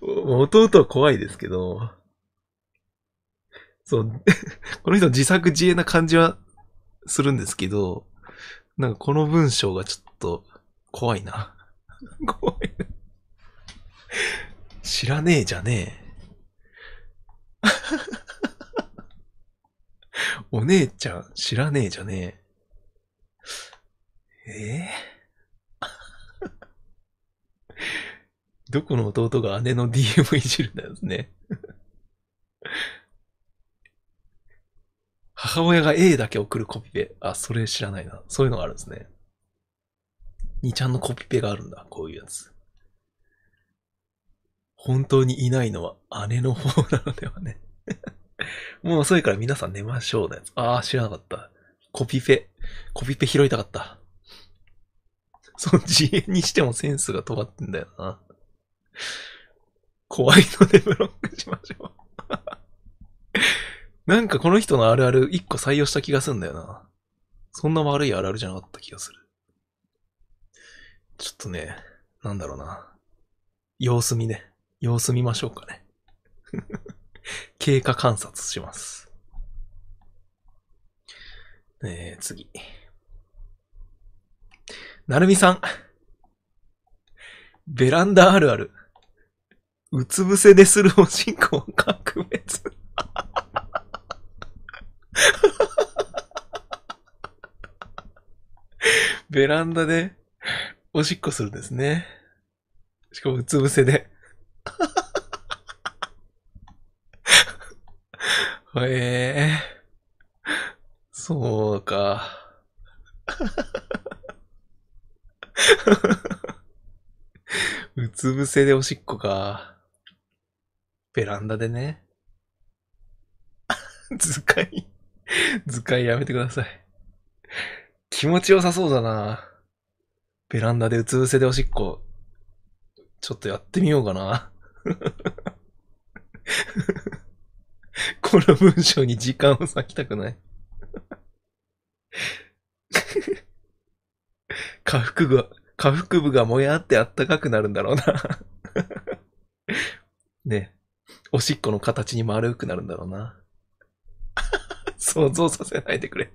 弟は怖いですけど、そう、この人自作自演な感じはするんですけど、なんかこの文章がちょっと怖いな。怖いな。知らねえじゃねえ。お姉ちゃん知らねえじゃねえ。えー、どこの弟が姉の DM いじるんだよね。母親が A だけ送るコピペ。あ、それ知らないな。そういうのがあるんですね。2ちゃんのコピペがあるんだ。こういうやつ。本当にいないのは姉の方なのではね。もう遅いから皆さん寝ましょうのやつ。ああ、知らなかった。コピペ。コピペ拾いたかった。その自演にしてもセンスが尖ってんだよな。怖いのでブロックしましょう。なんかこの人のあるある一個採用した気がすんだよな。そんな悪いあるあるじゃなかった気がする。ちょっとね、なんだろうな。様子見ね。様子見ましょうかね。経過観察します。えー、次。なるみさん。ベランダあるある。うつ伏せでするおしんこを格別。ベランダでおしっこするんですね。しかもうつ伏せで。へえー、そうか。うつ伏せでおしっこか。ベランダでね。図解 図解やめてください。気持ちよさそうだな。ベランダでうつ伏せでおしっこ。ちょっとやってみようかな。この文章に時間を割きたくない。下腹部、下腹部がもやってあったかくなるんだろうな。ね。おしっこの形に丸くなるんだろうな。想像させないでくれ。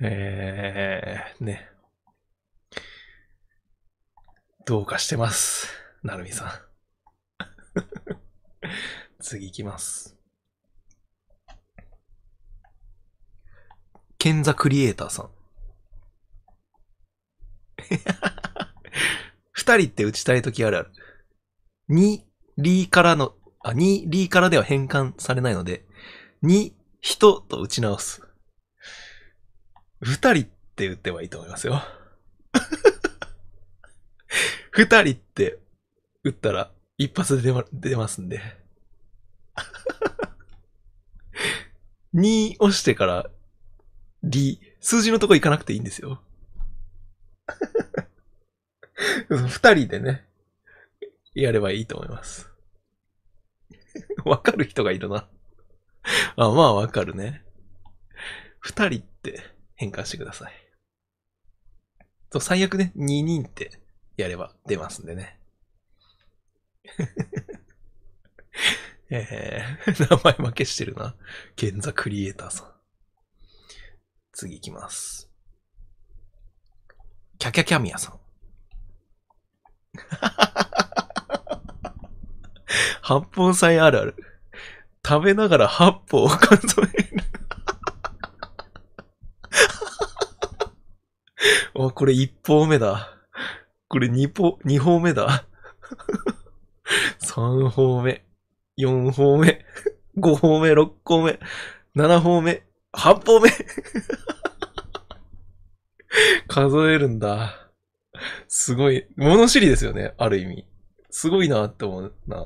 えー、ね。どうかしてます。なるみさん。次行きます。ケンザクリエイターさん。二人って打ちたいときあるある。に、リーからの、あ、に、リーからでは変換されないので、に、人と打ち直す。二人って打ってはいいと思いますよ。二人って打ったら一発で出ま出ますんで。2押してから、リ、数字のとこ行かなくていいんですよ。二人でね、やればいいと思います。わかる人がいるな。あ、まあわかるね。二人って変換してください。そう、最悪ね、二人ってやれば出ますんでね。えー、名前負けしてるな。ゲンザクリエイターさん。次行きます。キャキャキャミヤさん。八本菜あるある。食べながら八歩を数える。お、これ一歩目だ。これ二歩、二歩目だ。三歩目、四歩目、五歩目、六歩目、七歩目、八歩目。数えるんだ。すごい。物知りですよね、ある意味。すごいなって思うな。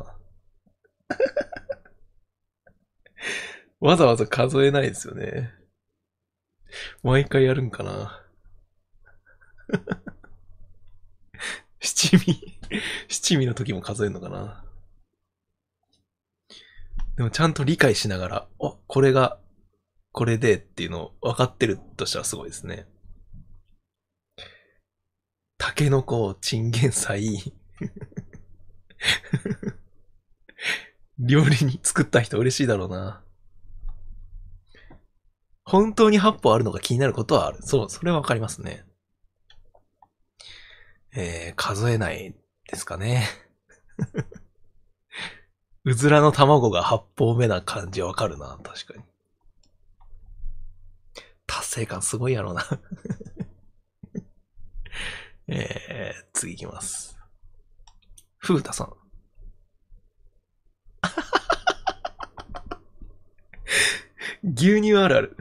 わざわざ数えないですよね。毎回やるんかな。七味、七味の時も数えるのかな。でもちゃんと理解しながら、お、これが、これでっていうのを分かってるとしたらすごいですね。タケノコ、チンゲン菜。料理に作った人嬉しいだろうな。本当に8歩あるのが気になることはある。そう、それはわかりますね。えー、数えないですかね。うずらの卵が8歩目な感じわかるな、確かに。達成感すごいやろうな えー、次行きます。ふうたさん。牛乳あるある。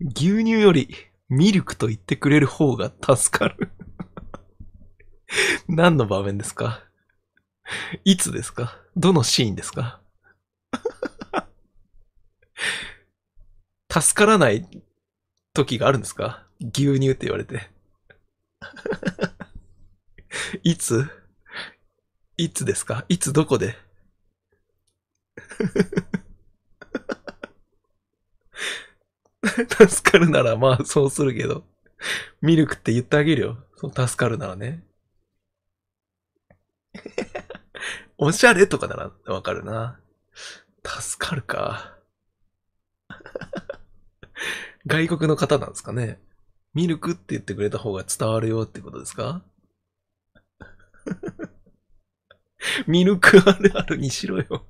牛乳よりミルクと言ってくれる方が助かる。何の場面ですか？いつですか？どのシーンですか？助からない時があるんですか？牛乳って言われて。いつ？いつですか？いつどこで？助かるならまあそうするけど。ミルクって言ってあげるよ。そう助かるならね。おしゃれとかならわかるな。助かるか。外国の方なんですかね。ミルクって言ってくれた方が伝わるよってことですか？ミルクあるあるにしろよ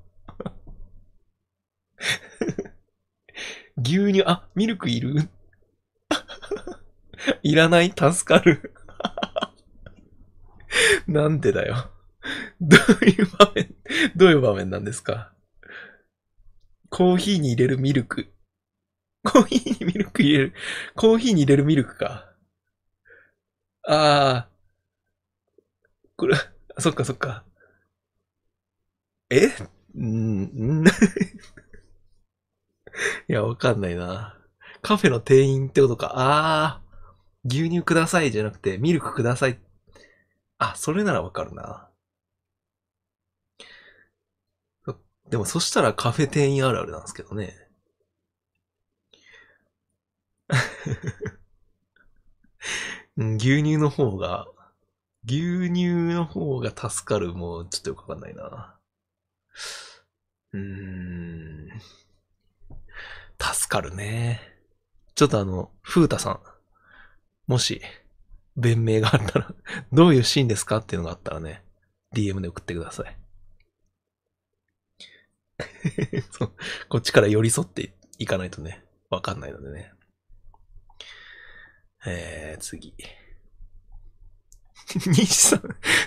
牛乳、あ、ミルクいる？いらない？助かる なんでだよ。どういう場面、どういう場面なんですか？コーヒーに入れるミルク。コーヒーにミルク入れる？コーヒーに入れるミルクか。ああ。これ、そっかそっか。え？んん いや、わかんないな。カフェの店員ってことか。ああ。牛乳くださいじゃなくて、ミルクください。あ、それならわかるな。でもそしたらカフェ店員あるあるなんですけどね。牛乳の方が、牛乳の方が助かるもうちょっとよくわかんないな。うーん。助かるね。ちょっとあの、ふうたさん。もし、弁明があったら、どういうシーンですかっていうのがあったらね、DM で送ってください。そうこっちから寄り添っていかないとね、わかんないのでね。えー、次。西さん、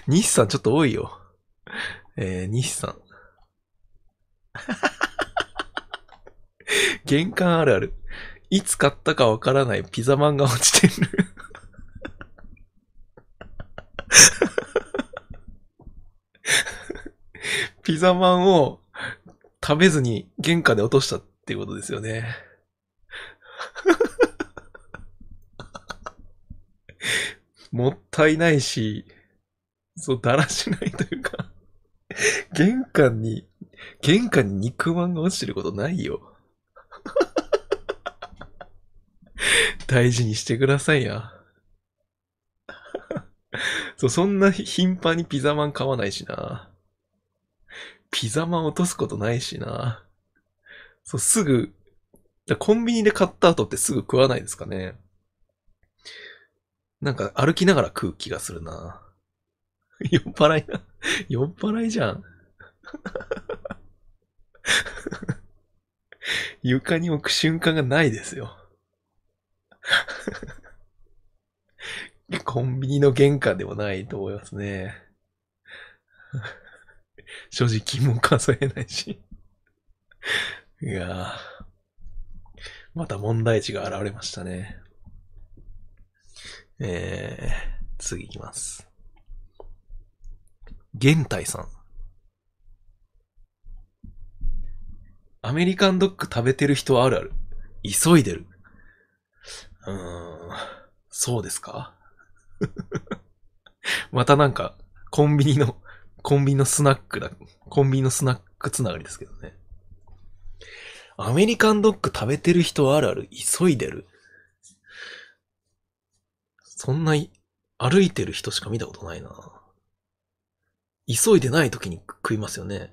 西さんちょっと多いよ。えー、西さん。玄関あるある。いつ買ったかわからないピザマンが落ちてる ピザマンを食べずに玄関で落としたっていうことですよね。もったいないし、そう、だらしないというか玄関に、玄関に肉まんが落ちてることないよ。大事にしてくださいや。そう、そんな頻繁にピザマン買わないしな。ピザマン落とすことないしな。そう、すぐ、コンビニで買った後ってすぐ食わないですかね。なんか歩きながら食う気がするな。酔っ払いな。酔っ払いじゃん。床に置く瞬間がないですよ。コンビニの玄関でもないと思いますね。正直も数えないし。いやまた問題児が現れましたね。えー、次いきます。玄太さん。アメリカンドッグ食べてる人あるある。急いでる。うん、そうですか？またなんか、コンビニの、コンビニのスナックだ。コンビニのスナックつながりですけどね。アメリカンドッグ食べてる人あるある、急いでる。そんな歩いてる人しか見たことないな。急いでない時に食いますよね。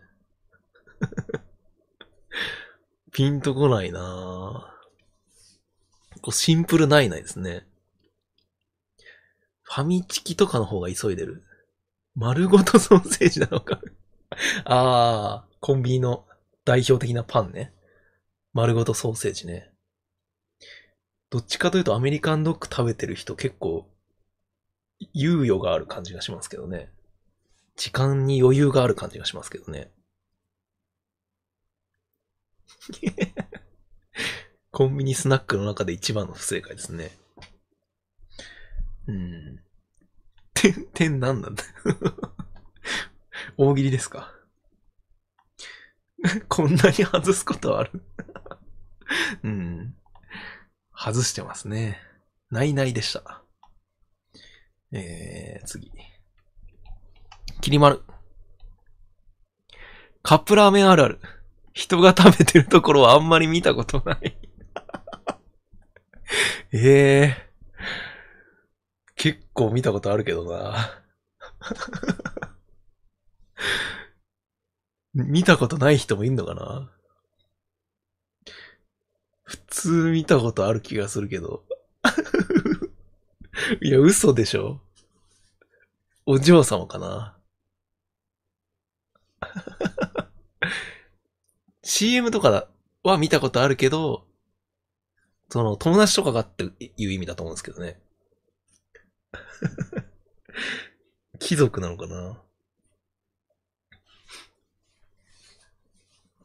ピンとこないなこうシンプルないないですね。ファミチキとかの方が急いでる？丸ごとソーセージなのか？ああ、コンビニの代表的なパンね。丸ごとソーセージね。どっちかというとアメリカンドッグ食べてる人結構猶予がある感じがしますけどね。時間に余裕がある感じがしますけどね。コンビニスナックの中で一番の不正解ですね。うん。点、点何なんだ 大喜利ですか？こんなに外すことある？うん。外してますね。ないないでした。えー、次。きりまる。カップラーメンあるある。人が食べてるところはあんまり見たことない ええ。ー、結構見たことあるけどな。見たことない人もいんのかな？普通見たことある気がするけど。いや、嘘でしょ？お嬢様かな？CM とかは見たことあるけど、その友達とかがっていう意味だと思うんですけどね。貴族なのかな？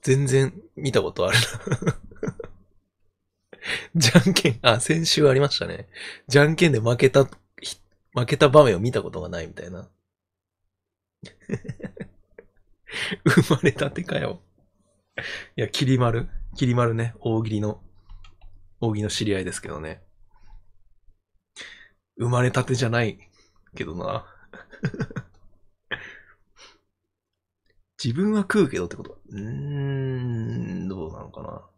全然見たことあるな じゃんけん、あ、先週ありましたね。じゃんけんで負けた、負けた場面を見たことがないみたいな。生まれたてかよ。いや、きり丸。きり丸ね。大喜利の、大喜利の知り合いですけどね。生まれたてじゃないけどな。自分は食うけどってこと？うーん、どうなのかな。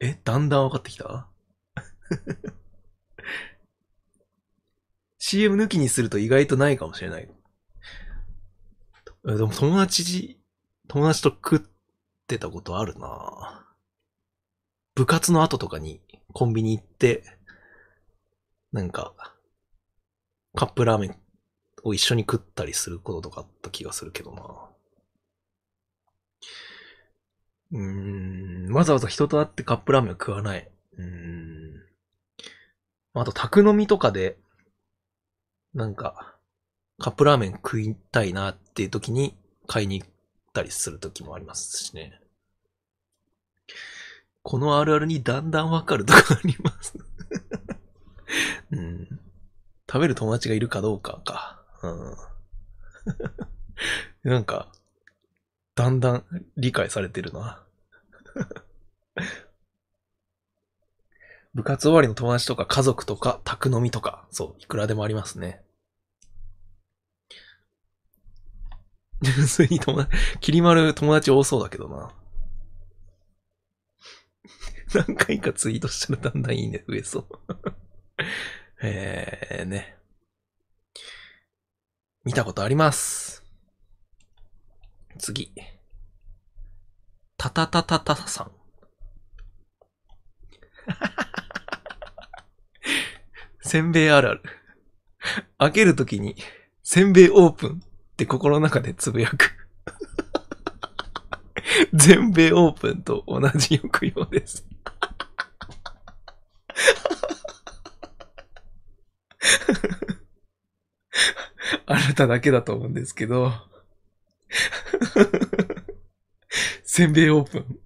え、だんだん分かってきた ?CM 抜きにすると意外とないかもしれない。でも友達、友達と食ってたことあるな部活の後とかにコンビニ行って、なんか、カップラーメンを一緒に食ったりすることとかあった気がするけどなうーん、わざわざ人と会ってカップラーメンを食わない。うーん。あと、宅飲みとかで、なんか、カップラーメン食いたいなっていう時に買いに行ったりする時もありますしね。このあるあるにだんだんわかるとかあります うん。食べる友達がいるかどうかか。うん。なんか、だんだん理解されてるな。部活終わりの友達とか家族とか宅飲みとか、そう、いくらでもありますね。純粋に友達、きりまる友達多そうだけどな。何回かツイートしたらだんだんいいね、増えそう。えーね。見たことあります。次。たたたたたさん。せんべいあるある。開けるときに、せんべいオープンって心の中でつぶやく。全米オープンと同じ抑揚です。あなただけだと思うんですけど、せんべいオープン。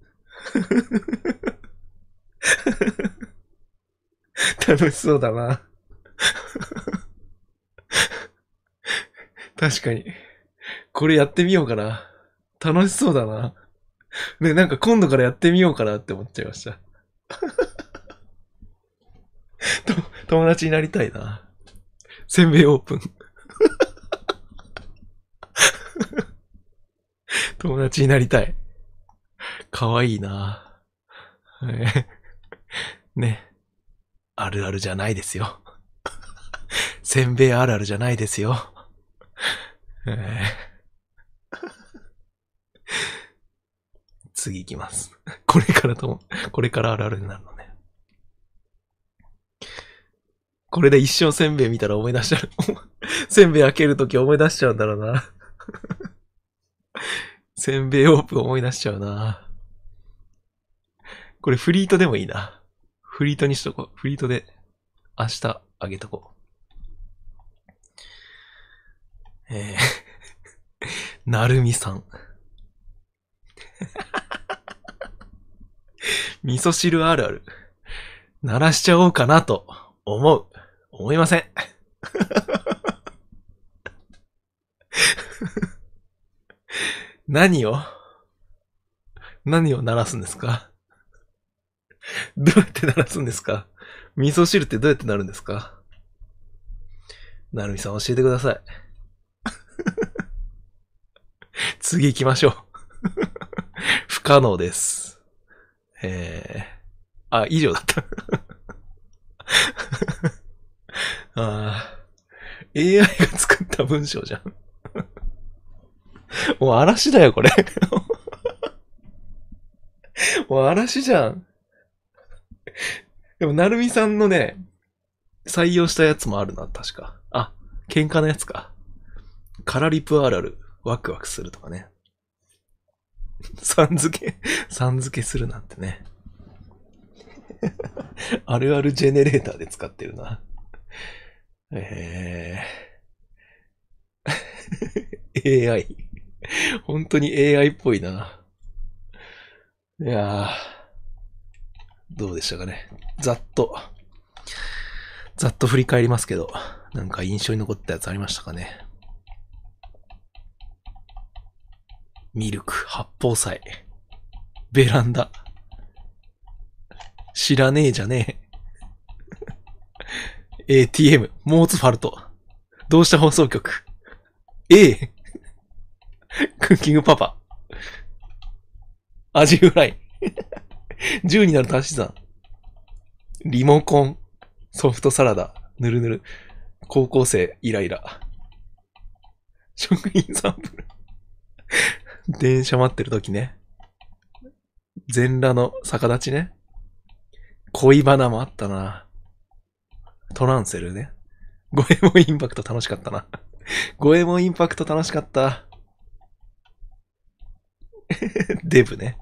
楽しそうだな。確かに。これやってみようかな。楽しそうだな。ね、なんか今度からやってみようかなって思っちゃいました。と、友達になりたいな。せんべいオープン。友達になりたい。かわいいなね。あるあるじゃないですよ。せんべいあるあるじゃないですよ。えー次行きます。これからとも、これからあるあるになるのね。これで一生せんべい見たら思い出しちゃう。せんべい開けるとき思い出しちゃうんだろうな。せんべいオープン思い出しちゃうな。これフリートでもいいな。フリートにしとこう。フリートで明日あげとこう。えー、なるみさん。味噌汁あるある。鳴らしちゃおうかなと思う。思いません。何を？何を鳴らすんですか？どうやって鳴らすんですか？味噌汁ってどうやってなるんですか？なるみさん教えてください。次行きましょう。不可能です。えー、あ、以上だった。あー AI が作った文章じゃん。もう嵐だよ、これ。もう嵐じゃん。でも、なるみさんのね、採用したやつもあるな、確か。あ、喧嘩のやつか。カラリプあるある、ワクワクするとかね。さん付け、さん付けするなんてね。あるあるジェネレーターで使ってるな。えー、AI。本当に AI っぽいな。いやー、どうでしたかね。ざっと、ざっと振り返りますけど、なんか印象に残ったやつありましたかね。ミルク、八宝菜、ベランダ。知らねえじゃねえ。ATM、モーツファルト。どうした放送局。A。クッキングパパ。アジフライ。10になる足し算。リモコン。ソフトサラダ。ぬるぬる。高校生、イライラ。職員サンプル。電車待ってる時ね。全裸の逆立ちね。恋バナもあったな。トランセルね。ゴエモンインパクト楽しかったな。ゴエモンインパクト楽しかった。デブね。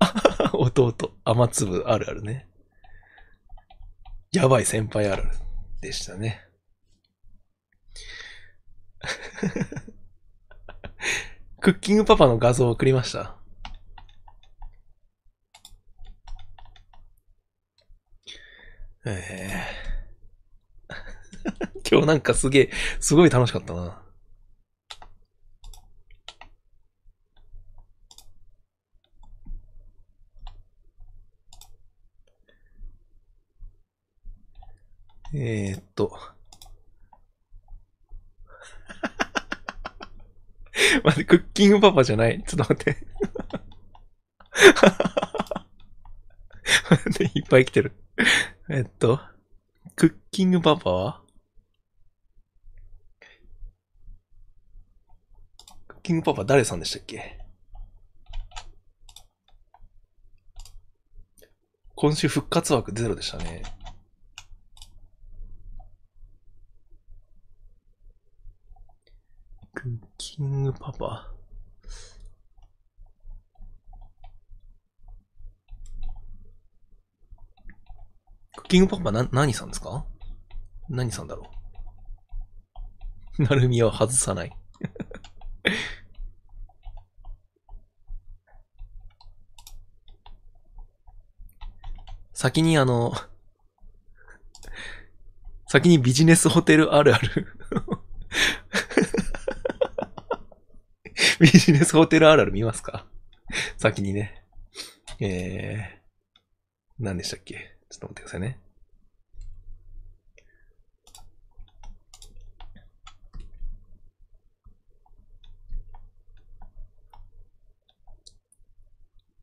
弟、雨粒あるあるね。やばい先輩あるでしたね。クッキングパパの画像を送りました。えー、今日なんかすげえ、すごい楽しかったな。えー、っと。待って、クッキングパパじゃない？ちょっと待って。待って、いっぱい来てる。えっと、クッキングパパは？クッキングパパ誰さんでしたっけ？今週復活枠ゼロでしたね。クッキングパパ。クッキングパパな、何さんですか？何さんだろう？なるみは外さない。先にあの、先にビジネスホテルあるある。ビジネスホテルあるある見ますか？先にね。えー、何でしたっけ？ちょっと待ってくださいね。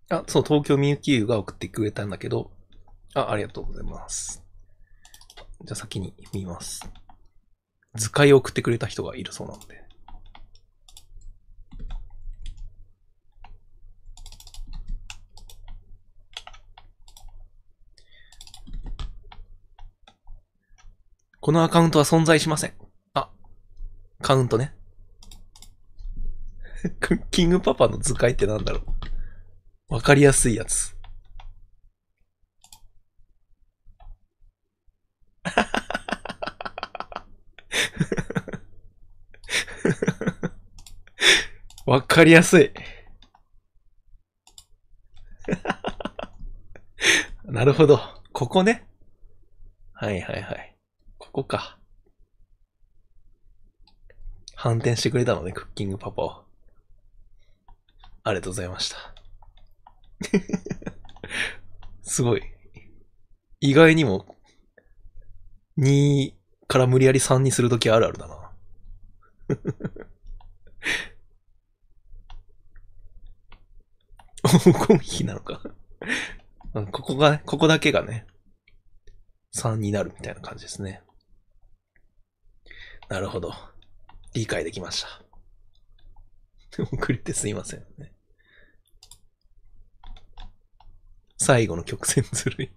あ、そう、東京みゆきゆが送ってくれたんだけど、あ、ありがとうございます。じゃあ先に見ます。図解を送ってくれた人がいるそうなので。このアカウントは存在しません。あ、カウントね。ク ッキングパパの図解ってなんだろう。わかりやすいやつ。わかりやすい。なるほど。ここね。はいはいはい。ここか。反転してくれたのね、クッキングパパを。ありがとうございました。すごい。意外にも、2から無理やり3にするときあるあるだな。黄金比なのか。ここが、ここだけがね、3になるみたいな感じですね。なるほど。理解できました。遅れてすいませんね。最後の曲線ずるい。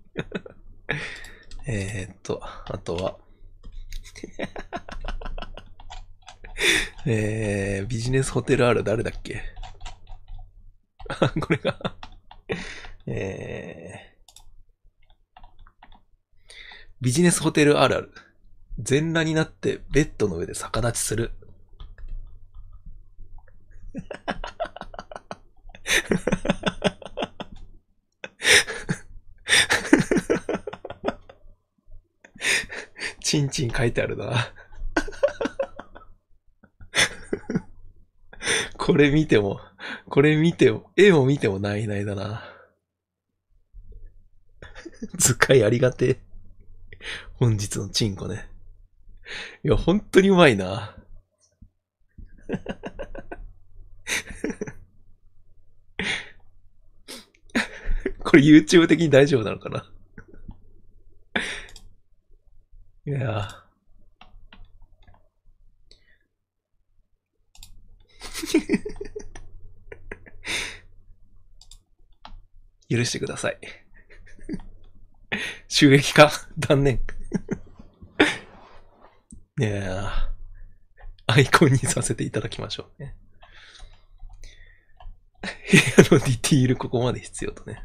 えーっと、あとは、えー、ビジネスホテルある誰だっけ？あ、これが、えー、ビジネスホテルあるある。全裸になってベッドの上で逆立ちする。チンチン書いてあるな。これ見ても、これ見ても、絵を見てもないないだな。図解ありがてえ。本日のチンコね。いや、本当にうまいな。これ YouTube 的に大丈夫なのかな？いやー許してください。収益化断念。いやーアイコンにさせていただきましょうね。部屋のディティールここまで必要とね。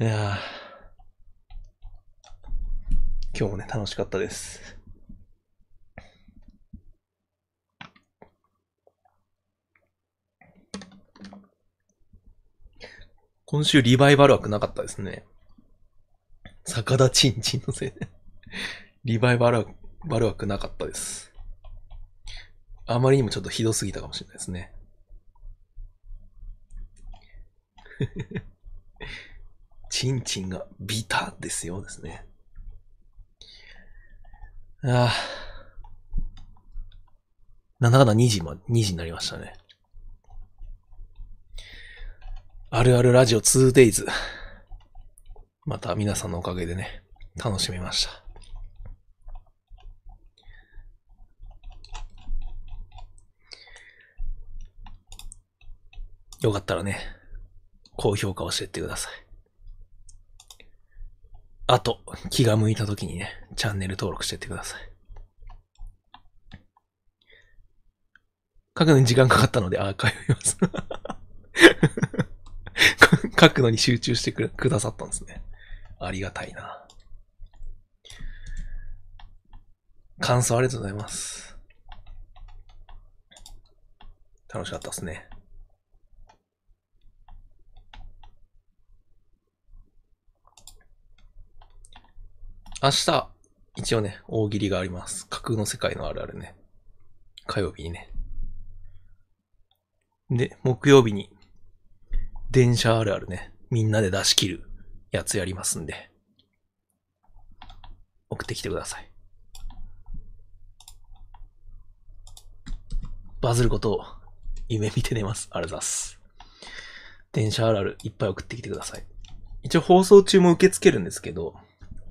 いや今日もね、楽しかったです。今週リバイバル枠なかったですね。逆田ちんちんのせいで。リバイバル枠バル枠なかったです。あまりにもちょっとひどすぎたかもしれないですね。ちんちんがビタですよですね。ああ。なんだかんだ2時ま、2時になりましたね。あるあるラジオ 2days。また皆さんのおかげでね、楽しめました。よかったらね、高評価をしてください。あと、気が向いた時にね、チャンネル登録してってください。書くのに時間かかったのでアーカイブます。書くのに集中してくださったんですね。ありがたいな。感想ありがとうございます。楽しかったですね。明日、一応ね、大喜利があります。架空の世界のあるあるね。火曜日にね。で、木曜日に、電車あるあるね。みんなで出し切るやつやりますんで。送ってきてください。バズることを夢見て寝ます。ありがとうございます。電車あるあるいっぱい送ってきてください。一応放送中も受け付けるんですけど、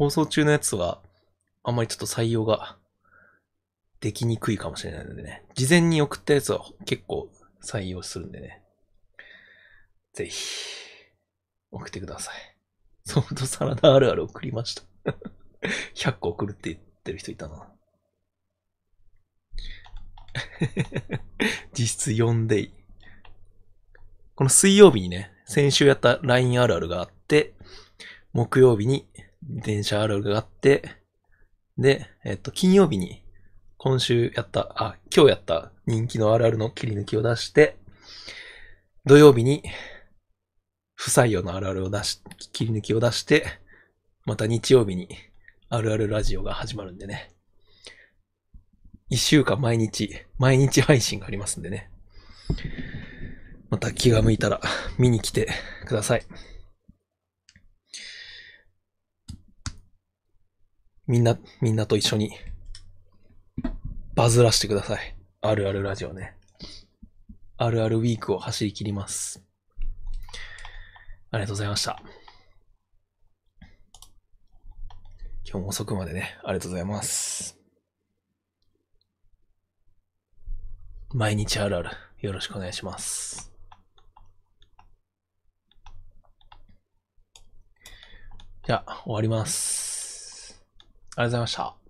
放送中のやつは、あんまりちょっと採用ができにくいかもしれないのでね。事前に送ったやつは結構採用するんでね。ぜひ、送ってください。ソフトサラダあるある送りました。100個送るって言ってる人いたな。実質4デイ。この水曜日にね、先週やった LINE あるあるがあって、木曜日に電車あるあるがあって、で、えっと、金曜日に今週やった、あ、今日やった人気のあるあるの切り抜きを出して、土曜日に不採用のあるあるを出し、切り抜きを出して、また日曜日にあるあるラジオが始まるんでね。一週間毎日、毎日配信がありますんでね。また気が向いたら見に来てください。みんな、みんなと一緒にバズらしてください。あるあるラジオね。あるあるウィークを走り切ります。ありがとうございました。今日も遅くまでね、ありがとうございます。毎日あるある、よろしくお願いします。じゃあ、終わります。ありがとうございました。